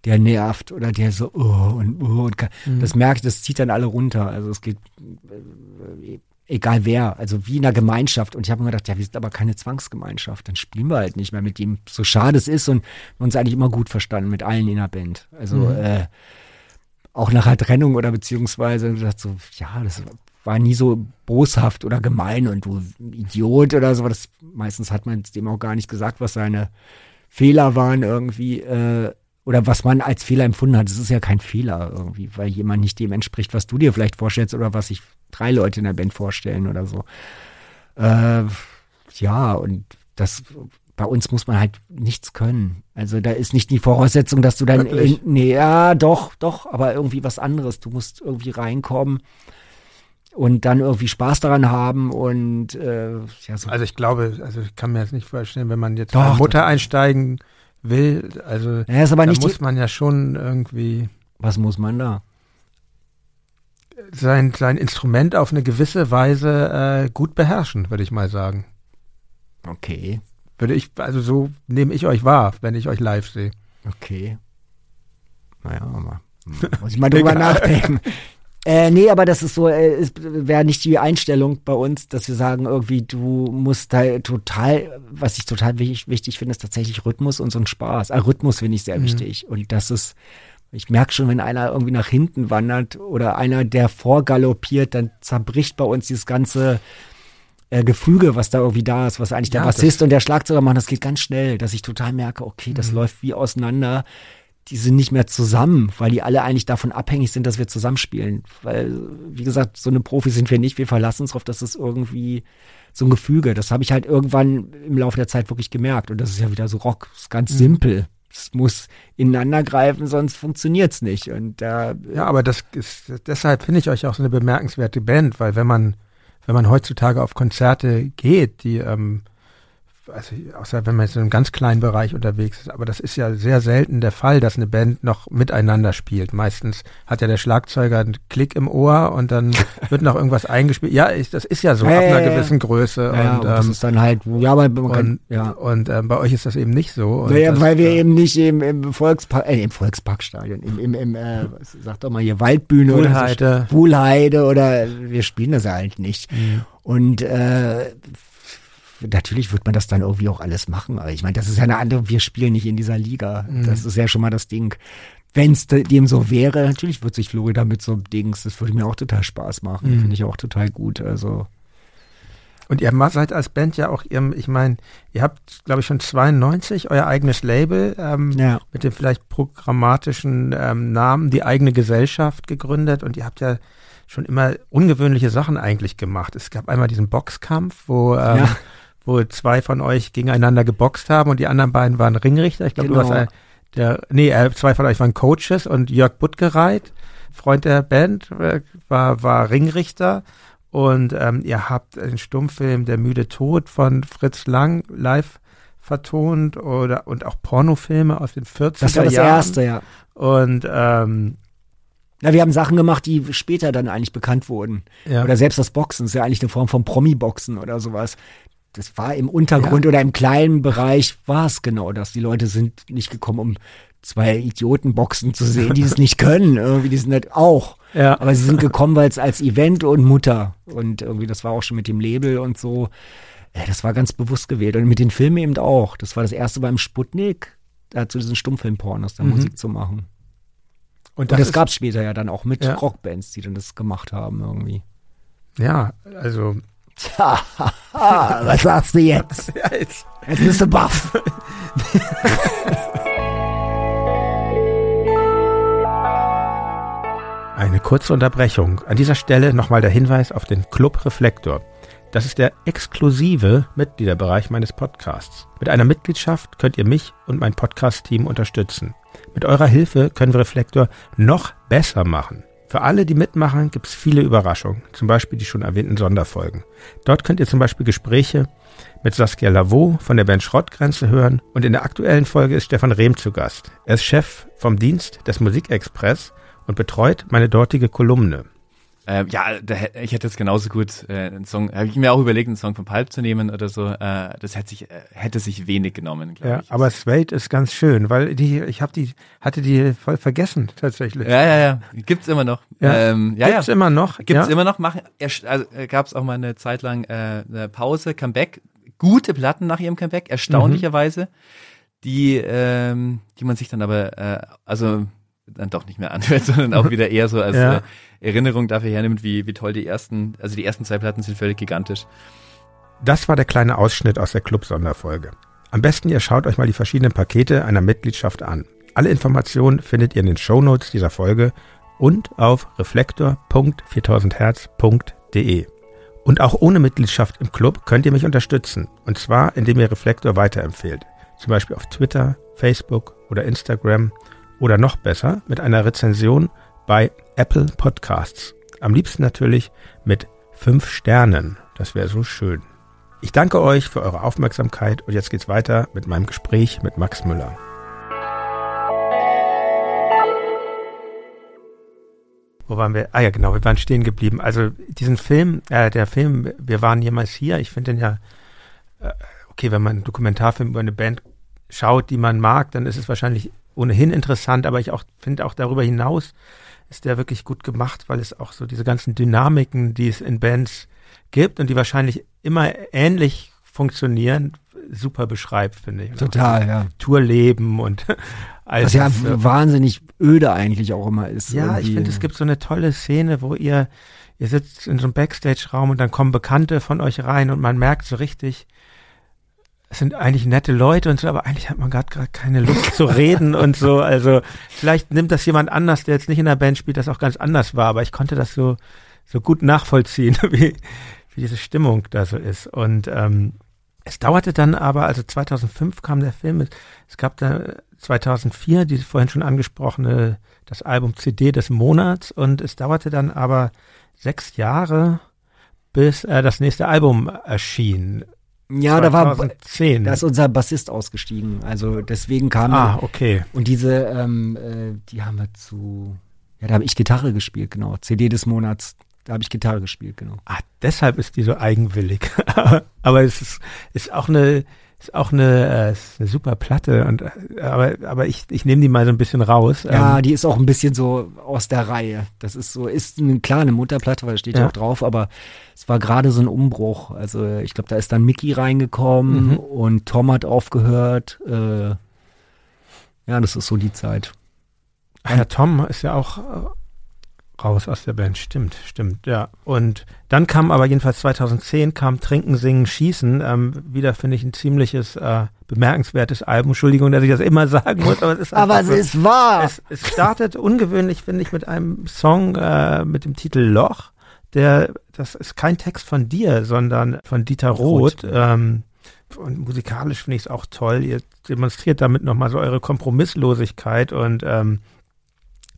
der nervt oder der so, oh, und, oh, und ka- das merkt, das zieht dann alle runter. Also es geht, äh, egal wer, also wie in einer Gemeinschaft. Und ich habe mir gedacht, ja, wir sind aber keine Zwangsgemeinschaft, dann spielen wir halt nicht mehr mit ihm, so schade es ist und wir haben uns eigentlich immer gut verstanden mit allen in der Band. Also äh, auch nach der Trennung oder beziehungsweise gesagt so, ja, das war nie so boshaft oder gemein und du Idiot oder so. Das, meistens hat man dem auch gar nicht gesagt, was seine Fehler waren irgendwie äh, oder was man als Fehler empfunden hat. Das ist ja kein Fehler irgendwie, weil jemand nicht dem entspricht, was du dir vielleicht vorstellst oder was sich drei Leute in der Band vorstellen oder so. Äh, ja, und das bei uns muss man halt nichts können. Also da ist nicht die Voraussetzung, dass du dann in, nee, ja, doch, doch, aber irgendwie was anderes. Du musst irgendwie reinkommen und dann irgendwie Spaß daran haben und äh, ja, so Also ich glaube, also ich kann mir jetzt nicht vorstellen, wenn man jetzt Doch, Mutter einsteigen will, also Ja, ist aber da nicht muss man ja schon irgendwie was muss man da? sein, sein Instrument auf eine gewisse Weise äh, gut beherrschen, würde ich mal sagen. Okay, Würde ich, also so nehme ich euch wahr, wenn ich euch live sehe. okay. Naja, mal. Muss ich mal drüber nachdenken. Äh, nee, aber das ist so, äh, es wäre nicht die Einstellung bei uns, dass wir sagen, irgendwie, du musst da total, was ich total wichtig, wichtig finde, ist tatsächlich Rhythmus und so ein Spaß. Ah, Rhythmus finde ich sehr wichtig. Und das ist, ich merke schon, wenn einer irgendwie nach hinten wandert oder einer, der vorgaloppiert, dann zerbricht bei uns dieses ganze äh, Gefüge, was da irgendwie da ist, was eigentlich der Ja, Bassist und der Schlagzeuger machen, das geht ganz schnell, dass ich total merke, okay, das läuft wie auseinander. Die sind nicht mehr zusammen, weil die alle eigentlich davon abhängig sind, dass wir zusammenspielen. Weil, wie gesagt, so eine Profi sind wir nicht. Wir verlassen uns darauf, dass es irgendwie so ein Gefüge. Das habe ich halt irgendwann im Laufe der Zeit wirklich gemerkt. Und das ist ja wieder so Rock. Das ist ganz simpel. Es muss ineinander greifen, sonst funktioniert's nicht. Und da Ja, aber das ist, deshalb finde ich euch auch so eine bemerkenswerte Band, weil wenn man, wenn man heutzutage auf Konzerte geht, die, ähm, also außer wenn man jetzt in einem ganz kleinen Bereich unterwegs ist, aber das ist ja sehr selten der Fall, dass eine Band noch miteinander spielt. Meistens hat ja der Schlagzeuger einen Klick im Ohr und dann wird noch irgendwas eingespielt. Ja, ich, das ist ja so Ja, ab einer ja. gewissen Größe. ja, und, und das ähm, ist dann halt, ja, aber man kann, und, ja. und ähm, bei euch ist das eben nicht so. Naja, das, weil wir äh, eben nicht im, im Volkspark, äh, im Volksparkstadion, im, im, im äh, sag doch mal hier, Waldbühne Wuhlheide. oder so, Wuhlheide oder wir spielen das halt nicht. Mhm. Und äh, natürlich wird man das dann irgendwie auch alles machen, aber ich meine, das ist ja eine andere, wir spielen nicht in dieser Liga. Mhm. Das ist ja schon mal das Ding. Wenn es dem so wäre, natürlich wird sich Florida mit so einem Dings, das würde mir auch total Spaß machen, Mhm. finde ich auch total gut. Also Und ihr seid als Band ja auch, ihr, ich meine, ihr habt, glaube ich, schon 92 euer eigenes Label ähm, Ja. mit dem vielleicht programmatischen ähm, Namen Die eigene Gesellschaft gegründet und ihr habt ja schon immer ungewöhnliche Sachen eigentlich gemacht. Es gab einmal diesen Boxkampf, wo, ähm, Ja. Wo zwei von euch gegeneinander geboxt haben und die anderen beiden waren Ringrichter. Ich glaube, du Genau. warst ein- der, nee, äh, zwei von euch waren Coaches und Jörg Buttgereit, Freund der Band, äh, war, war Ringrichter. Und ähm, ihr habt den Stummfilm Der müde Tod von Fritz Lang live vertont oder und auch Pornofilme aus den 40er das war das Jahren. Erste, ja. Und ähm, Na, wir haben Sachen gemacht, die später dann eigentlich bekannt wurden. ja. Oder selbst das Boxen ist ja eigentlich eine Form von Promi-Boxen oder sowas. Das war im Untergrund oder im kleinen Bereich war es genau das. Die Leute sind nicht gekommen, um zwei Idioten boxen zu sehen, die es nicht können. Irgendwie, die sind halt auch. Ja. Aber sie sind gekommen, weil es als Event und Mutter. Und irgendwie, das war auch schon mit dem Label und so. Ja, das war ganz bewusst gewählt. Und mit den Filmen eben auch. Das war das erste beim Sputnik, da zu diesen Stummfilm-Pornos, da Mhm. Musik zu machen. und Und das ist- gab es später ja dann auch mit Ja. Rockbands, die dann das gemacht haben irgendwie. Ja, also was sagst du jetzt? ja, jetzt, Jetzt bist du baff. Eine kurze Unterbrechung. An dieser Stelle nochmal der Hinweis auf den Club Reflektor. Das ist der exklusive Mitgliederbereich meines Podcasts. Mit einer Mitgliedschaft könnt ihr mich und mein Podcast-Team unterstützen. Mit eurer Hilfe können wir Reflektor noch besser machen. Für alle, die mitmachen, gibt es viele Überraschungen, zum Beispiel die schon erwähnten Sonderfolgen. Dort könnt ihr zum Beispiel Gespräche mit Saskia Lavaux von der Band Schrottgrenze hören und in der aktuellen Folge ist Stefan Rehm zu Gast. Er ist Chef vom Dienst des Musikexpress und betreut meine dortige Kolumne. Äh, ja, da, ich hätte jetzt genauso gut äh, einen Song, habe ich mir auch überlegt, einen Song von Pulp zu nehmen oder so. Äh, das hätte sich, äh, hätte sich wenig genommen, glaube Ja, ich. aber Suede ist ganz schön, weil die, ich habe die, hatte die voll vergessen tatsächlich. ja, ja, ja. Gibt's immer noch. Ja. ähm, ja, Gibt's ja. immer noch. Gibt's ja. immer noch. Machen, also, äh, gab's auch mal eine Zeit lang äh, eine Pause, Comeback. Gute Platten nach ihrem Comeback, erstaunlicherweise. Die, ähm, die man sich dann aber, äh, also dann doch nicht mehr anhört, sondern auch wieder eher so als Ja. äh, Erinnerung dafür hernimmt, wie, wie toll die ersten, also die ersten zwei Platten sind völlig gigantisch. Das war der kleine Ausschnitt aus der Club-Sonderfolge. Am besten ihr schaut euch mal die verschiedenen Pakete einer Mitgliedschaft an. Alle Informationen findet ihr in den Shownotes dieser Folge und auf reflektor.4000herz.de. Und auch ohne Mitgliedschaft im Club könnt ihr mich unterstützen. Und zwar, indem ihr Reflektor weiterempfehlt. Zum Beispiel auf Twitter, Facebook oder Instagram. Oder noch besser, mit einer Rezension bei Apple Podcasts. Am liebsten natürlich mit fünf Sternen. Das wäre so schön. Ich danke euch für eure Aufmerksamkeit und jetzt geht's weiter mit meinem Gespräch mit Max Müller. Wo waren wir? Ah ja, genau, wir waren stehen geblieben. Also diesen Film, äh, der Film, wir waren jemals hier, ich finde den ja, äh, okay, wenn man einen Dokumentarfilm über eine Band schaut, die man mag, dann ist es wahrscheinlich ohnehin interessant, aber ich auch finde auch darüber hinaus ist der wirklich gut gemacht, weil es auch so diese ganzen Dynamiken, die es in Bands gibt und die wahrscheinlich immer ähnlich funktionieren, super beschreibt, finde ich. Auch Total, ja. Tourleben und all Was ja das, äh, wahnsinnig öde eigentlich auch immer ist. ja, ich irgendwie. finde, es gibt so eine tolle Szene, wo ihr, ihr sitzt in so einem Backstage-Raum und dann kommen Bekannte von euch rein und man merkt so richtig, sind eigentlich nette Leute und so, aber eigentlich hat man gerade keine Lust zu reden und so. Also vielleicht nimmt das jemand anders, der jetzt nicht in der Band spielt, das auch ganz anders war, aber ich konnte das so, so gut nachvollziehen, wie, wie diese Stimmung da so ist. Und ähm, es dauerte dann aber, also 2005 kam der Film, es, es gab da 2004 die vorhin schon angesprochene, das Album CD des Monats und es dauerte dann aber sechs Jahre, bis äh, das nächste Album erschien. Ja, da war 2010. da ist unser Bassist ausgestiegen. Also deswegen kam ah, okay. und diese, ähm, äh, die haben wir zu, ja, da habe ich Gitarre gespielt, genau. CD des Monats, da habe ich Gitarre gespielt, genau. Ah, deshalb ist die so eigenwillig. aber es ist, ist auch eine, ist auch eine, äh, ist eine super Platte und äh, aber, aber ich, ich nehme die mal so ein bisschen raus. Ja, Ähm, die ist auch ein bisschen so aus der Reihe. Das ist so, ist eine, klar eine Mutterplatte, weil da steht ja. Auch drauf, aber es war gerade so ein Umbruch. Also ich glaube, da ist dann Mickey reingekommen Mhm. und Tom hat aufgehört. Äh, ja, das ist so die Zeit. Ah ja, Tom ist ja auch äh, raus aus der Band. Stimmt, stimmt, ja. Und dann kam aber jedenfalls 2010 kam Trinken, Singen, Schießen. Ähm, wieder finde ich ein ziemliches äh, bemerkenswertes Album. Entschuldigung, dass ich das immer sagen muss, aber es ist Aber es so. ist wahr. Es, es startet ungewöhnlich, finde ich, mit einem Song äh, mit dem Titel Loch. Der, das ist kein Text von dir, sondern von Dieter Roth. Roth, Ähm, und musikalisch finde ich es auch toll. Ihr demonstriert damit nochmal so eure Kompromisslosigkeit und ähm,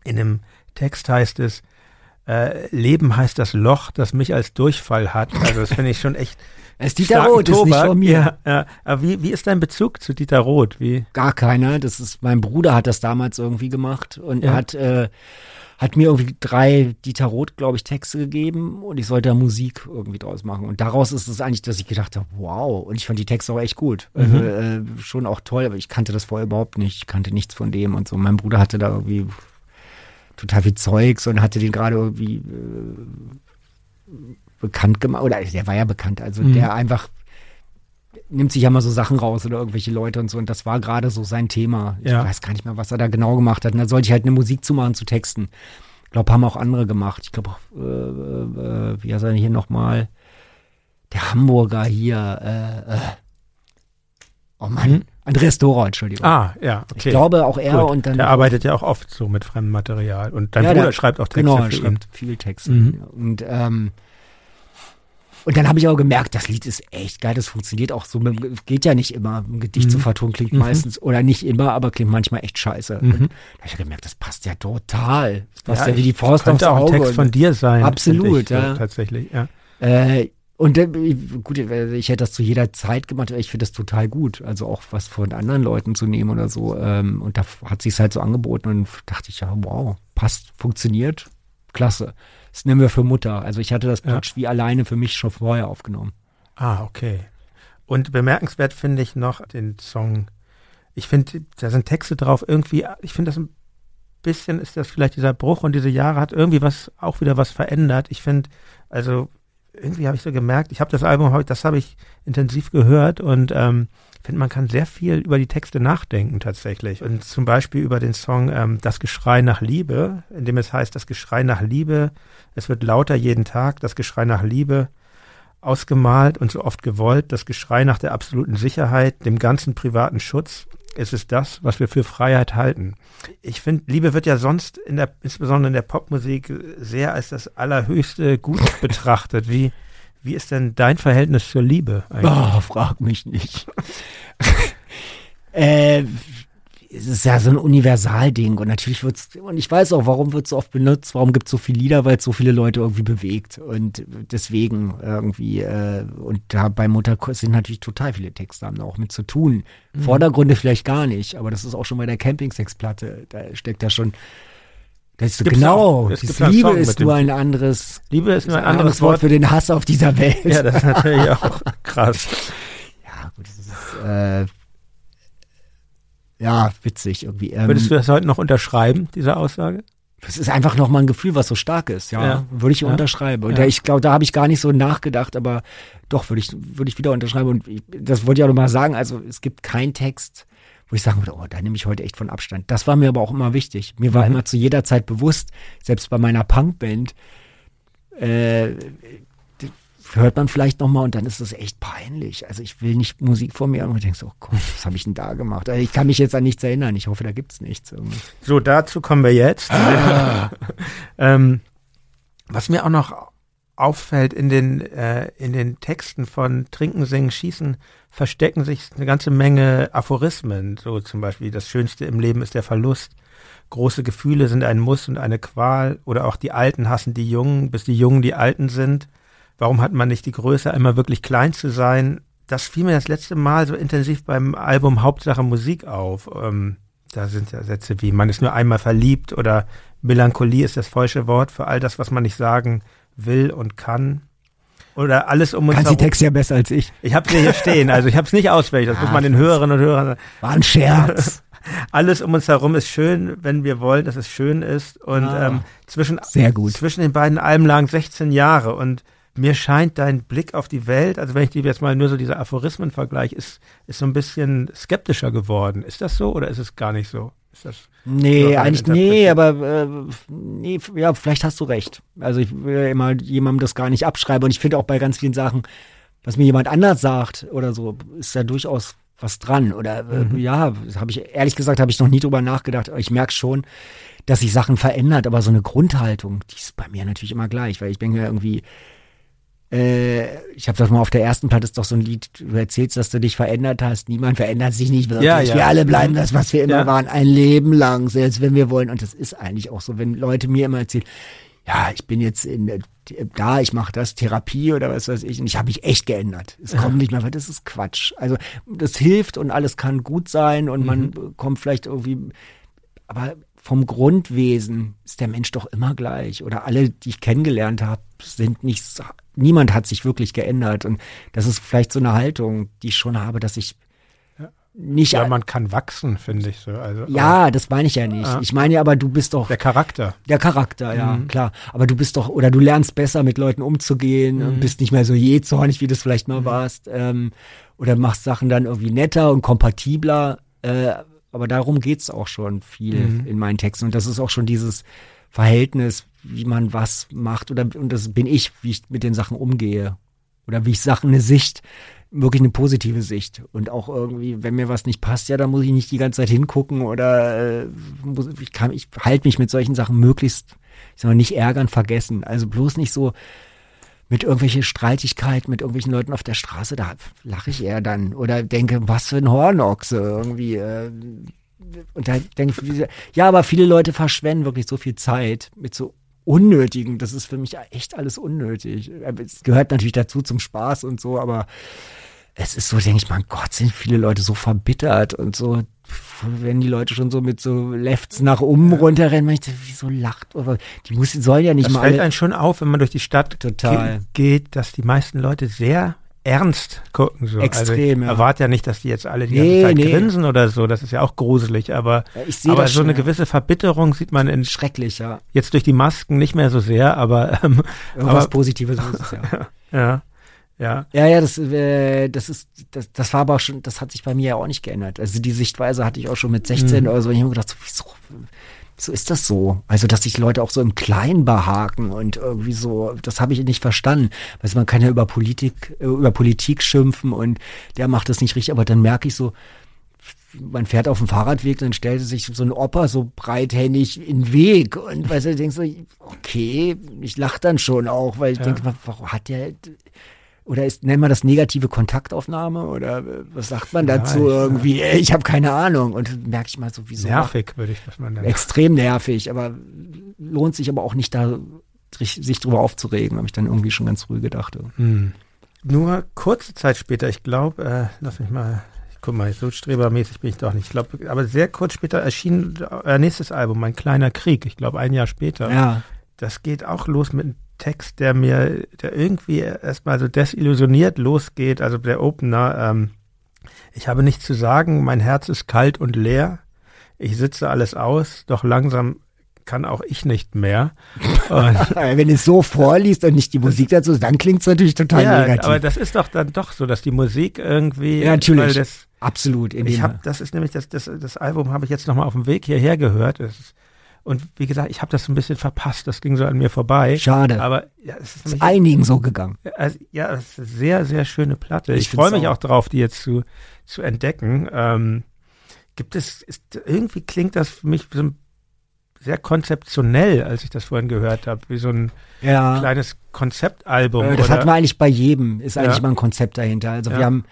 in dem Text heißt es, äh, Leben heißt das Loch, das mich als Durchfall hat. Also das finde ich schon echt Es ist Dieter Roth, ist nicht Tobak. von mir. Ja, ja. Aber wie, wie ist dein Bezug zu Dieter Roth? Wie? Gar keiner. Das ist, mein Bruder hat das damals irgendwie gemacht und Ja. hat, äh, hat mir irgendwie drei Dieter Roth, glaube ich, Texte gegeben und ich sollte da Musik irgendwie draus machen. Und daraus ist es eigentlich, dass ich gedacht habe, wow. Und ich fand die Texte auch echt gut. Also äh, schon auch toll, aber ich kannte das vorher überhaupt nicht. Ich kannte nichts von dem und so. Mein Bruder hatte da irgendwie total viel Zeugs und hatte den gerade irgendwie äh, bekannt gemacht. Oder der war ja bekannt, also Mhm. der einfach nimmt sich ja mal so Sachen raus oder irgendwelche Leute und so. Und das war gerade so sein Thema. Ich Ja. weiß gar nicht mehr, was er da genau gemacht hat. Und da sollte ich halt eine Musik zumachen zu Texten. Ich glaube, haben auch andere gemacht. Ich glaube auch, äh, äh, wie heißt er denn hier nochmal? Der Hamburger hier, äh, äh. Oh Mann, Hm? Andreas Dora, Entschuldigung. Ah, ja, okay. Ich glaube auch er Gut. und dann. Der arbeitet ja auch oft so mit fremdem Material. Und dein Ja, Bruder der- schreibt auch Texte Genau, er schreibt viel Texte. Mhm. Ja. Und, ähm, Und dann habe ich auch gemerkt, das Lied ist echt geil, das funktioniert auch so. Geht ja nicht immer. Ein Gedicht Mhm. zu vertonen klingt meistens, oder nicht immer, aber klingt manchmal echt scheiße. Und da habe ich gemerkt, das passt ja total. Das passt ja, wie die Faust aufs könnte auch ein Auge. Text von dir sein. Absolut, ich, ja. Tatsächlich, ja. Äh, und gut, ich hätte das zu jeder Zeit gemacht, aber ich finde das total gut. Also auch was von anderen Leuten zu nehmen oder so. Ähm, und da hat sich halt so angeboten und dachte ich, ja, wow, passt, funktioniert, klasse. Das nehmen wir für Mutter. Also ich hatte das Ja. wie alleine für mich schon vorher aufgenommen. Ah, okay. Und bemerkenswert finde ich noch den Song. Ich finde, da sind Texte drauf. Irgendwie, ich finde das ein bisschen, ist das vielleicht dieser Bruch und diese Jahre hat irgendwie was, auch wieder was verändert. Ich finde, also irgendwie habe ich so gemerkt, ich habe das Album, das habe ich intensiv gehört und ähm, finde, man kann sehr viel über die Texte nachdenken tatsächlich. Und zum Beispiel über den Song ähm, Das Geschrei nach Liebe, in dem es heißt, das Geschrei nach Liebe, es wird lauter jeden Tag, das Geschrei nach Liebe, ausgemalt und so oft gewollt, das Geschrei nach der absoluten Sicherheit, dem ganzen privaten Schutz, ist es das, was wir für Freiheit halten. Ich finde, Liebe wird ja sonst in der, insbesondere in der Popmusik sehr als das allerhöchste Gut betrachtet. Wie, wie ist denn dein Verhältnis zur Liebe eigentlich? Oh, frag mich nicht. äh, es ist ja so ein Universalding und natürlich wird's, und ich weiß auch, warum wird so oft benutzt, warum gibt es so viele Lieder, weil es so viele Leute irgendwie bewegt und deswegen irgendwie, äh, und da bei Mutter sind natürlich total viele Texte, haben da auch mit zu tun. Vordergründe vielleicht gar nicht, aber das ist auch schon bei der Campingsex-Platte, da steckt ja schon, das Gibt's genau, gibt einen Liebe ist nur ein anderes, Liebe ist ist nur ein anderes Wort. für den Hass auf dieser Welt. Ja, das ist natürlich auch krass. Ja, gut, das ist, äh, ja, witzig irgendwie. Ähm, Würdest du das heute noch unterschreiben, diese Aussage? das ist einfach nochmal ein Gefühl, was so stark ist, ja. Ja. Würde ich Ja. unterschreiben. Und Ja. ich glaube, da habe ich gar nicht so nachgedacht, aber doch, würde ich, würde ich wieder unterschreiben. Und ich, das wollte ich auch nochmal sagen, also es gibt keinen Text, wo ich sagen würde, oh, da nehme ich heute echt von Abstand. Das war mir aber auch immer wichtig. Mir war Mhm. immer zu jeder Zeit bewusst, selbst bei meiner Punkband, äh, hört man vielleicht nochmal und dann ist es echt peinlich. Also ich will nicht Musik vor mir und denkst, oh Gott, was habe ich denn da gemacht? Also ich kann mich jetzt an nichts erinnern. Ich hoffe, da gibt's nichts. irgendwie. So, dazu kommen wir jetzt. ähm, was mir auch noch auffällt in den, äh, in den Texten von Trinken, Singen, Schießen, verstecken sich eine ganze Menge Aphorismen. So zum Beispiel, das Schönste im Leben ist der Verlust. Große Gefühle sind ein Muss und eine Qual. Oder auch die Alten hassen die Jungen, bis die Jungen die Alten sind. Warum hat man nicht die Größe, einmal wirklich klein zu sein? Das fiel mir das letzte Mal so intensiv beim Album Hauptsache Musik auf. Ähm, da sind ja Sätze wie, man ist nur einmal verliebt oder Melancholie ist das falsche Wort für all das, was man nicht sagen will und kann. Oder alles um uns Kannst die herum. Texte ja besser als ich. Ich habe sie hier stehen, also ich habe es nicht auswendig, das muss man den Hörerinnen und Hörern War ein Scherz. alles um uns herum ist schön, wenn wir wollen, dass es schön ist. Und Ah. ähm, zwischen, Sehr gut. zwischen den beiden Alben lagen 16 Jahre. Und mir scheint dein Blick auf die Welt, also wenn ich die jetzt mal nur so diese Aphorismen vergleiche, ist, ist so ein bisschen skeptischer geworden. Ist das so oder ist es gar nicht so? Ist das Nee, eigentlich, nee, aber äh, nee, ja, vielleicht hast du recht. Also ich will ja immer jemandem das gar nicht abschreiben und ich finde auch bei ganz vielen Sachen, was mir jemand anders sagt oder so, ist da durchaus was dran. Oder äh, ja, habe ich ehrlich gesagt, habe ich noch nie drüber nachgedacht. Aber ich merke schon, dass sich Sachen verändert, aber so eine Grundhaltung, die ist bei mir natürlich immer gleich, weil ich bin ja irgendwie äh, ich habe das mal auf der ersten Platte ist doch so ein Lied, du erzählst, dass du dich verändert hast. Niemand verändert sich nicht wirklich. Ja, ja. Wir alle bleiben das, was wir immer Ja. waren, ein Leben lang, selbst wenn wir wollen. Und das ist eigentlich auch so, wenn Leute mir immer erzählen, ja, ich bin jetzt in der, da, ich mache das Therapie oder was weiß ich, und ich habe mich echt geändert. Es kommt nicht mehr, weil das ist Quatsch. Also das hilft und alles kann gut sein und man kommt vielleicht irgendwie, aber vom Grundwesen ist der Mensch doch immer gleich. Oder alle, die ich kennengelernt habe, sind nicht, so- niemand hat sich wirklich geändert. Und das ist vielleicht so eine Haltung, die ich schon habe, dass ich nicht, ja, man kann wachsen, finde ich so. Also, ja, das meine ich ja nicht. Ich meine ja, aber du bist doch Der Charakter. der Charakter, ja, Mhm. klar. Aber du bist doch, oder du lernst besser mit Leuten umzugehen Mhm. und bist nicht mehr so jähzornig, wie du es vielleicht mal warst. Ähm, oder machst Sachen dann irgendwie netter und kompatibler. Äh, aber darum geht's auch schon viel Mhm. in meinen Texten. Und das ist auch schon dieses Verhältnis, wie man was macht. Oder und das bin ich, wie ich mit den Sachen umgehe. Oder wie ich Sachen eine Sicht, wirklich eine positive Sicht. Und auch irgendwie, wenn mir was nicht passt, ja, dann muss ich nicht die ganze Zeit hingucken oder äh, muss, ich kann, ich halte mich mit solchen Sachen möglichst, ich sag mal, nicht ärgern, vergessen. Also bloß nicht so mit irgendwelchen Streitigkeiten mit irgendwelchen Leuten auf der Straße, da lache ich eher dann oder denke, was für ein Hornochse irgendwie. Äh, und da denke ich, ja, aber viele Leute verschwenden wirklich so viel Zeit mit so unnötigen. Das ist für mich echt alles unnötig. Es gehört natürlich dazu zum Spaß und so, aber es ist so, denke ich, mein Gott, sind viele Leute so verbittert und so, wenn die Leute schon so mit so Lefts nach oben runterrennen, ich, wieso lacht? Oder die muss, sollen ja nicht das mal. fällt einem schon auf, wenn man durch die Stadt Total. ge geht, dass die meisten Leute sehr ernst gucken. So. Extrem, also ja. erwarte ja nicht, dass die jetzt alle die Nee, ganze Zeit nee. grinsen oder so. Das ist ja auch gruselig, aber, aber so eine gewisse Verbitterung sieht man in, schrecklich, ja. jetzt durch die Masken nicht mehr so sehr, aber, ähm, Irgendwas aber Positives ist es, ja. ja, ja. Ja, ja, das, äh, das ist, das, das war aber auch schon, das hat sich bei mir ja auch nicht geändert. Also die Sichtweise hatte ich auch schon mit 16 Mhm. oder so. Ich habe mir gedacht, so, wieso, wieso ist das so? Also, dass sich Leute auch so im Kleinen behaken und irgendwie so, das habe ich nicht verstanden. Also man kann ja über Politik, äh, über Politik schimpfen und der macht das nicht richtig, aber dann merke ich so, man fährt auf dem Fahrradweg, dann stellte sich so ein Opa so breithändig in den Weg und weißt du, denkst so, okay, ich lach dann schon auch, weil ich Ja. denke, wa- warum hat der oder ist, nennt man das negative Kontaktaufnahme oder äh, was sagt man Ja, dazu ich- irgendwie? Ey, Ich habe keine Ahnung und merke ich mal so, wieso Nervig, würde ich das mal nennen. extrem nervig, aber lohnt sich aber auch nicht da sich drüber aufzuregen, habe ich dann irgendwie schon ganz früh gedacht. Hm. Nur kurze Zeit später, ich glaube, äh, lass mich mal, ich guck mal, so strebermäßig bin ich doch nicht. Ich glaube, aber sehr kurz später erschien äh, nächstes Album, Mein kleiner Krieg. Ich glaube, ein Jahr später. Ja, Das geht auch los mit einem Text, der mir, der irgendwie erstmal so desillusioniert losgeht. Also der Opener, ähm, ich habe nichts zu sagen, mein Herz ist kalt und leer. Ich sitze alles aus, doch langsam kann auch ich nicht mehr. Wenn es so vorliest und nicht die Musik dazu, dann klingt es natürlich total ja, negativ. aber das ist doch dann doch so, dass die Musik irgendwie. Ja, natürlich. Weil das, Absolut. In ich habe, das ist nämlich das, das, das Album habe ich jetzt nochmal auf dem Weg hierher gehört. Das ist, und wie gesagt, ich habe das so ein bisschen verpasst. Das ging so an mir vorbei. Schade. Aber ja, es ist, ist einigen so gegangen. also, ja, es ist eine sehr, sehr schöne Platte. Ich Ich, freue mich auch. auch drauf, die jetzt zu, zu entdecken. Ähm, gibt es, ist, irgendwie klingt das für mich so sehr konzeptionell, als ich das vorhin gehört habe, wie so ein Ja. kleines Konzeptalbum. Äh, Das oder? hat man eigentlich bei jedem, ist eigentlich Ja. immer ein Konzept dahinter. Also wir haben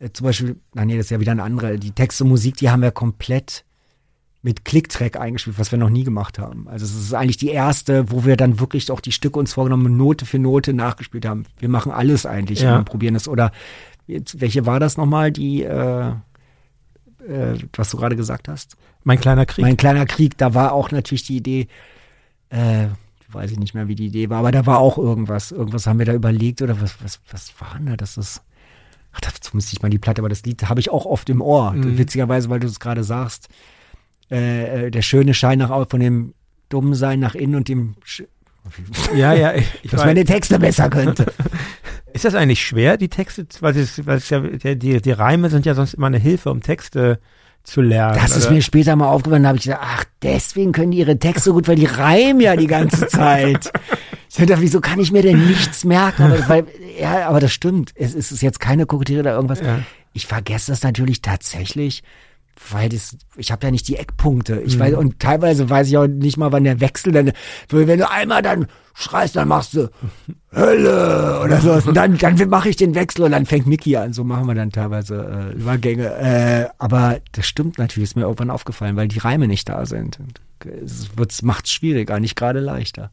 äh, zum Beispiel, na nee, das ist ja wieder eine andere, die Texte und Musik, die haben wir komplett mit Clicktrack eingespielt, was wir noch nie gemacht haben. Also es ist eigentlich die erste, wo wir dann wirklich auch die Stücke uns vorgenommen Note für Note nachgespielt haben. Wir machen alles eigentlich Ja. und probieren es. Oder jetzt, welche war das nochmal, die, äh, äh, was du gerade gesagt hast? mein kleiner Krieg. Mein kleiner Krieg, da war auch natürlich die Idee, äh, weiß ich nicht mehr, wie die Idee war, aber da war auch irgendwas. Irgendwas haben wir da überlegt oder was, was, was war denn da? Das ist, ach, dazu müsste ich mal die Platte, aber das Lied habe ich auch oft im Ohr. Mhm. Witzigerweise, weil du es gerade sagst. Äh, äh, der schöne Schein nach von dem dummen Sein nach innen und dem, Sch ja, ja, ich, ich dass weiß. meine Texte besser könnte. Ist das eigentlich schwer, die Texte, weil es, weil es ja, die, die, die Reime sind ja sonst immer eine Hilfe, um Texte zu lernen. Das ist oder? mir später mal aufgefallen, da habe ich gesagt, ach, deswegen können die ihre Texte gut, weil die reimen ja die ganze Zeit. Ich dachte, wieso kann ich mir denn nichts merken? Aber, weil, ja, aber das stimmt. Es ist es ist jetzt keine Koketterie oder irgendwas. Ja. Ich vergesse das natürlich tatsächlich, weil das, ich habe ja nicht die Eckpunkte. Ich Mhm. weiß, und teilweise weiß ich auch nicht mal, wann der Wechsel dann, wenn du einmal dann schreist, dann machst du Hölle oder sowas. Und dann, dann mache ich den Wechsel und dann fängt Mickey an. So machen wir dann teilweise äh, Übergänge. Äh, aber das stimmt natürlich, ist mir irgendwann aufgefallen, weil die Reime nicht da sind. Es wird's, macht's schwieriger, nicht gerade leichter.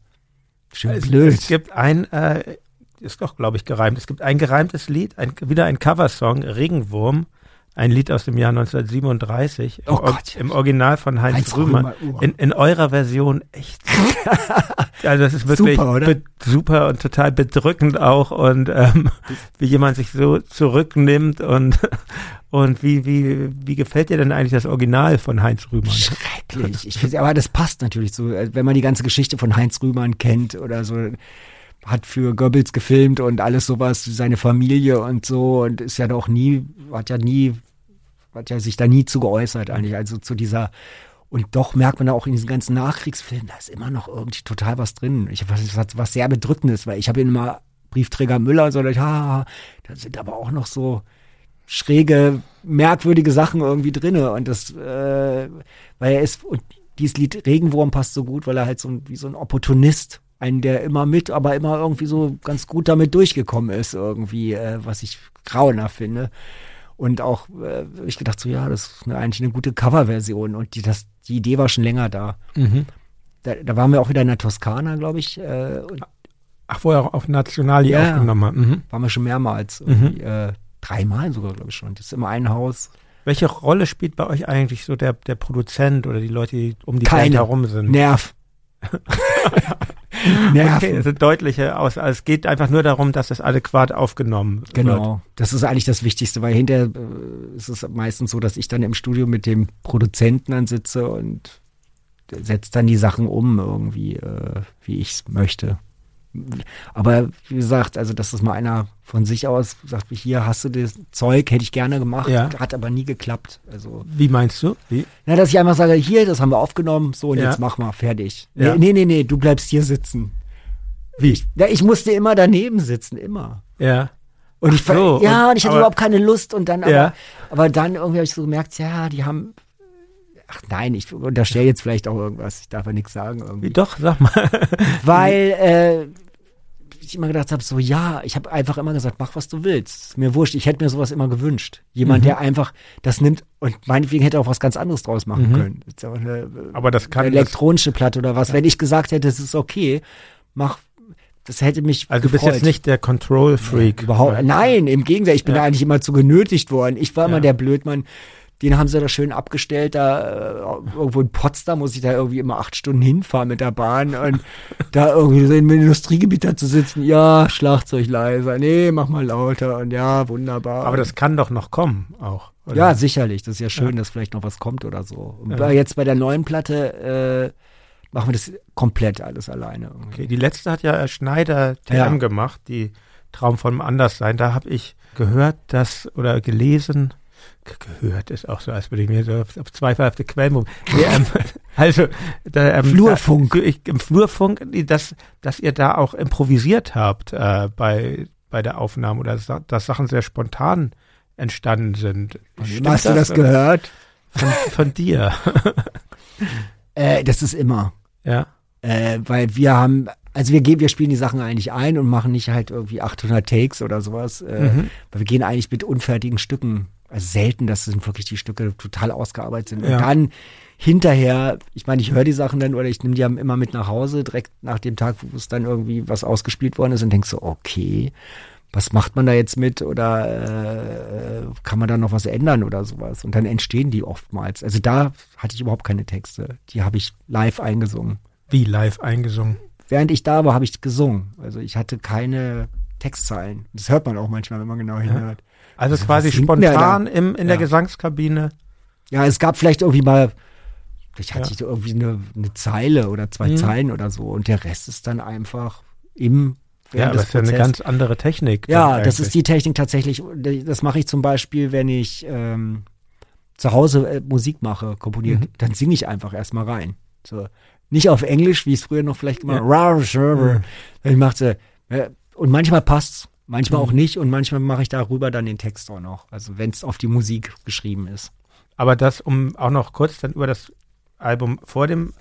Schön es, blöd. es gibt ein, äh, ist doch, glaube ich, gereimt. Es gibt ein gereimtes Lied, ein, wieder ein Coversong, Regenwurm, ein Lied aus dem Jahr 1937, Oh im, Gott. im Original von Heinz, Heinz Rühmann. Rühmann. In, in eurer Version echt. also das ist wirklich Super, be- super und total bedrückend auch und ähm, wie jemand sich so zurücknimmt und und wie wie wie gefällt dir denn eigentlich das Original von Heinz Rühmann? Schrecklich. Ich aber das passt natürlich so, äh, wenn man die ganze Geschichte von Heinz Rühmann kennt oder so, hat für Goebbels gefilmt und alles sowas, seine Familie und so und ist ja doch nie, hat ja nie, hat ja sich da nie zu geäußert eigentlich, also zu dieser und doch merkt man da auch in diesen ganzen Nachkriegsfilmen, da ist immer noch irgendwie total was drin. Ich was, was, was sehr bedrückendes, weil ich habe immer Briefträger Müller und so, ja, da sind aber auch noch so schräge, merkwürdige Sachen irgendwie drinne und das, äh, weil er ist, und dieses Lied Regenwurm passt so gut, weil er halt so ein, wie so ein Opportunist einen, der immer mit, aber immer irgendwie so ganz gut damit durchgekommen ist, irgendwie, äh, was ich grauenhaft finde. Und auch, äh, ich gedacht so, ja, das ist eine, eigentlich eine gute Coverversion und die, das, die Idee war schon länger da. Mhm. Da, da waren wir auch wieder in der Toskana, glaube ich, äh, und Ach, wo er auch auf Nationali Ja. aufgenommen hat. Mhm. waren wir schon mehrmals, irgendwie, äh, dreimal sogar, glaube ich schon. Das ist immer ein Haus. Welche Rolle spielt bei euch eigentlich so der, der Produzent oder die Leute, die um die Keine. Band herum sind? Nerv. Nerv. Okay, das sind deutliche aus. Also es geht einfach nur darum, dass das adäquat aufgenommen wird. Genau. Das ist eigentlich das Wichtigste, weil hinterher äh, ist es meistens so, dass ich dann im Studio mit dem Produzenten dann sitze und setze dann die Sachen um irgendwie, äh, wie ich es möchte. Aber wie gesagt, also dass das mal einer von sich aus sagt, hier hast du das Zeug, hätte ich gerne gemacht, Ja. hat aber nie geklappt. Also, Wie meinst du? Wie? na, dass ich einfach sage, hier, das haben wir aufgenommen, so und Ja. jetzt mach mal, fertig. Ja. Nee, nee, nee, nee, du bleibst hier sitzen. Wie? Ja, ich musste immer daneben sitzen, immer. Ja. Und ich so, ja, und- ich hatte aber- überhaupt keine Lust und dann aber, Ja. aber dann irgendwie habe ich so gemerkt, ja, die haben Ach nein, ich unterstelle jetzt vielleicht auch irgendwas. Ich darf ja nichts sagen Wie irgendwie. doch, sag mal. Weil äh, ich immer gedacht habe, so ja, ich habe einfach immer gesagt, mach was du willst. Ist mir wurscht. Ich hätte mir sowas immer gewünscht. Jemand, Mhm. der einfach das nimmt und meinetwegen hätte auch was ganz anderes draus machen Mhm. können. Ja eine, Aber das kann eine das, elektronische Platte oder was. Wenn ich gesagt hätte, es ist okay, mach, das hätte mich Also du bist gefreut. jetzt nicht der Control Freak. Überhaupt, nein, im Gegenteil, ich bin Ja. da eigentlich immer zu genötigt worden. Ich war immer Ja. der Blödmann. Den haben sie da schön abgestellt, da äh, irgendwo in Potsdam muss ich da irgendwie immer acht Stunden hinfahren mit der Bahn und da irgendwie so im Industriegebiet da zu sitzen, ja, Schlagzeug leiser, nee, mach mal lauter und ja, wunderbar. Aber das kann doch noch kommen auch. oder? ja, sicherlich, das ist ja schön, dass vielleicht noch was kommt oder so. Und Ja. jetzt bei der neuen Platte äh, machen wir das komplett alles alleine. irgendwie. Okay, die letzte hat ja äh, Schneider TM Ja. gemacht, die Traum von Anderssein. Da habe ich gehört, dass oder gelesen, ge- gehört ist auch so, als würde ich mir so auf, auf zweifelhafte Quellen. Nee, ähm, also da, ähm, Flurfunk. Da, ich, Im Flurfunk, dass, dass ihr da auch improvisiert habt äh, bei, bei der Aufnahme oder dass Sachen sehr spontan entstanden sind. Stimmt Hast du das oder? gehört? Von, von dir. Äh, das ist immer. ja. Äh, weil wir haben, also wir gehen, wir spielen die Sachen eigentlich ein und machen nicht halt irgendwie 800 Takes oder sowas. Äh, Mhm. Weil wir gehen eigentlich mit unfertigen Stücken. Also selten, dass sind wirklich die Stücke total ausgearbeitet sind. Ja. Und dann hinterher, ich meine, ich höre die Sachen dann oder ich nehme die immer mit nach Hause, direkt nach dem Tag, wo es dann irgendwie was ausgespielt worden ist und denk so, okay, was macht man da jetzt mit oder äh, kann man da noch was ändern oder sowas? Und dann entstehen die oftmals. Also da hatte ich überhaupt keine Texte. Die habe ich live eingesungen Wie live eingesungen. während ich da war, habe ich gesungen. Also ich hatte keine Textzeilen. Das hört man auch manchmal, wenn man genau hinhört. Also quasi was der spontan im, in der Ja. Gesangskabine. Ja, es gab vielleicht irgendwie mal, vielleicht hatte Ja. ich irgendwie eine, eine Zeile oder zwei Mhm. Zeilen oder so und der Rest ist dann einfach im Ja, das ist ja eine ganz andere Technik. Ja, das ist die Technik tatsächlich. Das mache ich zum Beispiel, wenn ich ähm, zu Hause äh, Musik mache, komponiert, Mhm. dann singe ich einfach erstmal rein. So. Nicht auf Englisch, wie es früher noch vielleicht immer. Ja. Ja. Ich machte, äh, und manchmal passt's, manchmal Mhm. auch nicht und manchmal mache ich darüber dann den Text auch noch. Also wenn es auf die Musik geschrieben ist. Aber das, um auch noch kurz dann über das Album vor dem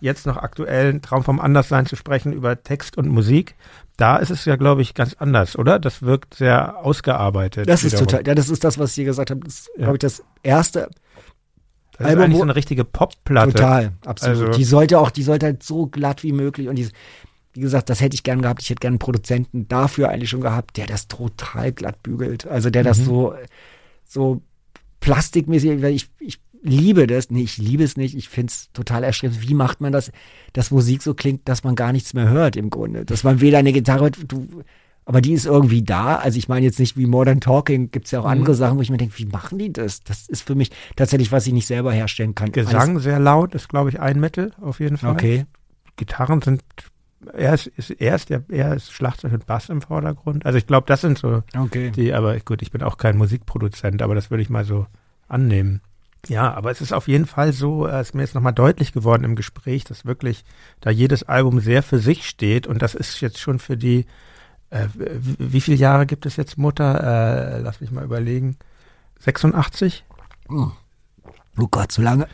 jetzt noch aktuellen Traum vom Anderssein zu sprechen, über Text und Musik, da ist es ja, glaube ich, ganz anders, oder? Das wirkt sehr ausgearbeitet. Das ist wiederum. total, ja, das ist das, was ich dir gesagt habe. Das ist, Ja. glaube ich, das erste Das ist Album, eigentlich wo- so eine richtige Popplatte. Total, absolut. Also- die sollte auch, die sollte halt so glatt wie möglich und die, wie gesagt, das hätte ich gern gehabt. Ich hätte gern einen Produzenten dafür eigentlich schon gehabt, der das total glatt bügelt. Also der das Mhm. so, so plastikmäßig, weil ich, ich liebe das. Nee, ich liebe es nicht. Ich finde es total erstrebenswert. Wie macht man das, dass Musik so klingt, dass man gar nichts mehr hört im Grunde? Dass man weder eine Gitarre, du, aber die ist irgendwie da. Also ich meine jetzt nicht wie Modern Talking, gibt es ja auch Mhm. andere Sachen, wo ich mir denke, wie machen die das? Das ist für mich tatsächlich, was ich nicht selber herstellen kann. Gesang sehr laut ist, glaube ich, ein Mittel auf jeden Fall. Okay. Gitarren sind, er ist, ist, er ist, der, er ist Schlagzeug und Bass im Vordergrund. Also ich glaube, das sind so Okay. die, aber gut, ich bin auch kein Musikproduzent, aber das würde ich mal so annehmen. Ja, aber es ist auf jeden Fall so, äh, es ist mir jetzt nochmal deutlich geworden im Gespräch, dass wirklich da jedes Album sehr für sich steht und das ist jetzt schon für die, äh, wie, wie viele Jahre gibt es jetzt Mutter? Äh, lass mich mal überlegen. 86? Oh Gott, so lange.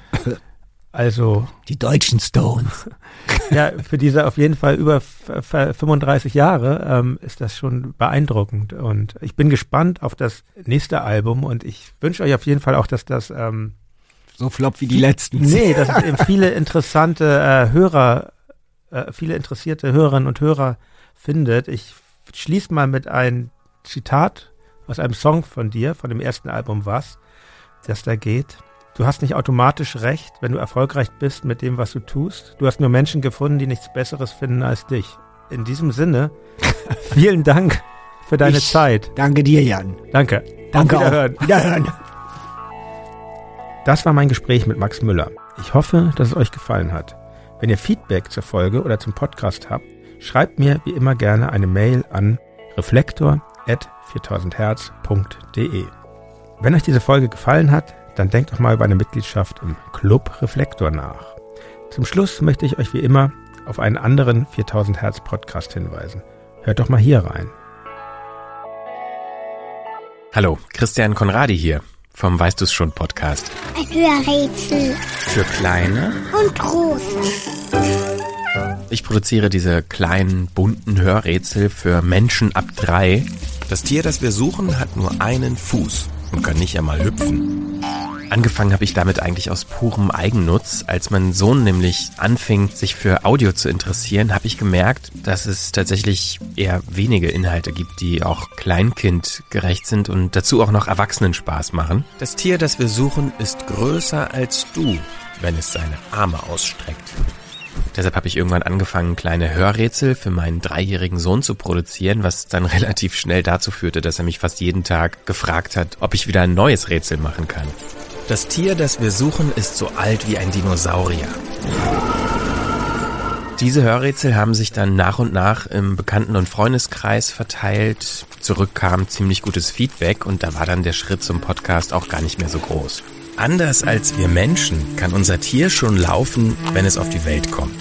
Also Die deutschen Stones. ja, für diese auf jeden Fall über 35 Jahre ähm, ist das schon beeindruckend. Und ich bin gespannt auf das nächste Album und ich wünsche euch auf jeden Fall auch, dass das ähm, so flop wie die letzten. Nee, dass es eben viele interessante äh, Hörer, äh, viele interessierte Hörerinnen und Hörer findet. Ich schließe mal mit einem Zitat aus einem Song von dir, von dem ersten Album Was, das da geht. Du hast nicht automatisch recht, wenn du erfolgreich bist mit dem, was du tust. Du hast nur Menschen gefunden, die nichts Besseres finden als dich. In diesem Sinne, vielen Dank für deine ich Zeit. Danke dir, Jan. Danke. Danke Auf Wiederhören. Auch. Wiederhören. Das war mein Gespräch mit Max Müller. Ich hoffe, dass es euch gefallen hat. Wenn ihr Feedback zur Folge oder zum Podcast habt, schreibt mir wie immer gerne eine Mail an reflektor.4000herz.de. Wenn euch diese Folge gefallen hat, dann denkt doch mal über eine Mitgliedschaft im Club Reflektor nach. Zum Schluss möchte ich euch wie immer auf einen anderen 4000 Hertz Podcast hinweisen. Hört doch mal hier rein. Hallo, Christian Konradi hier vom Weißt du's schon Podcast. Ein Hörrätsel. Für kleine und große. Ich produziere diese kleinen bunten Hörrätsel für Menschen ab drei. Das Tier, das wir suchen, hat nur einen Fuß und kann nicht einmal hüpfen. Angefangen habe ich damit eigentlich aus purem Eigennutz. Als mein Sohn nämlich anfing, sich für Audio zu interessieren, habe ich gemerkt, dass es tatsächlich eher wenige Inhalte gibt, die auch kleinkindgerecht sind und dazu auch noch Erwachsenen Spaß machen. Das Tier, das wir suchen, ist größer als du, wenn es seine Arme ausstreckt. Deshalb habe ich irgendwann angefangen, kleine Hörrätsel für meinen dreijährigen Sohn zu produzieren, was dann relativ schnell dazu führte, dass er mich fast jeden Tag gefragt hat, ob ich wieder ein neues Rätsel machen kann. Das Tier, das wir suchen, ist so alt wie ein Dinosaurier. Diese Hörrätsel haben sich dann nach und nach im Bekannten- und Freundeskreis verteilt. Zurück kam ziemlich gutes Feedback und da war dann der Schritt zum Podcast auch gar nicht mehr so groß. Anders als wir Menschen kann unser Tier schon laufen, wenn es auf die Welt kommt.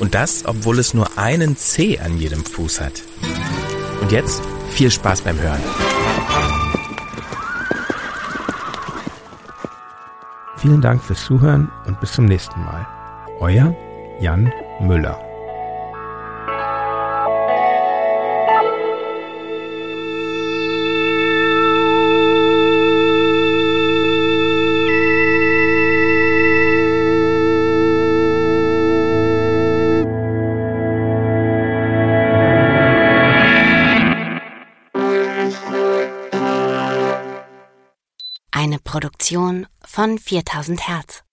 Und das, obwohl es nur einen Zeh an jedem Fuß hat. Und jetzt viel Spaß beim Hören. Vielen Dank fürs Zuhören und bis zum nächsten Mal. Euer Jan Müller. Eine Produktion von 4000 Hertz.